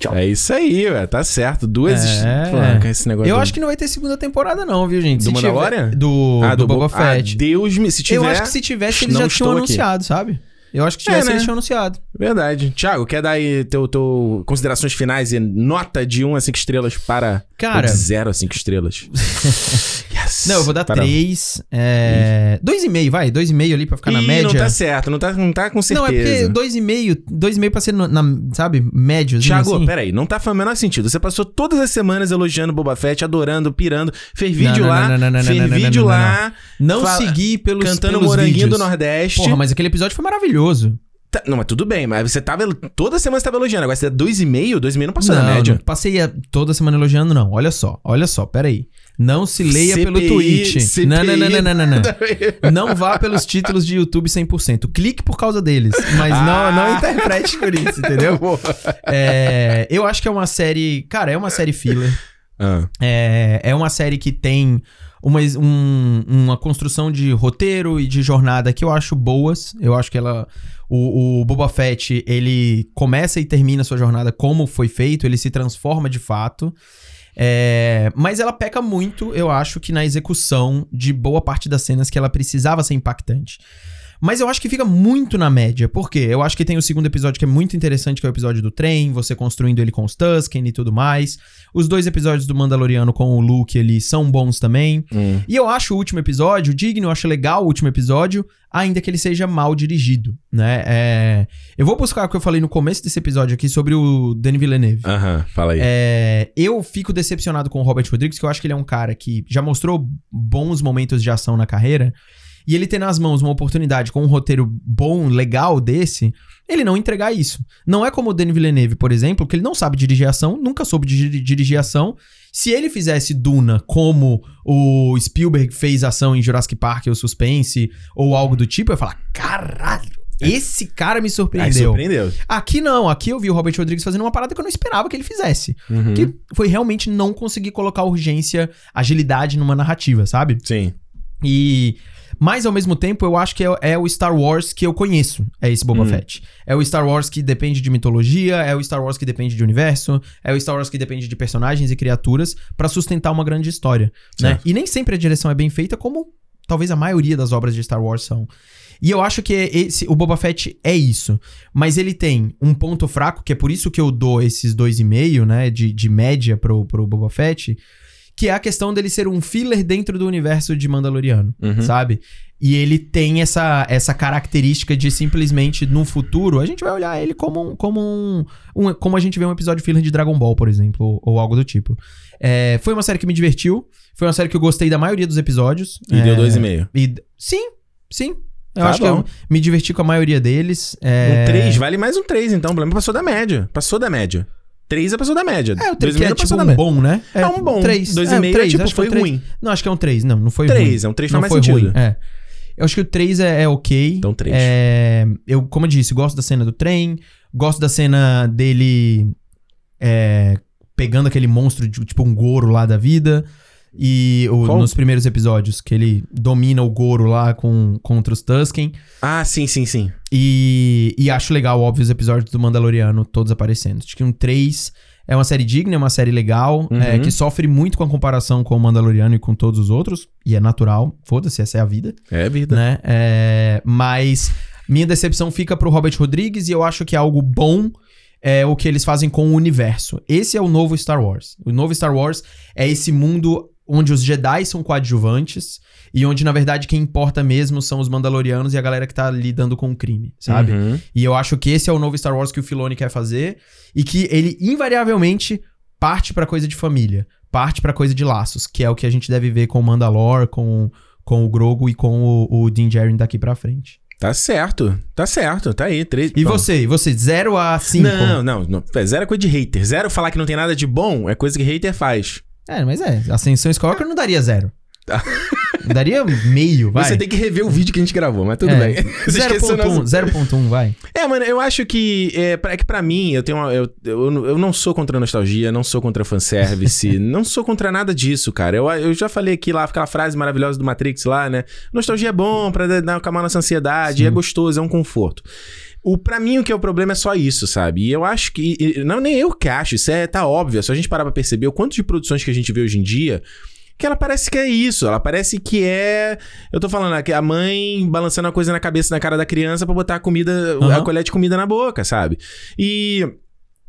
Tchau. É isso aí, ué, tá certo. Duas. É. esse negócio eu do... acho que não vai ter segunda temporada, não, viu, gente? Do Mandalorian? Do, ah, do, do Boba Fett. Ah, Deus me. Se tiver. Eu acho que se tivesse, eles já tinham anunciado, sabe? Eu acho que tivesse, é, né? eles tinham anunciado. Verdade. Tiago, quer dar aí teu, teu considerações finais e nota de 1 a 5 estrelas para. Cara. De 0 a 5 estrelas. *laughs* yes. Não, eu vou dar 3. É... 2,5, vai. 2,5 ali pra ficar Ih, na média. Não tá certo, não tá, não tá com certeza. Não, é porque 2,5, 2,5 pra ser, na, na, sabe, médio. Tiago, assim. peraí, não tá fazendo o menor sentido. Você passou todas as semanas elogiando Boba Fett, adorando, pirando, fez vídeo não, lá, não, não, fez vídeo lá. Não, segui pelos Cantando pelos Moranguinho vídeos. do Nordeste. Porra, mas aquele episódio foi maravilhoso. Tá, não, mas tudo bem, mas você tava. Toda semana você tava elogiando. Agora você dá 2,5, 2,5 não passou não, na média. Não passei a, toda semana elogiando, não. Olha só, olha só, peraí. Não se leia CPI, pelo tweet. CPI. Não, não, não, não, não, não, não. *laughs* não vá pelos títulos de YouTube 100%. Clique por causa deles, mas ah. não, não interprete por isso, entendeu? *laughs* é, eu acho que é uma série. Cara, é uma série filler. Ah. É, é uma série que tem uma, um, uma construção de roteiro e de jornada que eu acho boas. Eu acho que ela. O, o Boba Fett, ele começa e termina a sua jornada como foi feito, ele se transforma de fato. É, mas ela peca muito, eu acho, que na execução de boa parte das cenas que ela precisava ser impactante. Mas eu acho que fica muito na média. Por quê? Eu acho que tem o segundo episódio que é muito interessante, que é o episódio do trem, você construindo ele com os Tusken e tudo mais. Os dois episódios do Mandaloriano com o Luke ali são bons também. Hum. E eu acho o último episódio digno, eu acho legal o último episódio, ainda que ele seja mal dirigido, né? É... Eu vou buscar o que eu falei no começo desse episódio aqui sobre o Denis Villeneuve. Aham, fala aí. É... Eu fico decepcionado com o Robert Rodrigues, que eu acho que ele é um cara que já mostrou bons momentos de ação na carreira, e ele ter nas mãos uma oportunidade com um roteiro bom, legal desse, ele não entregar isso. Não é como o Denis Villeneuve, por exemplo, que ele não sabe dirigir ação, nunca soube dirigir ação. Se ele fizesse Duna como o Spielberg fez ação em Jurassic Park ou Suspense, ou algo do tipo, eu ia falar, caralho, esse cara me surpreendeu. Aí surpreendeu. Aqui não, aqui eu vi o Robert Rodrigues fazendo uma parada que eu não esperava que ele fizesse. Uhum. Que foi realmente não conseguir colocar urgência, agilidade numa narrativa, sabe? Sim. E mas ao mesmo tempo, eu acho que é, é o Star Wars que eu conheço. É esse Boba hum. Fett. É o Star Wars que depende de mitologia, é o Star Wars que depende de universo, é o Star Wars que depende de personagens e criaturas para sustentar uma grande história, né? E nem sempre a direção é bem feita, como talvez a maioria das obras de Star Wars são. E eu acho que esse, o Boba Fett é isso. Mas ele tem um ponto fraco, que é por isso que eu dou esses dois e meio, né, de, de média pro, pro Boba Fett, que é a questão dele ser um filler dentro do universo de Mandaloriano, uhum. sabe? E ele tem essa, essa característica de simplesmente, no futuro, a gente vai olhar ele como um, como um, um Como a gente vê um episódio filler de Dragon Ball, por exemplo, ou, ou algo do tipo. É, foi uma série que me divertiu. Foi uma série que eu gostei da maioria dos episódios. E é, deu dois e meio. E, sim, sim. Eu tá acho bom. que eu me diverti com a maioria deles. É... Um 3, vale mais um 3, então. O problema passou da média. Passou da média. 3 é a pessoa da média. É, o 3 é tipo um bom, né? É, é um bom. 3. 2,5 é, 3, é, tipo, foi ruim. Não, acho que é um 3. Não, não foi 3, ruim. 3, é um 3 faz mais foi sentido. Ruim. É. Eu acho que o 3 é, é ok. Então 3. É, eu, como eu disse, gosto da cena do trem. Gosto da cena dele é, pegando aquele monstro, de, tipo um Goro lá da vida. E o, nos primeiros episódios, que ele domina o Goro lá com, contra os Tusken. Ah, sim, sim, sim. E, e acho legal, óbvio, os episódios do Mandaloriano todos aparecendo. Acho que um 3 é uma série digna, é uma série legal, é, uhum. é, que sofre muito com a comparação com o Mandaloriano e com todos os outros. E é natural, foda-se, essa é a vida. É a vida. Né? É, mas Minha decepção fica pro Robert Rodrigues e eu acho que é algo bom é o que eles fazem com o universo. Esse é o novo Star Wars. O novo Star Wars é esse mundo onde os Jedi são coadjuvantes e onde, na verdade, quem importa mesmo são os Mandalorianos e a galera que tá lidando com o crime, sabe? Uhum. E eu acho que esse é o novo Star Wars que o Filoni quer fazer e que ele, invariavelmente, parte pra coisa de família, parte pra coisa de laços, que é o que a gente deve ver com o Mandalore, com, com o Grogu e com o, o Din Djarin daqui pra frente. Tá certo, tá certo, tá aí. Três, e bom. você? E você? Zero a cinco? Não, não, não. Zero é coisa de hater. Zero falar que não tem nada de bom é coisa que hater faz. É, mas é. Ascensão Skywalker não daria zero. Tá. Daria meio, vai. Você tem que rever o vídeo que a gente gravou, mas tudo é. bem. *laughs* 0.1, vai. É, mano, eu acho que é, é que pra mim, eu tenho uma, eu, eu, eu não sou contra nostalgia, não sou contra fanservice, *laughs* não sou contra nada disso, cara. Eu, eu já falei aqui lá, aquela frase maravilhosa do Matrix lá, né? Nostalgia é bom pra dar acalmar nossa ansiedade, Sim. é gostoso, é um conforto. O, pra mim, o que é o problema é só isso, sabe? E eu acho que. Não, nem eu que acho, isso é, tá óbvio. É só a gente parar pra perceber o quanto de produções que a gente vê hoje em dia que ela parece que é isso. Ela parece que é. Eu tô falando aqui, a mãe balançando a coisa na cabeça, na cara da criança para botar a comida, uhum. a colher de comida na boca, sabe? E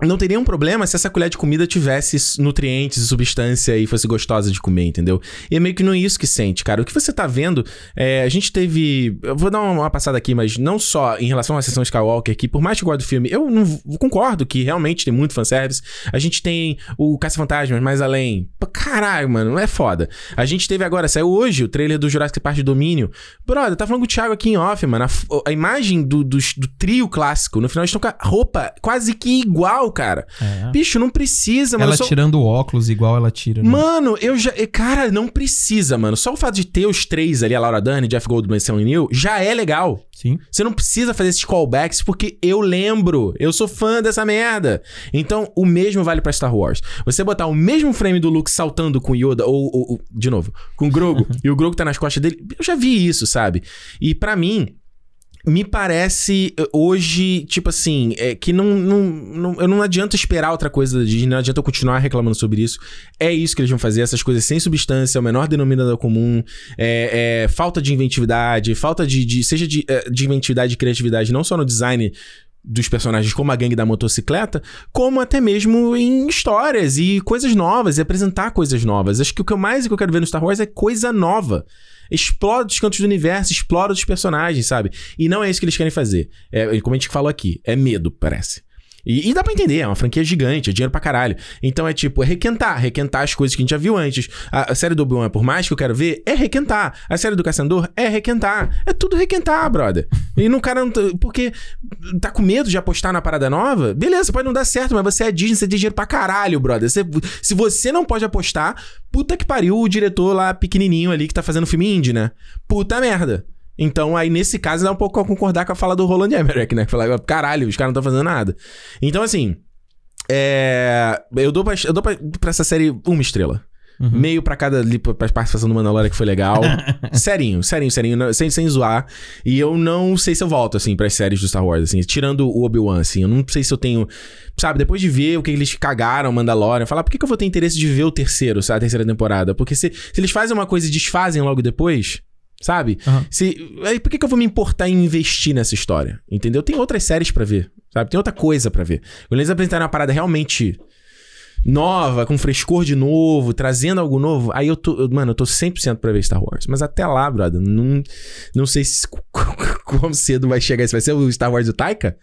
não teria um problema se essa colher de comida tivesse nutrientes e substância e fosse gostosa de comer, entendeu? E é meio que não é isso que sente, cara. O que você tá vendo, é, a gente teve. Eu vou dar uma, passada aqui, mas não só em relação à sessão Skywalker, que por mais que eu goste do filme, eu não concordo que realmente tem muito fanservice. A gente tem o Caça-Fantasmas mais além. Caralho, mano, não é foda. A gente teve agora, saiu hoje o trailer do Jurassic Park Domínio. Brother, tá falando com o Thiago aqui em off, mano. A, a imagem do, do, do trio clássico, no final estão com a roupa quase que igual cara. É. Bicho, não precisa, mano. Ela só... tirando o óculos igual ela tira. Né? Mano, eu já. Cara, não precisa, mano. Só o fato de ter os três ali, a Laura Dern, Jeff Goldblum e Sam Neill, já é legal. Sim. Você não precisa fazer esses callbacks porque eu lembro. Eu sou fã dessa merda. Então, o mesmo vale para Star Wars. Você botar o mesmo frame do Luke saltando com Yoda, ou, ou, ou de novo, com o Grogu, *laughs* e o Grogu tá nas costas dele. Eu já vi isso, sabe? E para mim, me parece eh, hoje, tipo assim, é, que não, não, não, eu não adianta esperar outra coisa da Disney, não adianta eu continuar reclamando sobre isso. É isso que eles vão fazer, essas coisas sem substância, o menor denominador comum, é, é falta de inventividade, falta de, de seja de, eh, de inventividade e criatividade, não só no design dos personagens como a gangue da motocicleta, como até mesmo em histórias e coisas novas, e apresentar coisas novas. Acho que o que eu mais que eu quero ver no Star Wars é coisa nova explora os cantos do universo, explora os personagens, sabe? E não é isso que eles querem fazer. É, como a gente falou aqui, é medo, parece. E, e, dá pra entender, é uma franquia gigante, é dinheiro pra caralho. Então é tipo, é requentar, requentar as coisas que a gente já viu antes. A, a série do Obi-Wan, por mais que eu quero ver, é requentar. A série do Caçador é requentar. É tudo requentar, brother. E no cara não. Porque tá com medo de apostar na parada nova? Beleza, pode não dar certo, mas você é Disney, você tem dinheiro pra caralho, brother. Você, se você não pode apostar, puta que pariu o diretor lá pequenininho ali que tá fazendo filme indie, né? Puta merda. Então, aí, nesse caso, dá um pouco a concordar com a fala do Roland Emmerich, né? Que caralho, os caras não estão fazendo nada. Então, assim, é... eu dou, pra, eu dou pra, pra essa série uma estrela. Uhum. Meio pra cada pra participação do Mandalorian que foi legal. *laughs* serinho, serinho, serinho, sem, sem zoar. E eu não sei se eu volto, assim, pras séries do Star Wars, assim, tirando o Obi-Wan, assim. Eu não sei se eu tenho. Sabe, depois de ver o que eles cagaram Mandalorian, falar, por que, que eu vou ter interesse de ver o terceiro, sabe, a terceira temporada? Porque se, se eles fazem uma coisa e desfazem logo depois. Sabe? Uhum. Se, aí por que, que eu vou me importar em investir nessa história? Entendeu? Tem outras séries para ver, sabe? Tem outra coisa para ver. Quando eles apresentarem uma parada realmente nova, com frescor de novo, trazendo algo novo, aí eu tô, eu, mano, eu tô 100% pra ver Star Wars. Mas até lá, brother, não, não sei se quão cedo vai chegar isso. Vai ser o Star Wars do Taika?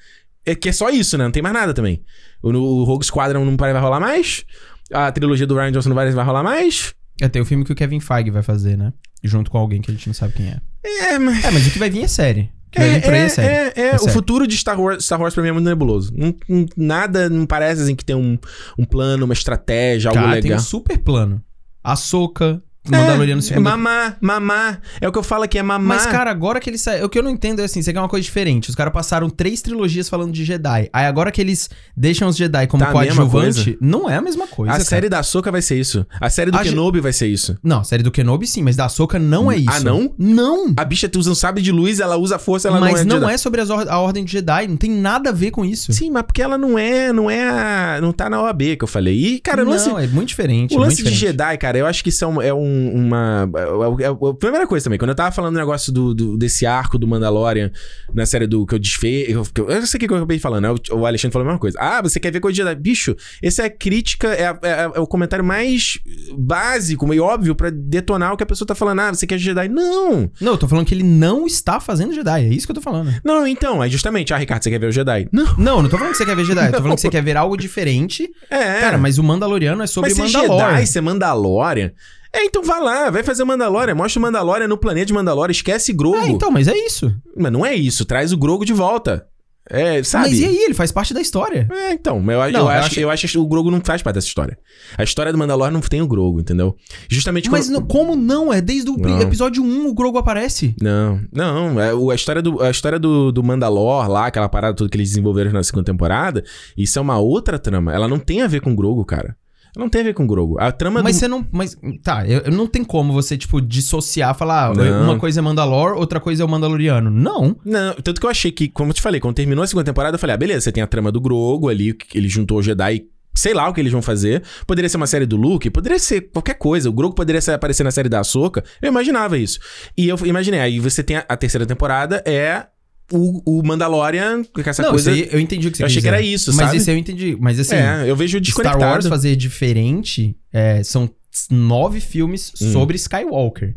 É que é só isso, né? Não tem mais nada também. O, o Rogue Squadron não vai rolar mais. A trilogia do Ryan Johnson não vai, vai rolar mais. É, tem o filme que o Kevin Feige vai fazer, né? Junto com alguém que a gente não sabe quem é. É, mas. É, mas o que vai vir é série. O que vai vir por aí é, é série. É, é, é o futuro de Star Wars, Star Wars pra mim é muito nebuloso. Não, não, nada, não parece assim que tem um, um plano, uma estratégia, algo Cara, legal. tem um super plano. A Soca, Mandaloriano é, É mamar, mamar. É o que eu falo aqui, é mamar. Mas, cara, agora que eles saem. O que eu não entendo é assim: você quer uma coisa diferente. Os caras passaram três trilogias falando de Jedi. Aí agora que eles deixam os Jedi como tá coadjuvante, não é a mesma coisa. A cara. série da Soca vai ser isso. A série do a Kenobi vai ser isso. Não, a série do Kenobi sim, mas da Soca não é ah, isso. Ah, não? Não. A bicha usa um sabre de luz, ela usa força, ela mas não é. Mas não é sobre or a ordem de Jedi. Não tem nada a ver com isso. Sim, mas porque ela não é. Não é a, Não tá na OAB que eu falei. E, cara, não, lance. é muito diferente. O é lance diferente. de Jedi, cara, eu acho que isso é um, é um um, uma. A, a, a, primeira coisa também, quando eu tava falando do negócio do, do, desse arco do Mandalorian na série do que eu desfei. Eu, eu, eu sei o que eu acabei falando, né? O, o, Alexandre falou a mesma coisa. Ah, você quer ver coisa de Jedi? Bicho, essa é a crítica, é, é, é, o comentário mais básico e óbvio para detonar o que a pessoa tá falando. Ah, você quer Jedi? Não! Não, eu tô falando que ele não está fazendo Jedi. É isso que eu tô falando. Não, então, é justamente. Ah, Ricardo, você quer ver o Jedi? Não. Não, não tô falando que você quer ver Jedi. Eu tô falando que você *laughs* quer ver algo diferente. É. Cara, mas o Mandaloriano é sobre mas Mandalorian. Jedi, ser Mandalorian. É, então vai lá, vai fazer Mandalorian, mostra o Mandalorian no planeta de Mandalorian, esquece Grogu. É, então, mas é isso. Mas não é isso, traz o Grogu de volta. É, sabe? Mas e aí? Ele faz parte da história. É, então. Eu, não, eu, eu, acho, acho, eu acho que o Grogu não faz parte dessa história. A história do Mandalorian não tem o Grogu, entendeu? Justamente Mas quando... como não? É desde o não. episódio 1 o Grogu aparece. Não, não. É, a história, do, a história do, do Mandalor lá, aquela parada toda que eles desenvolveram na segunda temporada, isso é uma outra trama. Ela não tem a ver com o Grogu, cara. Não tem a ver com Grogu. A trama Mas do... você não. Mas. Tá, eu, não tem como você, tipo, dissociar, falar, ah, uma coisa é Mandalor, outra coisa é o Mandaloriano. Não. Não, tanto que eu achei que, como eu te falei, quando terminou a segunda temporada, eu falei, ah, beleza, você tem a trama do Grogu ali, que ele juntou o Jedi sei lá o que eles vão fazer. Poderia ser uma série do Luke, poderia ser qualquer coisa. O Grogu poderia aparecer na série da Ahsoka. Eu imaginava isso. E eu imaginei, aí você tem a, a terceira temporada, é o, o Mandalorian, com essa não, coisa. Aí, eu entendi o que você Eu achei que era isso, mas sabe? isso eu entendi. Mas assim. É, eu vejo desconectado. Star Wars fazer diferente é, são nove filmes hum. sobre Skywalker.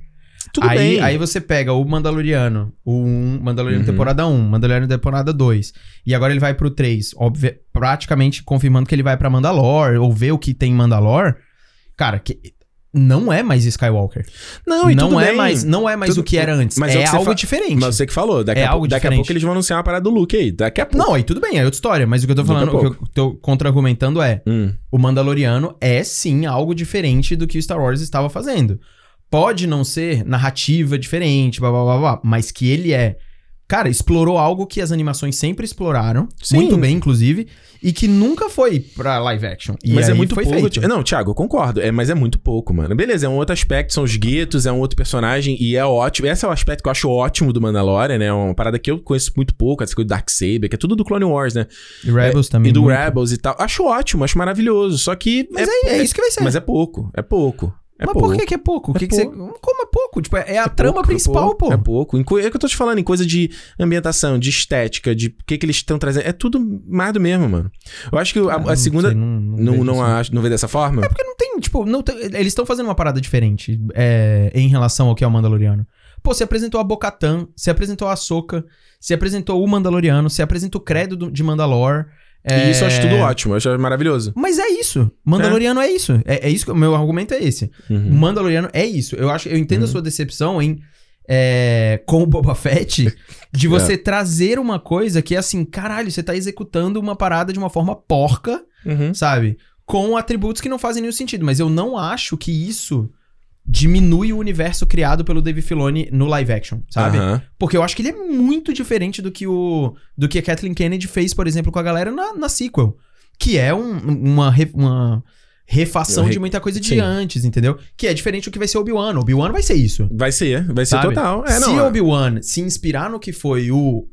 Tudo aí, bem. Aí você pega o Mandaloriano, o 1, Mandaloriano uhum. temporada 1, Mandaloriano temporada 2. E agora ele vai pro 3. Óbvio, praticamente confirmando que ele vai pra Mandalore, ou ver o que tem em Mandalore. Cara, que, não é mais Skywalker. Não, e não é bem. mais, não é mais tudo... o que era antes. Mas é, é algo fa... diferente. Mas você que falou, daqui, é a, algo daqui a pouco eles vão anunciar uma parada do Luke aí, daqui a pouco. Não, aí tudo bem, é outra história, mas o que eu tô falando, o que eu tô contra-argumentando é, hum. o Mandaloriano é sim algo diferente do que o Star Wars estava fazendo. Pode não ser narrativa diferente, blá blá blá, blá mas que ele é cara, explorou algo que as animações sempre exploraram, Sim. muito bem, inclusive, e que nunca foi pra live action. E mas é muito pouco. Feito. Não, Thiago, eu concordo. É, mas é muito pouco, mano. Beleza, é um outro aspecto, são os guetos, é um outro personagem, e é ótimo. Esse é o aspecto que eu acho ótimo do Mandalorian, né? É uma parada que eu conheço muito pouco, essa coisa do Darksaber, que é tudo do Clone Wars, né? E Rebels é, também. E do muito. Rebels e tal. Acho ótimo, acho maravilhoso. Só que. Mas é, é, é isso que vai ser. Mas é pouco, é pouco. É Mas pouco. por que, que é pouco? É que. Que você... Como é pouco? Tipo, é a é trama pouco, principal, é pô. É pouco. É que eu tô te falando, em coisa de ambientação, de estética, de o que, que eles estão trazendo. É tudo mais do mesmo, mano. Eu acho que a, a segunda. Sei, não, não, não, não, acho, não vê dessa forma? É porque não tem, tipo, não tem, eles estão fazendo uma parada diferente é, em relação ao que é o Mandaloriano. Pô, você apresentou a Bocatan, você apresentou a Soca, você apresentou o Mandaloriano, você apresentou o credo de Mandalore. É... E isso eu acho tudo ótimo, eu acho maravilhoso. Mas é isso. Mandaloriano é, é isso. É, é isso que o meu argumento é esse. Uhum. Mandaloriano é isso. Eu acho, eu entendo uhum. a sua decepção em é, com o Boba Fett de *laughs* você é. trazer uma coisa que é assim, caralho, você tá executando uma parada de uma forma porca, uhum. sabe? Com atributos que não fazem nenhum sentido. Mas eu não acho que isso diminui o universo criado pelo Dave Filoni no live action, sabe? Porque eu acho que ele é muito diferente do que o do que a Kathleen Kennedy fez, por exemplo, com a galera na, na sequel, que é um, uma, uma refação re... de muita coisa de Sim. antes, entendeu? Que é diferente do que vai ser Obi-Wan. Obi-Wan vai ser isso. Vai ser, vai ser sabe? total. É, se é. Obi-Wan se inspirar no que foi o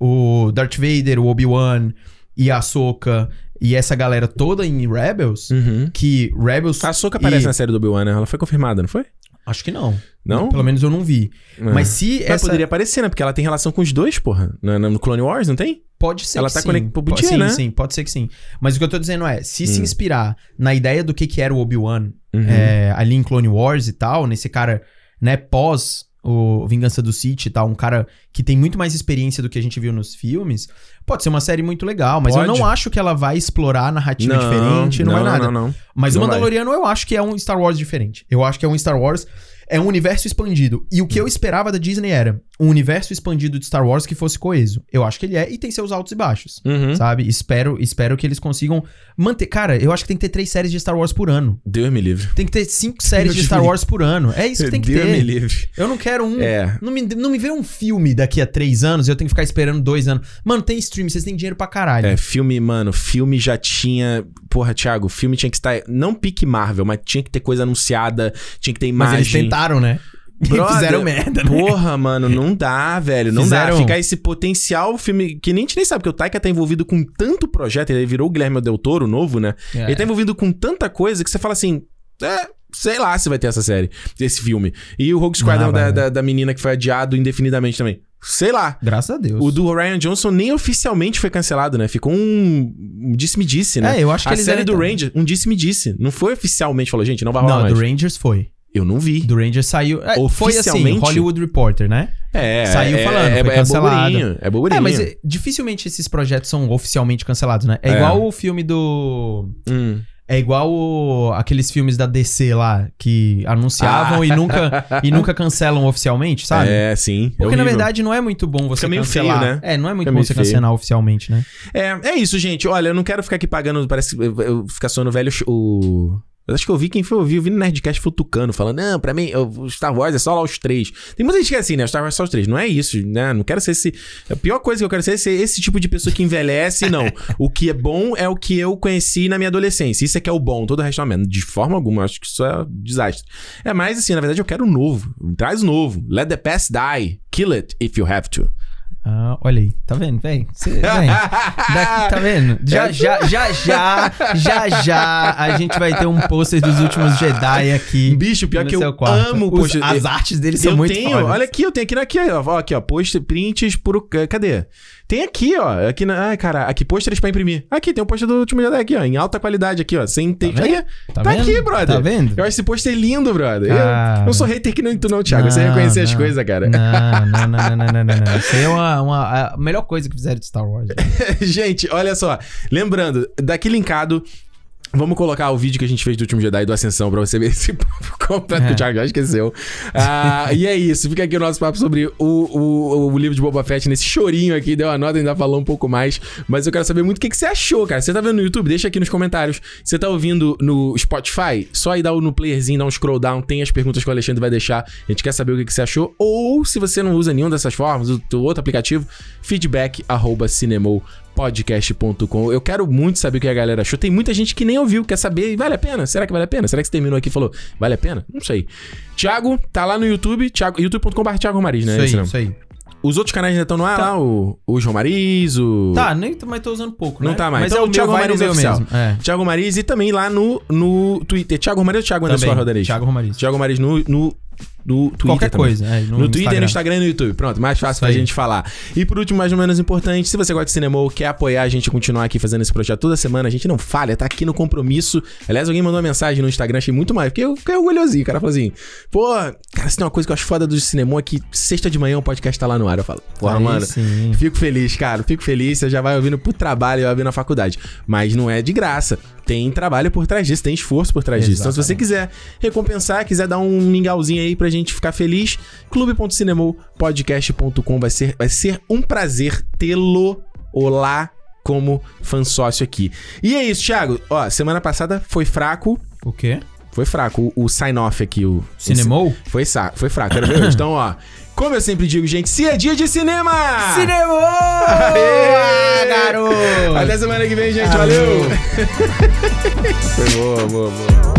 o Darth Vader, o Obi-Wan e a Ahsoka e essa galera toda em Rebels, uhum. que Rebels. A Soka aparece e... na série do Obi-Wan, né? Ela foi confirmada, não foi? Acho que não. Não? Pelo menos eu não vi. É. Mas se Mas essa... poderia aparecer, né? Porque ela tem relação com os dois, porra. No, no Clone Wars, não tem? Pode ser ela que tá sim. Conect... sim, né? sim, pode ser que sim. Mas o que eu tô dizendo é, se hum. se inspirar na ideia do que, que era o Obi-Wan uhum. é, ali em Clone Wars e tal, nesse cara, né, pós o Vingança do Sith e tal, um cara que tem muito mais experiência do que a gente viu nos filmes, pode ser uma série muito legal, mas pode. eu não acho que ela vai explorar a narrativa não, diferente, não, não vai nada. Não, não, Mas o Mandaloriano vai. eu acho que é um Star Wars diferente. Eu acho que é um Star Wars é um universo expandido. E o que eu esperava da Disney era um universo expandido de Star Wars que fosse coeso. Eu acho que ele é e tem seus altos e baixos. Uhum. Sabe? Espero, espero que eles consigam manter. Cara, eu acho que tem que ter três séries de Star Wars por ano. Deus me livre. Tem que ter cinco séries de Star Wars por ano. É isso que tem que Deus ter. me livre. Eu não quero um. É. Não me, não me vê um filme daqui a três anos e eu tenho que ficar esperando dois anos. Mano, tem stream, vocês têm dinheiro pra caralho. É, filme, mano, filme já tinha. Porra, Thiago, filme tinha que estar. Não pique Marvel, mas tinha que ter coisa anunciada, tinha que ter imagem. Mas eles tentaram, né? *laughs* Brother, fizeram merda, né? Porra, mano, não dá, velho. Não fizeram... dá. Ficar esse potencial filme. Que nem a gente nem sabe, porque o Taika tá envolvido com tanto projeto. Ele virou o Guilherme Del Toro novo, né? É. Ele tá envolvido com tanta coisa que você fala assim. É, sei lá se vai ter essa série, esse filme. E o Rogue Squadron Ah, da, vai, da, da menina que foi adiado indefinidamente também. Sei lá. Graças a Deus. O do Ryan Johnson nem oficialmente foi cancelado, né? Ficou um, um disse-me-disse, né? É, eu acho que A série do Ranger, um disse-me-disse. Não foi oficialmente, falou, gente, não vai rolar Não, mais. do Rangers foi. Eu não vi. Do Rangers saiu. é, foi assim? Hollywood Reporter, né? É, Saiu é, falando, é, foi é cancelado. burburinho, é burburinho. É, mas é, dificilmente esses projetos são oficialmente cancelados, né? É, É. igual o filme do. Hum. É igual o- aqueles filmes da DC lá, que anunciavam e, nunca, *laughs* e nunca cancelam oficialmente, sabe? Ah. É, sim. é Porque na horrível. verdade não é muito bom você Fica meio cancelar. feio, né? É, não é muito Fica bom você feio. cancelar oficialmente, né? É, é isso, gente. Olha, eu não quero ficar aqui pagando, parece que eu, eu ficar soando velho o. Eu acho que eu vi quem foi ouvir, eu vi no Nerdcast falando, não, pra mim, o Star Wars é só lá os três. Tem muita gente que é assim, né? Star Wars é só os três. Não é isso, né? Não quero ser esse. A pior coisa que eu quero ser é ser esse tipo de pessoa que envelhece, não. *laughs* o que é bom é o que eu conheci na minha adolescência. Isso é que é o bom, todo o resto é. De forma alguma, eu acho que isso é um desastre. É mais assim, na verdade, eu quero o novo. Traz o novo. Let the past die. Kill it if you have to. Ah, olha aí, tá vendo? Vem, cê- vem. Daqui, tá vendo? Já, *laughs* já, já, já, já, já, a gente vai ter um pôster dos últimos Jedi aqui. Bicho, pior que eu quarto. amo Os- pôster. As artes deles são eu muito tenho, fodas. olha aqui, eu tenho aqui, aqui, ó, aqui, ó, post, prints por, cadê? Tem aqui, ó, aqui na, ai, cara, aqui pôsteres pra imprimir. Aqui, tem um pôster do último Jedi aqui, ó, em alta qualidade aqui, ó, sem ter, Tá vendo? Aqui, Tá tá, vendo? aqui, brother. Tá vendo? Eu acho esse pôster lindo, brother. Cara. Eu não sou hater que nem tu não, Thiago, você Não, reconhecer as coisas, cara. Não, não, não, não, não, não, não. Isso aí é uma, uma- a melhor coisa que fizeram de Star Wars. *laughs* gente, olha só, lembrando, daqui linkado... Vamos colocar o vídeo que a gente fez do último Jedi do Ascensão pra você ver *laughs* esse papo completo que É. o Thiago já esqueceu. Ah, e é isso, fica aqui o nosso papo sobre o, o, o livro de Boba Fett nesse chorinho aqui. Deu a nota, ainda falou um pouco mais. Mas eu quero saber muito o que, que você achou, cara. Você tá vendo no YouTube? Deixa aqui nos comentários. Você tá ouvindo no Spotify? Só aí dá no playerzinho, dá um scroll down, tem as perguntas que o Alexandre vai deixar. A gente quer saber o que, que você achou. Ou se você não usa nenhuma dessas formas, o outro aplicativo, feedback arroba cinemou podcast.com. Eu quero muito saber o que a galera achou. Tem muita gente que nem ouviu, quer saber. E vale a pena? Será que vale a pena? Será que você terminou aqui e falou, vale a pena? Não sei. Thiago, tá lá no YouTube, Thiago, youtube.com.br Thiago Romariz, né? Isso aí, isso aí. Os outros canais ainda estão no ar Tá. lá, o, o João Mariz, o... Tá, nem, mas tô usando pouco, né? Não tá mais. Mas Então, é o Thiago Romariz meu oficial. mesmo. É. Thiago Mariz e também lá no, no Twitter. Thiago Romariz ou Thiago Anderson Rodarez? Thiago Romariz. Thiago Mariz no, no, no Twitter Qualquer também. coisa. É, No, Twitter, no Instagram e no YouTube. Pronto, mais fácil Isso pra aí. gente falar. E por último, mais ou menos importante, se você gosta de cinema ou quer apoiar a gente continuar aqui fazendo esse projeto toda semana, a gente não falha, tá aqui no compromisso. Aliás, alguém mandou uma mensagem no Instagram, achei muito mais, porque eu fiquei orgulhosinho. O cara falou assim: pô, cara, se tem uma coisa que eu acho foda do cinema é que sexta de manhã o podcast tá lá no ar. Eu falo, porra, Aí mano. sim. Fico feliz, cara. Fico feliz. Você já vai ouvindo pro trabalho e vai ouvindo na faculdade. Mas não é de graça. Tem trabalho por trás disso, tem esforço por trás disso. Então, se você quiser recompensar, quiser dar um mingauzinho aí pra gente ficar feliz, clube.cinemopodcast.com vai ser, vai ser um prazer tê-lo olá como fã sócio aqui. E é isso, Thiago. Ó, semana passada foi fraco. O quê? Foi fraco o, o sign-off aqui, o. Cinemou? Foi, foi fraco, quero ver hoje. *clears throat* Então, ó. Como eu sempre digo, gente, se é dia de cinema! Cinemou! Aê! Garoto! Até semana que vem, gente. Valeu. Valeu! *laughs* Foi boa, boa, boa.